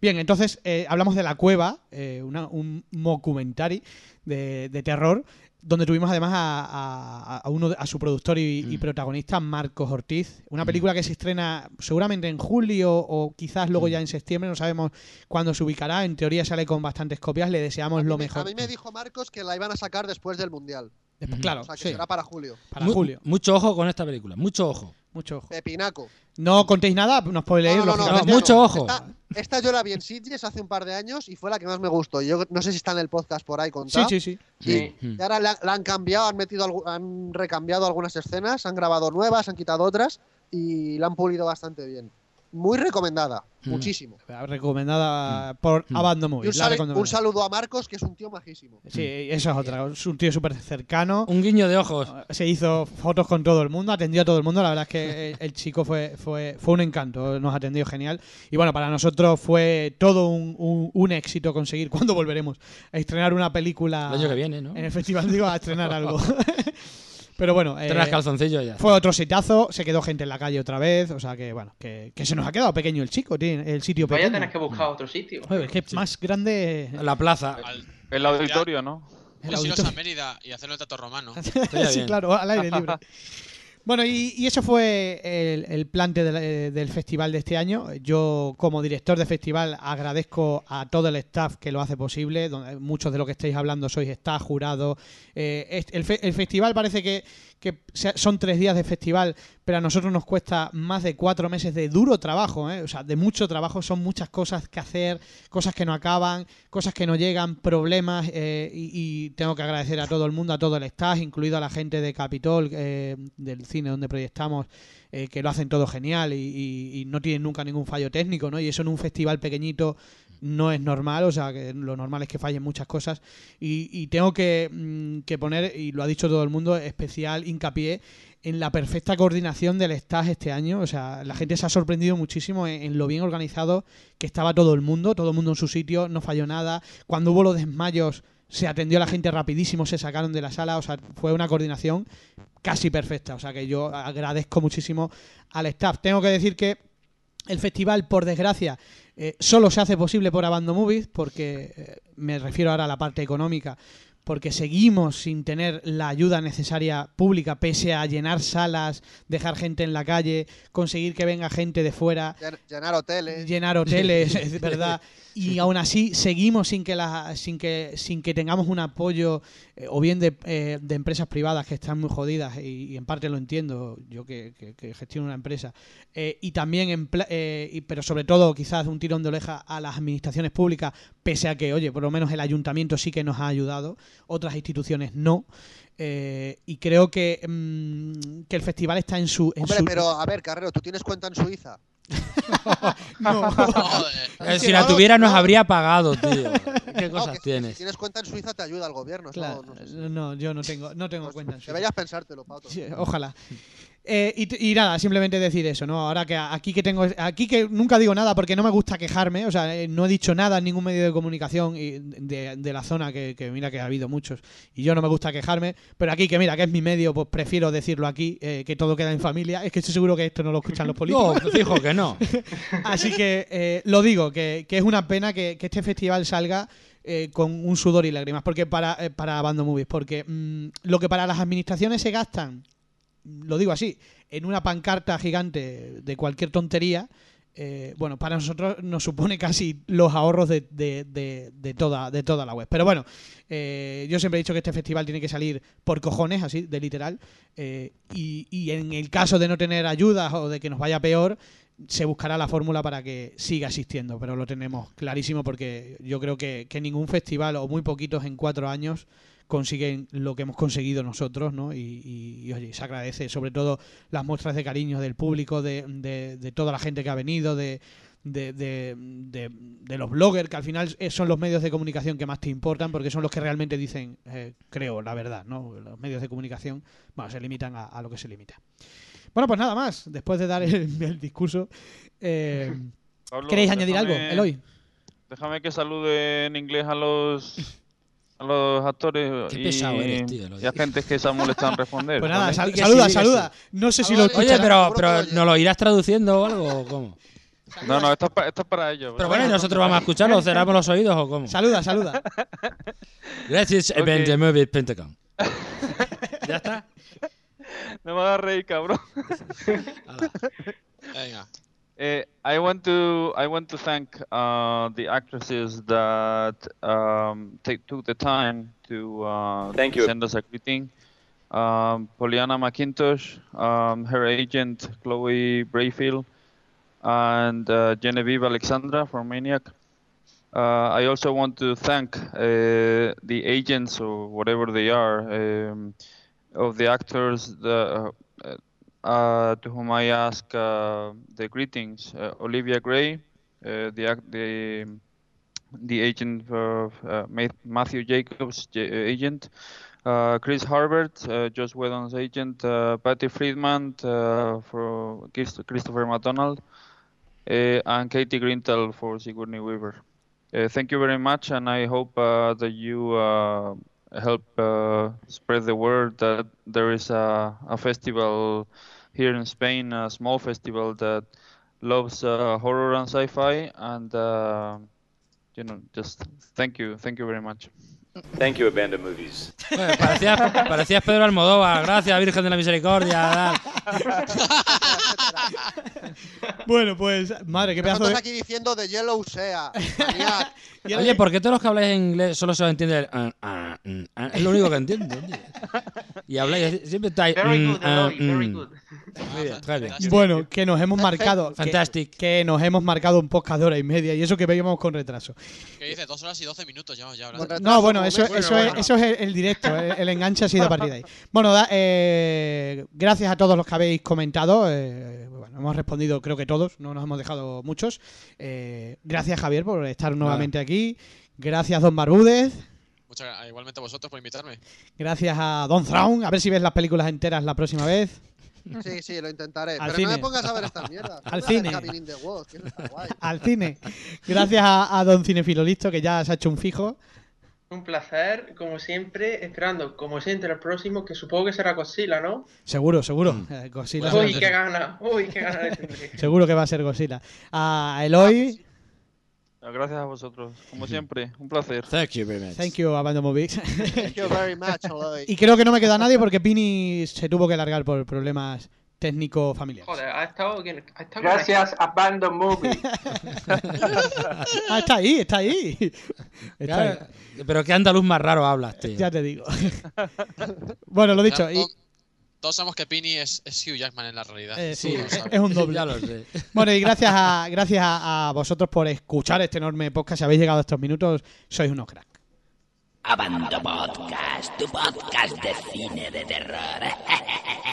B: Bien, entonces eh, hablamos de La Cueva, eh, una- un mockumentary de, de terror, donde tuvimos además a, a- a uno a su productor y, y protagonista, Marcos Ortiz. Una película que se estrena seguramente en julio o quizás luego ya en septiembre, no sabemos cuándo se ubicará. En teoría sale con bastantes copias, le deseamos
E: A
B: lo
E: me-
B: mejor.
E: A mí me dijo Marcos que la iban a sacar después del Mundial.
B: Después, claro,
E: O sea, que
B: sí,
E: será para julio.
B: para
C: Mu-
B: julio.
C: Mucho ojo con esta película, mucho ojo.
B: Mucho ojo.
E: Pepinaco.
B: No contéis nada, no spoileéis,
E: No, no, no,
B: lógicamente.
C: no, mucho ojo.
E: Esta, esta yo la vi en Sitges hace un par de años y fue la que más me gustó. Yo no sé si está en el podcast por ahí
B: Sí,
E: contado.
B: sí, sí.
F: Sí.
E: Y ahora la, la han cambiado, han metido, han recambiado algunas escenas, han grabado nuevas, han quitado otras y la han pulido bastante bien. Muy recomendada,
B: Mm.
E: muchísimo.
B: Recomendada por
C: Mm.
B: Abandon
E: Y
B: Movies.
E: un, sal- un saludo a Marcos, que es un tío majísimo.
B: Sí, eso es otra. Es un tío súper cercano.
C: Un guiño de ojos.
B: Se hizo fotos con todo el mundo, atendió a todo el mundo. La verdad es que <laughs> el, el chico fue, fue, fue un encanto, nos atendió genial. Y bueno, para nosotros fue todo un, un- un éxito conseguir. <laughs> ¿Cuándo volveremos? A estrenar una película.
C: El año que viene, ¿no?
B: En el festival, digo, a estrenar <laughs> algo. Pero bueno, eh,
C: calzoncillos ya.
B: fue otro sitazo, se quedó gente en la calle otra vez. O sea que, bueno, que, que se nos ha quedado pequeño el chico, tiene el sitio
F: Vaya
B: pequeño.
F: tener que buscar otro sitio.
B: Joder, es que más grande.
C: La plaza.
D: Al,
G: El auditorio, ¿no?
B: el
D: pues
B: auditorio.
D: a Mérida y hacer el trato romano. <laughs>
B: Sí,
C: bien.
B: claro, al aire libre. <laughs> Bueno, y, y eso fue el, plante del, eh, del festival de este año. Yo, como director de festival, agradezco a todo el staff que lo hace posible. Donde muchos de lo que estáis hablando sois staff, jurado. Eh, el festival parece que, que son tres días de festival, pero a nosotros nos cuesta más de cuatro meses de duro trabajo, ¿eh? o sea, de mucho trabajo. Son muchas cosas que hacer, cosas que no acaban, cosas que no llegan, problemas. eh, y, tengo que agradecer a todo el mundo, a todo el staff, incluido a la gente de Capitol, eh, del cine donde proyectamos, eh, que lo hacen todo genial y- y no tienen nunca ningún fallo técnico, ¿no? Y eso en un festival pequeñito no es normal, o sea, que lo normal es que fallen muchas cosas. Y, tengo que, mm, que poner, y lo ha dicho todo el mundo, especial hincapié en la perfecta coordinación del staff este año. O sea, la gente se ha sorprendido muchísimo en, en lo bien organizado que estaba todo el mundo, todo el mundo en su sitio, no falló nada. Cuando hubo los desmayos, se atendió a la gente rapidísimo, se sacaron de la sala, o sea, fue una coordinación casi perfecta. O sea, que yo agradezco muchísimo al staff. Tengo que decir que el festival, por desgracia, eh, solo se hace posible por Abando Movies, porque eh, me refiero ahora a la parte económica, porque seguimos sin tener la ayuda necesaria pública, pese a llenar salas, dejar gente en la calle, conseguir que venga gente de fuera,
E: Llen- Llenar hoteles.
B: llenar hoteles, <laughs> es verdad. Y aún así seguimos sin que la, sin que sin que tengamos un apoyo eh, o bien de, eh, de empresas privadas que están muy jodidas y, y en parte lo entiendo yo que, que- que gestiono una empresa eh, y también en eh, y- pero sobre todo quizás un tirón de oreja a las administraciones públicas pese a que oye por lo menos el ayuntamiento sí que nos ha ayudado otras instituciones no Eh, y creo que, mm, que el festival está en su en
E: Hombre,
B: su-
E: pero a ver, Carrero, ¿tú tienes cuenta en Suiza? <laughs>
B: no. <laughs>
C: Eh, si la tuviera nos habría pagado, tío. <laughs> ¿Qué
E: No,
C: cosas tienes?
E: Si tienes cuenta en Suiza te ayuda el gobierno.
B: Claro,
E: no- no sé.
B: no, yo no tengo no tengo cuenta en Suiza.
E: Deberías pensártelo, Pauto.
B: Sí, ojalá. Eh, y, y nada, simplemente decir eso, ¿no? Ahora que aquí que tengo, aquí que nunca digo nada porque no me gusta quejarme, o sea, eh, no he dicho nada en ningún medio de comunicación y de, de la zona que, que mira que ha habido muchos y yo no me gusta quejarme, pero aquí que mira que es mi medio, pues prefiero decirlo aquí, eh, que todo queda en familia. Es que estoy seguro que esto no lo escuchan los políticos.
C: No, fijo que no. <laughs>
B: Así que eh, lo digo, que, que es una pena que, que este festival salga eh, con un sudor y lágrimas porque para, eh, para Bando Movies, porque mm, lo que para las administraciones se gastan, lo digo así, en una pancarta gigante de cualquier tontería, eh, bueno, para nosotros nos supone casi los ahorros de, de- de- de toda, de toda la web. Pero bueno, eh, yo siempre he dicho que este festival tiene que salir por cojones, así, de literal. eh, y, y en el caso de no tener ayudas o de que nos vaya peor, se buscará la fórmula para que siga existiendo. Pero lo tenemos clarísimo porque yo creo que, que ningún festival, o muy poquitos en cuatro años, consiguen lo que hemos conseguido nosotros, ¿no? Y, y- y, oye, se agradece sobre todo las muestras de cariño del público, de, de- de toda la gente que ha venido, de, de, de- de- de los bloggers, que al final eh, son los medios de comunicación que más te importan, porque son los que realmente dicen, eh, creo, la verdad, ¿no? Los medios de comunicación, bueno, se limitan a, a lo que se limita. Bueno, pues nada más, después de dar el, <laughs> el discurso, eh,
G: Pablo,
B: ¿queréis añadir algo, Eloy?
G: Déjame que salude en inglés a los a los actores
C: Qué
G: y,
C: pesado eres, tío,
G: y a gente que se molestan en responder.
B: Pues nada, saluda, saluda. No sé si lo
E: Oye,
C: Oye, pero, pero. ¿nos lo irás traduciendo o algo? ¿O cómo?
G: No, no, esto es, pa- esto es para ellos.
C: Pero bueno, ¿y nosotros vamos a escucharlo? ¿Cerramos los oídos o cómo?
B: Saluda, saluda. <laughs>
C: Gracias,
G: Ok.
C: Benjamin Pentagon. <laughs> ¿Ya está?
G: No me hagas reír, cabrón. <laughs>
D: Venga.
G: Uh, I want to I want to thank uh, the actresses that um, take, took the time to uh,
J: Thank you.
G: send us a greeting. Um, Poliana McIntosh, um, her agent Chloe Brayfield, and uh, Genevieve Alexandra from Maniac. Uh, I also want to thank uh, the agents or whatever they are um, of the actors the, to whom I ask uh, the greetings. Uh, Olivia Gray, uh, the the the agent of uh, Matthew Jacobs' uh, agent, uh, Chris Harbert, uh, Josh Whedon's agent, uh, Patty Friedman uh, for Chris- Christopher McDonald, uh, and Katie Grintel for Sigourney Weaver. Uh, thank you very much, and I hope uh, that you uh, help uh, spread the word that there is a, a festival here in Spain, a small festival that loves uh, horror and sci-fi, and uh, you know, just thank you, thank you very much.
J: Thank you, Abandoned Movies.
C: Bueno, parecías, parecías Pedro Almodóvar. Gracias, Virgen de la Misericordia. <laughs>
B: Bueno, pues, madre, qué pedazo
E: Nosotros
B: de...
E: aquí diciendo de Yellow Sea.
C: Oye, ¿por qué todos los que habláis en inglés solo se os entiende el... ah, ah, mm, ah? es lo único que entiendo, tío. <laughs> Y habláis, siempre estáis...
F: Very
C: mm,
F: good, very
C: mm.
F: good.
B: Bueno, que nos hemos marcado.
C: Fantastic.
B: Que, nos hemos marcado un podcast de hora y media y eso que veíamos con retraso.
D: ¿Qué dice? Dos horas y doce minutos ya
B: No, bueno, eso, es, eso es el, el directo, el, el enganche ha sido a partir de ahí. Bueno, da- eh, gracias a todos los que habéis comentado. eh, bueno, hemos respondido, creo que todos, no nos hemos dejado muchos. Eh, gracias, Javier, por estar nuevamente aquí. Gracias, Don Barbúdez.
D: Muchas gra- igualmente a vosotros por invitarme.
B: Gracias a Don Thrawn. A ver si ves las películas enteras la próxima vez.
E: Sí, sí, lo intentaré.
B: Al
E: Pero no
B: cine.
E: me pongas a ver estas mierdas.
B: Al cine.
E: Woods, que está guay.
B: Al cine. Gracias a, a Don Cinefilo Listo, que ya se ha hecho un fijo.
F: Un placer, como siempre, esperando, como siempre, el próximo, que supongo que será Godzilla, ¿no?
B: Seguro, seguro. Eh, Godzilla
D: Bueno,
F: Uy, qué gana, uy, qué gana. <laughs>
B: Seguro que va a ser Godzilla. A Eloy.
G: Gracias a vosotros, como <laughs> siempre, un placer.
C: Thank you very much.
B: Thank you, Abandon Movies. <laughs>
E: Thank you very much,
B: y creo que no me queda nadie porque Pini se tuvo que largar por problemas técnicos familiares.
F: Joder, ha estado, ha estado
K: Gracias, Abandon Movie. <laughs>
B: Ah, está ahí, está ahí. Está
C: Claro,
B: ahí.
C: Pero qué andaluz más raro hablas, tío.
B: Ya te digo. bueno, lo dicho. Y-
D: Todos sabemos que Pini es, es Hugh Jackman en la realidad.
B: Eh, sí, es un doble. <laughs>
C: Ya lo sé.
B: Bueno, y gracias a, gracias a, a vosotros por escuchar este enorme podcast. Si habéis llegado a estos minutos, sois unos cracks.
A: Abando Podcast, tu podcast de cine de terror. <laughs>